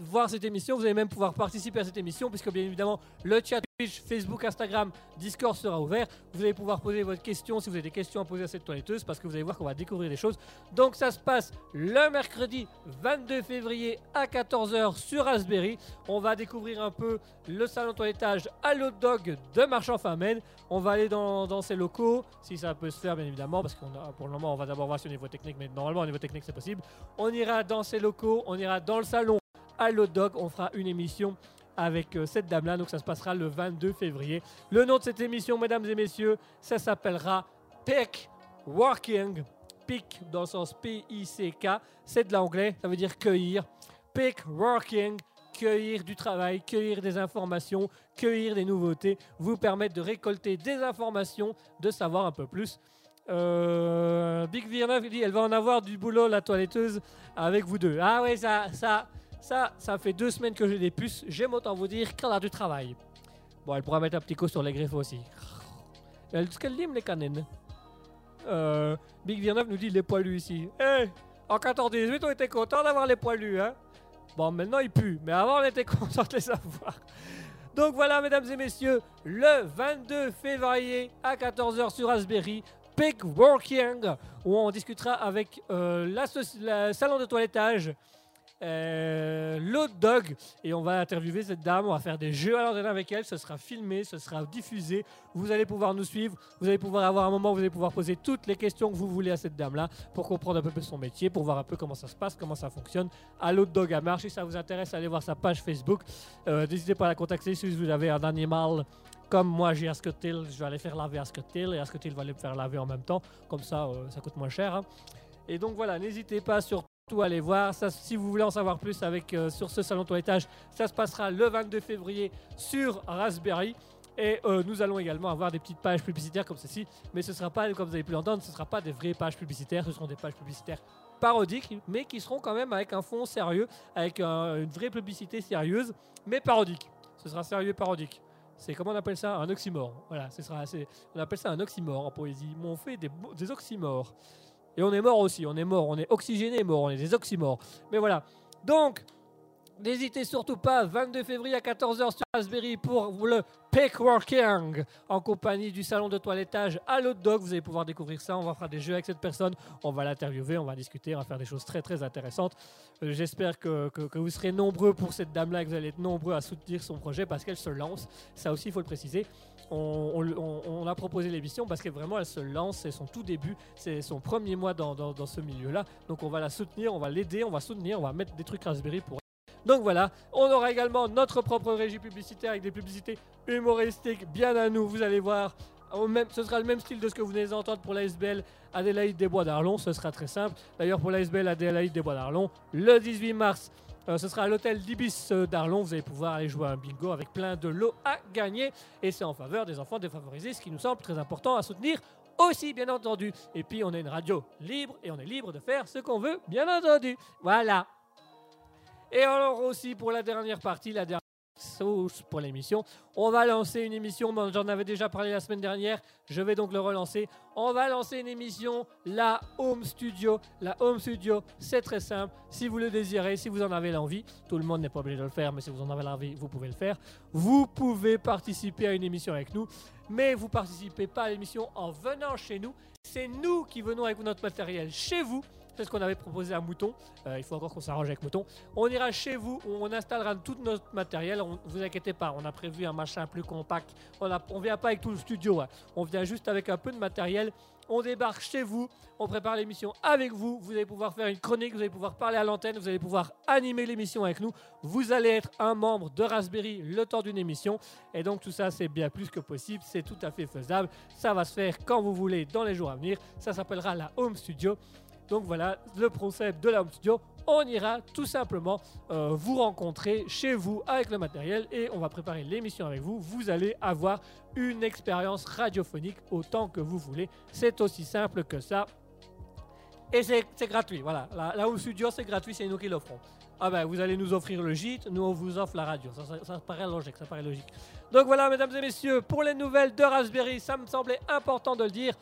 voir cette émission, vous allez même pouvoir participer à cette émission, puisque bien évidemment le chat Facebook, Instagram, Discord sera ouvert. Vous allez pouvoir poser votre question si vous avez des questions à poser à cette toiletteuse, parce que vous allez voir qu'on va découvrir des choses. Donc ça se passe le mercredi 22 février à 14h sur Raspberry. On va découvrir un peu le salon toilettage à l'hot dog de Marchand Famenne. On va aller dans, ces locaux, si ça peut se faire bien évidemment, parce qu'on a pour le moment on va d'abord voir sur le niveau technique, mais normalement au niveau technique c'est possible. On ira dans ces locaux, on ira dans le salon à l'hot dog, on fera une émission avec euh, cette dame-là, donc ça se passera le 22 février. Le nom de cette émission, mesdames et messieurs, ça s'appellera Peck Working. Pick dans le sens P-I-C-K, c'est de l'anglais, ça veut dire cueillir. Pick Working, cueillir du travail, cueillir des informations, cueillir des nouveautés, vous permettre de récolter des informations, de savoir un peu plus. Euh, Big Virneuf dit elle va en avoir du boulot la toiletteuse avec vous deux. Ah ouais ça ça ça ça fait deux semaines que j'ai des puces. J'aime autant vous dire qu'elle a du travail. Bon elle pourra mettre un petit coup sur les griffes aussi. Elle ce qu'elle lime les canines. Euh, Big Virneuf nous dit les poilus ici. Eh en 14-18 on était content d'avoir les poilus hein. Bon maintenant ils puent mais avant on était content de les avoir. Donc voilà, mesdames et messieurs, le 22 février à 14h sur Raspberry, Pick Working, où on discutera avec euh, l'associ- le salon de toilettage euh, l'hot dog et on va interviewer cette dame, on va faire des jeux à l'antenne avec elle, ce sera filmé, ce sera diffusé, vous allez pouvoir nous suivre, vous allez pouvoir avoir un moment où vous allez pouvoir poser toutes les questions que vous voulez à cette dame-là pour comprendre un peu son métier, pour voir un peu comment ça se passe, comment ça fonctionne à l'hot dog à marche. Si ça vous intéresse, allez voir sa page Facebook. Euh, N'hésitez pas à la contacter si vous avez un animal comme moi j'ai Asketil, je vais aller faire laver Asketil et Asketil va aller faire laver en même temps, comme ça euh, ça coûte moins cher. hein. Et donc voilà, n'hésitez pas surtout à aller voir. Ça, si vous voulez en savoir plus avec, euh, sur ce salon toilettage, ça se passera le 22 février sur Raspberry. Et euh, nous allons également avoir des petites pages publicitaires comme ceci, mais ce ne sera pas, comme vous avez pu l'entendre, ce ne sera pas des vraies pages publicitaires, ce seront des pages publicitaires parodiques, mais qui seront quand même avec un fond sérieux, avec un- une vraie publicité sérieuse, mais parodique. Ce sera sérieux et parodique. C'est comment on appelle ça? Un oxymore. Voilà, ce sera assez- on appelle ça un oxymore en poésie. On fait des oxymores. Et on est mort aussi, on est mort, on est oxygéné mort, on est des oxymores. Mais voilà. Donc, n'hésitez surtout pas, 22 février à 14h sur Raspberry pour le Pickworking en compagnie du salon de toilettage à l'autre dog. Vous allez pouvoir découvrir ça. On va faire des jeux avec cette personne. On va l'interviewer, on va discuter, on va faire des choses très très intéressantes. Euh, J'espère que, que- vous serez nombreux pour cette dame-là, que vous allez être nombreux à soutenir son projet parce qu'elle se lance. Ça aussi, il faut le préciser. On a proposé l'émission parce que vraiment, elle se lance. C'est son tout début. C'est son premier mois dans, dans- dans ce milieu-là. Donc, on va la soutenir, on va l'aider, on va soutenir, on va mettre des trucs Raspberry pour donc voilà, on aura également notre propre régie publicitaire avec des publicités humoristiques bien à nous, vous allez voir. Ce sera le même style de ce que vous venez d'entendre pour l'ASBL Adélaïde des Bois d'Arlon, ce sera très simple. D'ailleurs pour l'ASBL Adélaïde des Bois d'Arlon, le 18 mars, euh, ce sera à l'hôtel d'Ibis euh, d'Arlon, vous allez pouvoir aller jouer à un bingo avec plein de lots à gagner. Et c'est en faveur des enfants défavorisés, ce qui nous semble très important à soutenir aussi, bien entendu. Et puis on est une radio libre et on est libre de faire ce qu'on veut, bien entendu. Voilà. Et alors aussi pour la dernière partie, la dernière sauce pour l'émission, on va lancer une émission, j'en avais déjà parlé la semaine dernière, je vais donc le relancer. On va lancer une émission, la Home Studio. La Home Studio, c'est très simple. Si vous le désirez, si vous en avez l'envie, tout le monde n'est pas obligé de le faire, mais si vous en avez l'envie, vous pouvez le faire. Vous pouvez participer à une émission avec nous, mais vous participez pas à l'émission en venant chez nous. C'est nous qui venons avec notre matériel chez vous. C'est ce qu'on avait proposé à Mouton. Euh, il faut encore qu'on s'arrange avec Mouton. On ira chez vous, on installera tout notre matériel. On, vous inquiétez pas, on a prévu un machin plus compact. On ne vient pas avec tout le studio. hein. On vient juste avec un peu de matériel. On débarque chez vous, on prépare l'émission avec vous. Vous allez pouvoir faire une chronique, vous allez pouvoir parler à l'antenne, vous allez pouvoir animer l'émission avec nous. Vous allez être un membre de Raspberry le temps d'une émission. Et donc tout ça, c'est bien plus que possible. C'est tout à fait faisable. Ça va se faire quand vous voulez dans les jours à venir. Ça s'appellera la Home Studio. Donc voilà le concept de la Home Studio. On ira tout simplement euh, vous rencontrer chez vous avec le matériel et on va préparer l'émission avec vous. Vous allez avoir une expérience radiophonique autant que vous voulez. C'est aussi simple que ça. Et c'est gratuit, voilà. La, Home Studio, c'est gratuit, c'est nous qui l'offrons. Ah ben, vous allez nous offrir le gîte, nous on vous offre la radio. Ça- ça paraît logique, ça paraît logique. Donc voilà, mesdames et messieurs, pour les nouvelles de Raspberry, ça me semblait important de le dire.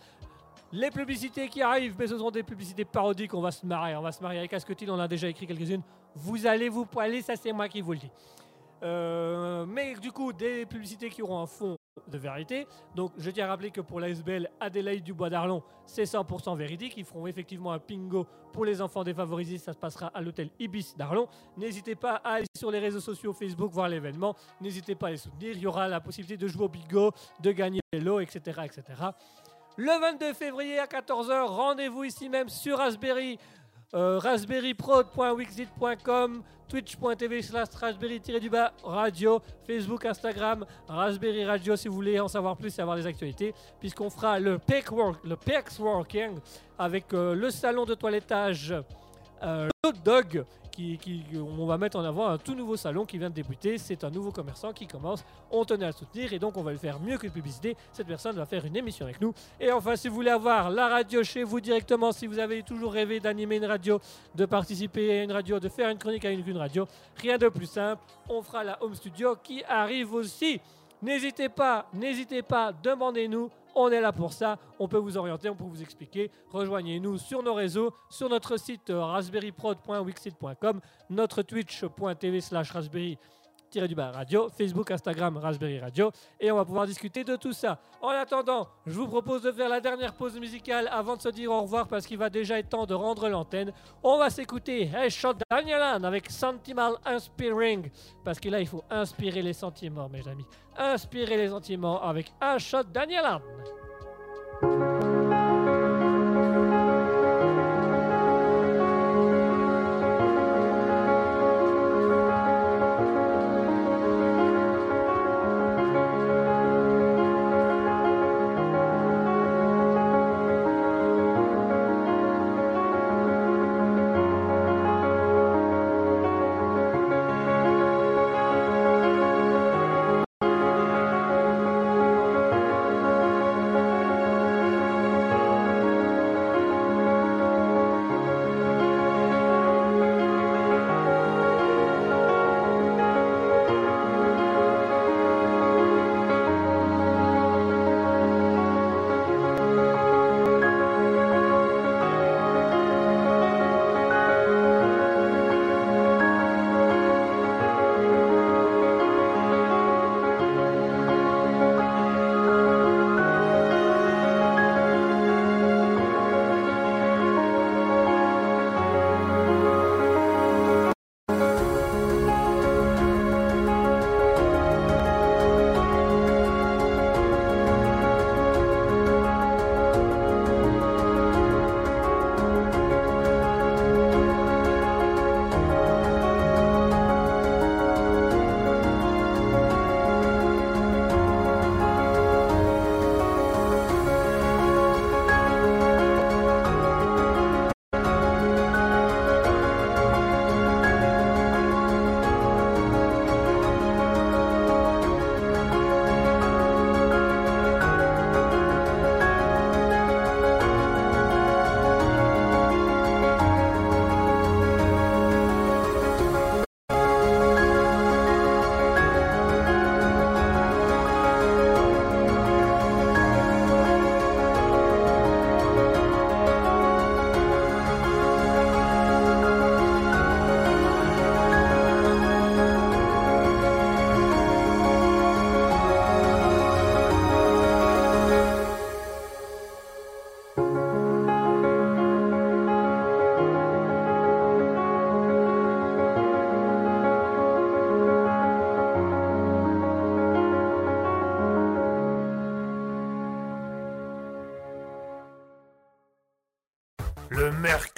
Les publicités qui arrivent, mais ce sont des publicités parodiques, on va se marrer, on va se marrer avec Asketil, on a déjà écrit quelques-unes. Vous allez vous poiler, ça c'est moi qui vous le dis. Euh, mais du coup, des publicités qui auront un fond de vérité. Donc, je tiens à rappeler que pour l'ASBL Adélaïde du Bois d'Arlon, c'est 100% véridique. Ils feront effectivement un pingo pour les enfants défavorisés. Ça se passera à l'hôtel Ibis d'Arlon. N'hésitez pas à aller sur les réseaux sociaux Facebook voir l'événement. N'hésitez pas à les soutenir. Il y aura la possibilité de jouer au bingo, de gagner des lots, etc., etc. Le 22 février à 14h, rendez-vous ici même sur Raspberry. Euh, raspberryprod.wixit.com, twitch.tv slash raspberry-du-bas radio, Facebook, Instagram, Raspberry Radio si vous voulez en savoir plus et avoir des actualités, puisqu'on fera le PEX Work, le Working avec euh, le salon de toilettage euh, Hot Dog, on va mettre en avant un tout nouveau salon qui vient de débuter. C'est un nouveau commerçant qui commence. On tenait à le soutenir et donc on va le faire mieux que publicité. Cette personne va faire une émission avec nous. Et enfin, si vous voulez avoir la radio chez vous directement, si vous avez toujours rêvé d'animer une radio, de participer à une radio, de faire une chronique à une, une radio, rien de plus simple. On fera la home studio qui arrive aussi. N'hésitez pas, n'hésitez pas, demandez-nous. On est là pour ça. On peut vous orienter, on peut vous expliquer. Rejoignez-nous sur nos réseaux, sur notre site euh, raspberryprod.wixit.com, notre twitch.tv slash raspberry du bas radio, Facebook, Instagram, Raspberry Radio, et on va pouvoir discuter de tout ça. En attendant, je vous propose de faire la dernière pause musicale avant de se dire au revoir parce qu'il va déjà être temps de rendre l'antenne. On va s'écouter Hey Shot Danielan avec Sentimental Inspiring, parce que là il faut inspirer les sentiments, mes amis. Inspirer les sentiments avec un shot Danielan.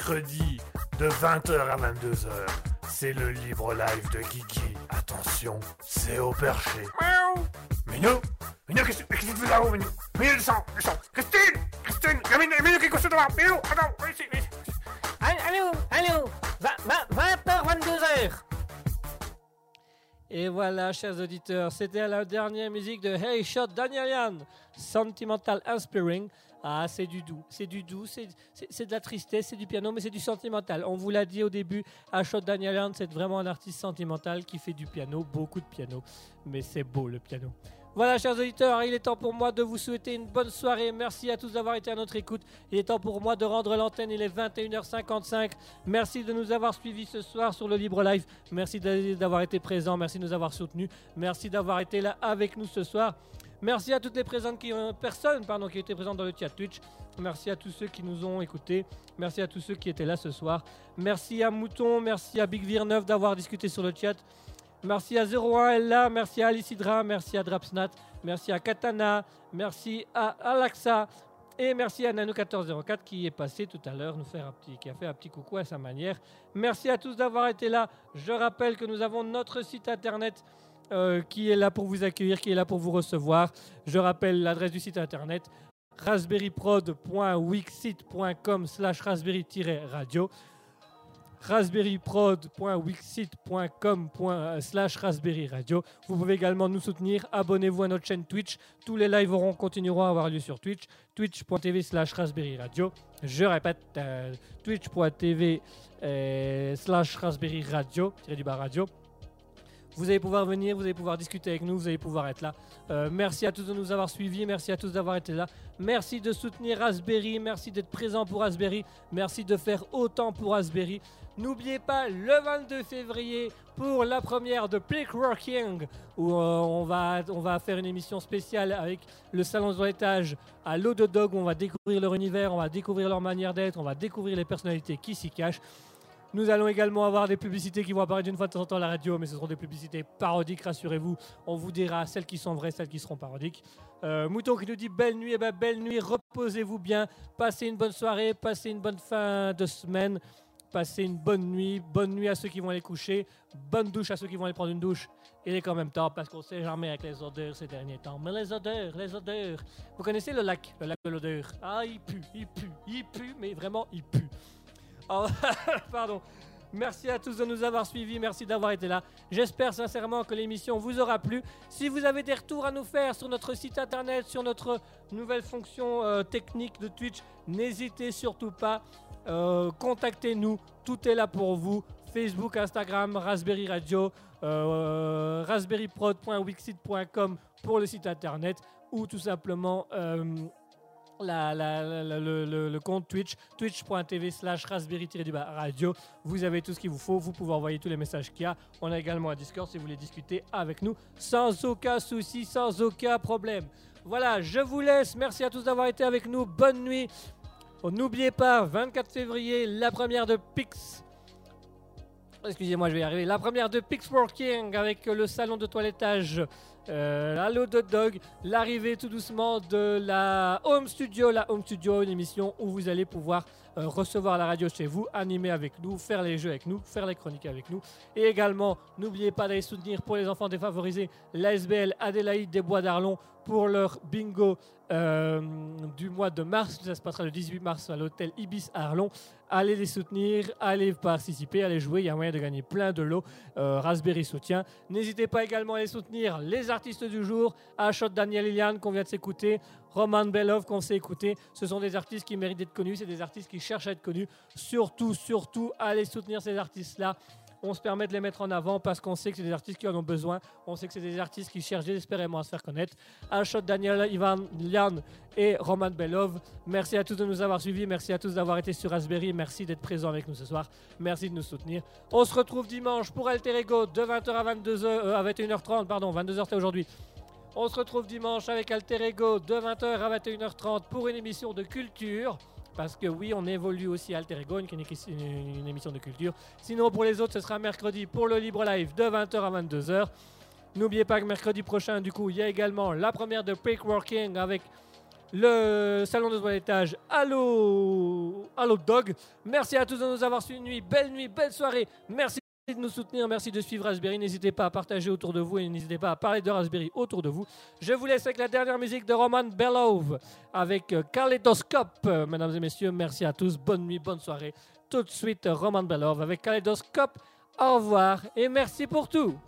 Mercredi de 20h à 22h, c'est le libre live de Guigui. Attention, c'est au perché. Miaou Minou Minou, qu'est-ce que tu fais là-haut, Minou? Minou, descends, descends Christine Christine Minou, Minou qui est couché devant Minou, attends, ici, ici. Allô, allô 20h, 22h Et voilà, chers auditeurs, c'était la dernière musique de Hey Shot Danielian, Sentimental Inspiring. Ah, c'est du doux, c'est du doux, c'est de la tristesse, c'est du piano, mais c'est du sentimental. On vous l'a dit au début, Ashot Danielian, c'est vraiment un artiste sentimental qui fait du piano, beaucoup de piano, mais c'est beau le piano. Voilà, chers auditeurs, il est temps pour moi de vous souhaiter une bonne soirée. Merci à tous d'avoir été à notre écoute. Il est temps pour moi de rendre l'antenne. Il est 21h55. Merci de nous avoir suivis ce soir sur le Libre Live. Merci d'a- d'avoir été présents. Merci de nous avoir soutenus. Merci d'avoir été là avec nous ce soir. Merci à toutes les qui ont, personnes qui étaient présentes dans le chat Twitch. Merci à tous ceux qui nous ont écoutés. Merci à tous ceux qui étaient là ce soir. Merci à Mouton. Merci à Big Virneuf d'avoir discuté sur le chat. Merci à 01 Ella, merci à Alicidra, merci à Drapsnat, merci à Katana, merci à Alaxa et merci à Nano1404 qui est passé tout à l'heure nous qui a fait un petit coucou à sa manière. Merci à tous d'avoir été là. Je rappelle que nous avons notre site internet euh, qui est là pour vous accueillir, qui est là pour vous recevoir. Je rappelle l'adresse du site internet raspberryprod.wixsite.com slash raspberry-radio raspberryprod.wixsite.com slash raspberry radio. Vous pouvez également nous soutenir. Abonnez-vous à notre chaîne Twitch. Tous les lives auront, continueront à avoir lieu sur Twitch. Twitch.tv slash raspberry radio. Je répète, euh, twitch.tv euh, slash raspberry radio, tiré du bas radio. Vous allez pouvoir venir, vous allez pouvoir discuter avec nous, vous allez pouvoir être là. Euh, merci à tous de nous avoir suivis, merci à tous d'avoir été là. Merci de soutenir Raspberry, merci d'être présent pour Raspberry, merci de faire autant pour Raspberry. N'oubliez pas le 22 février pour la première de Peak Working où euh, on, va, faire une émission spéciale avec le salon de l'étage à l'eau de dog on va découvrir leur univers, on va découvrir leur manière d'être, on va découvrir les personnalités qui s'y cachent. Nous allons également avoir des publicités qui vont apparaître une fois de temps en temps à la radio, mais ce seront des publicités parodiques, rassurez-vous. On vous dira celles qui sont vraies, celles qui seront parodiques. Euh, Mouton qui nous dit belle nuit, eh ben, belle nuit, reposez-vous bien, passez une bonne soirée, passez une bonne fin de semaine, passez une bonne nuit, bonne nuit à ceux qui vont aller coucher, bonne douche à ceux qui vont aller prendre une douche. Il est quand même temps parce qu'on sait jamais avec les odeurs ces derniers temps. Mais les odeurs, les odeurs. Vous connaissez le lac, le lac de l'odeur Ah, il pue, il pue, il pue, mais vraiment, il pue. Oh, pardon. Merci à tous de nous avoir suivis, merci d'avoir été là. J'espère sincèrement que l'émission vous aura plu. Si vous avez des retours à nous faire sur notre site internet, sur notre nouvelle fonction euh, technique de Twitch, n'hésitez surtout pas. Euh, Contactez-nous, tout est là pour vous. Facebook, Instagram, Raspberry Radio, euh, raspberryprod.wixit.com pour le site internet ou tout simplement le, le- compte Twitch, twitch.tv slash raspberry-radio. Vous avez tout ce qu'il vous faut, vous pouvez envoyer tous les messages qu'il y a. On a également un Discord si vous voulez discuter avec nous sans aucun souci, sans aucun problème. Voilà, je vous laisse. Merci à tous d'avoir été avec nous. Bonne nuit. N'oubliez pas, 24 février, la première de Pix. Excusez-moi, je vais y arriver. La première de Pix Working avec le salon de toilettage euh, Allo de Dog, l'arrivée tout doucement de la Home Studio. La Home Studio, une émission où vous allez pouvoir euh, recevoir la radio chez vous, animer avec nous, faire les jeux avec nous, faire les chroniques avec nous. Et également, n'oubliez pas d'aller soutenir pour les enfants défavorisés l'ASBL Adélaïde des Bois d'Arlon pour leur bingo euh, du mois de mars. Ça se passera le 18 mars à l'hôtel Ibis Arlon. Allez les soutenir, allez participer, allez jouer. Il y a moyen de gagner plein de lots. Euh, Raspberry soutien. N'hésitez pas également à aller soutenir les artistes du jour. Ashot Daniel Liliane qu'on vient de s'écouter. Roman Belov qu'on s'est écouté. Ce sont des artistes qui méritent d'être connus. C'est des artistes qui cherchent à être connus. Surtout, surtout, allez soutenir ces artistes-là. On se permet de les mettre en avant parce qu'on sait que c'est des artistes qui en ont besoin. On sait que c'est des artistes qui cherchent désespérément à se faire connaître. Ashot Daniel, Ivan Lian et Roman Belov. Merci à tous de nous avoir suivis. Merci à tous d'avoir été sur Raspberry. Merci d'être présents avec nous ce soir. Merci de nous soutenir. On se retrouve dimanche pour Alter Ego de 20h à 22h, euh, à 21h30, pardon, 22h c'est aujourd'hui. On se retrouve dimanche avec Alter Ego de 20h à 21h30 pour une émission de culture. Parce que oui, on évolue aussi à Alter Ego, une, une- émission de culture. Sinon, pour les autres, ce sera mercredi pour le Libre Live de 20h à 22h. N'oubliez pas que mercredi prochain, du coup, il y a également la première de Peak Working avec le salon de toilettage Allo, Allo Dog. Merci à tous de nous avoir suivis. Belle nuit, belle soirée. Merci de nous soutenir, merci de suivre Raspberry. N'hésitez pas à partager autour de vous et n'hésitez pas à parler de Raspberry autour de vous. Je vous laisse avec la dernière musique de Roman Belov avec euh, Kaleidoscope. Mesdames et messieurs, merci à tous. Bonne nuit, bonne soirée. Tout de suite, Roman Belov avec Kaleidoscope. Au revoir et merci pour tout.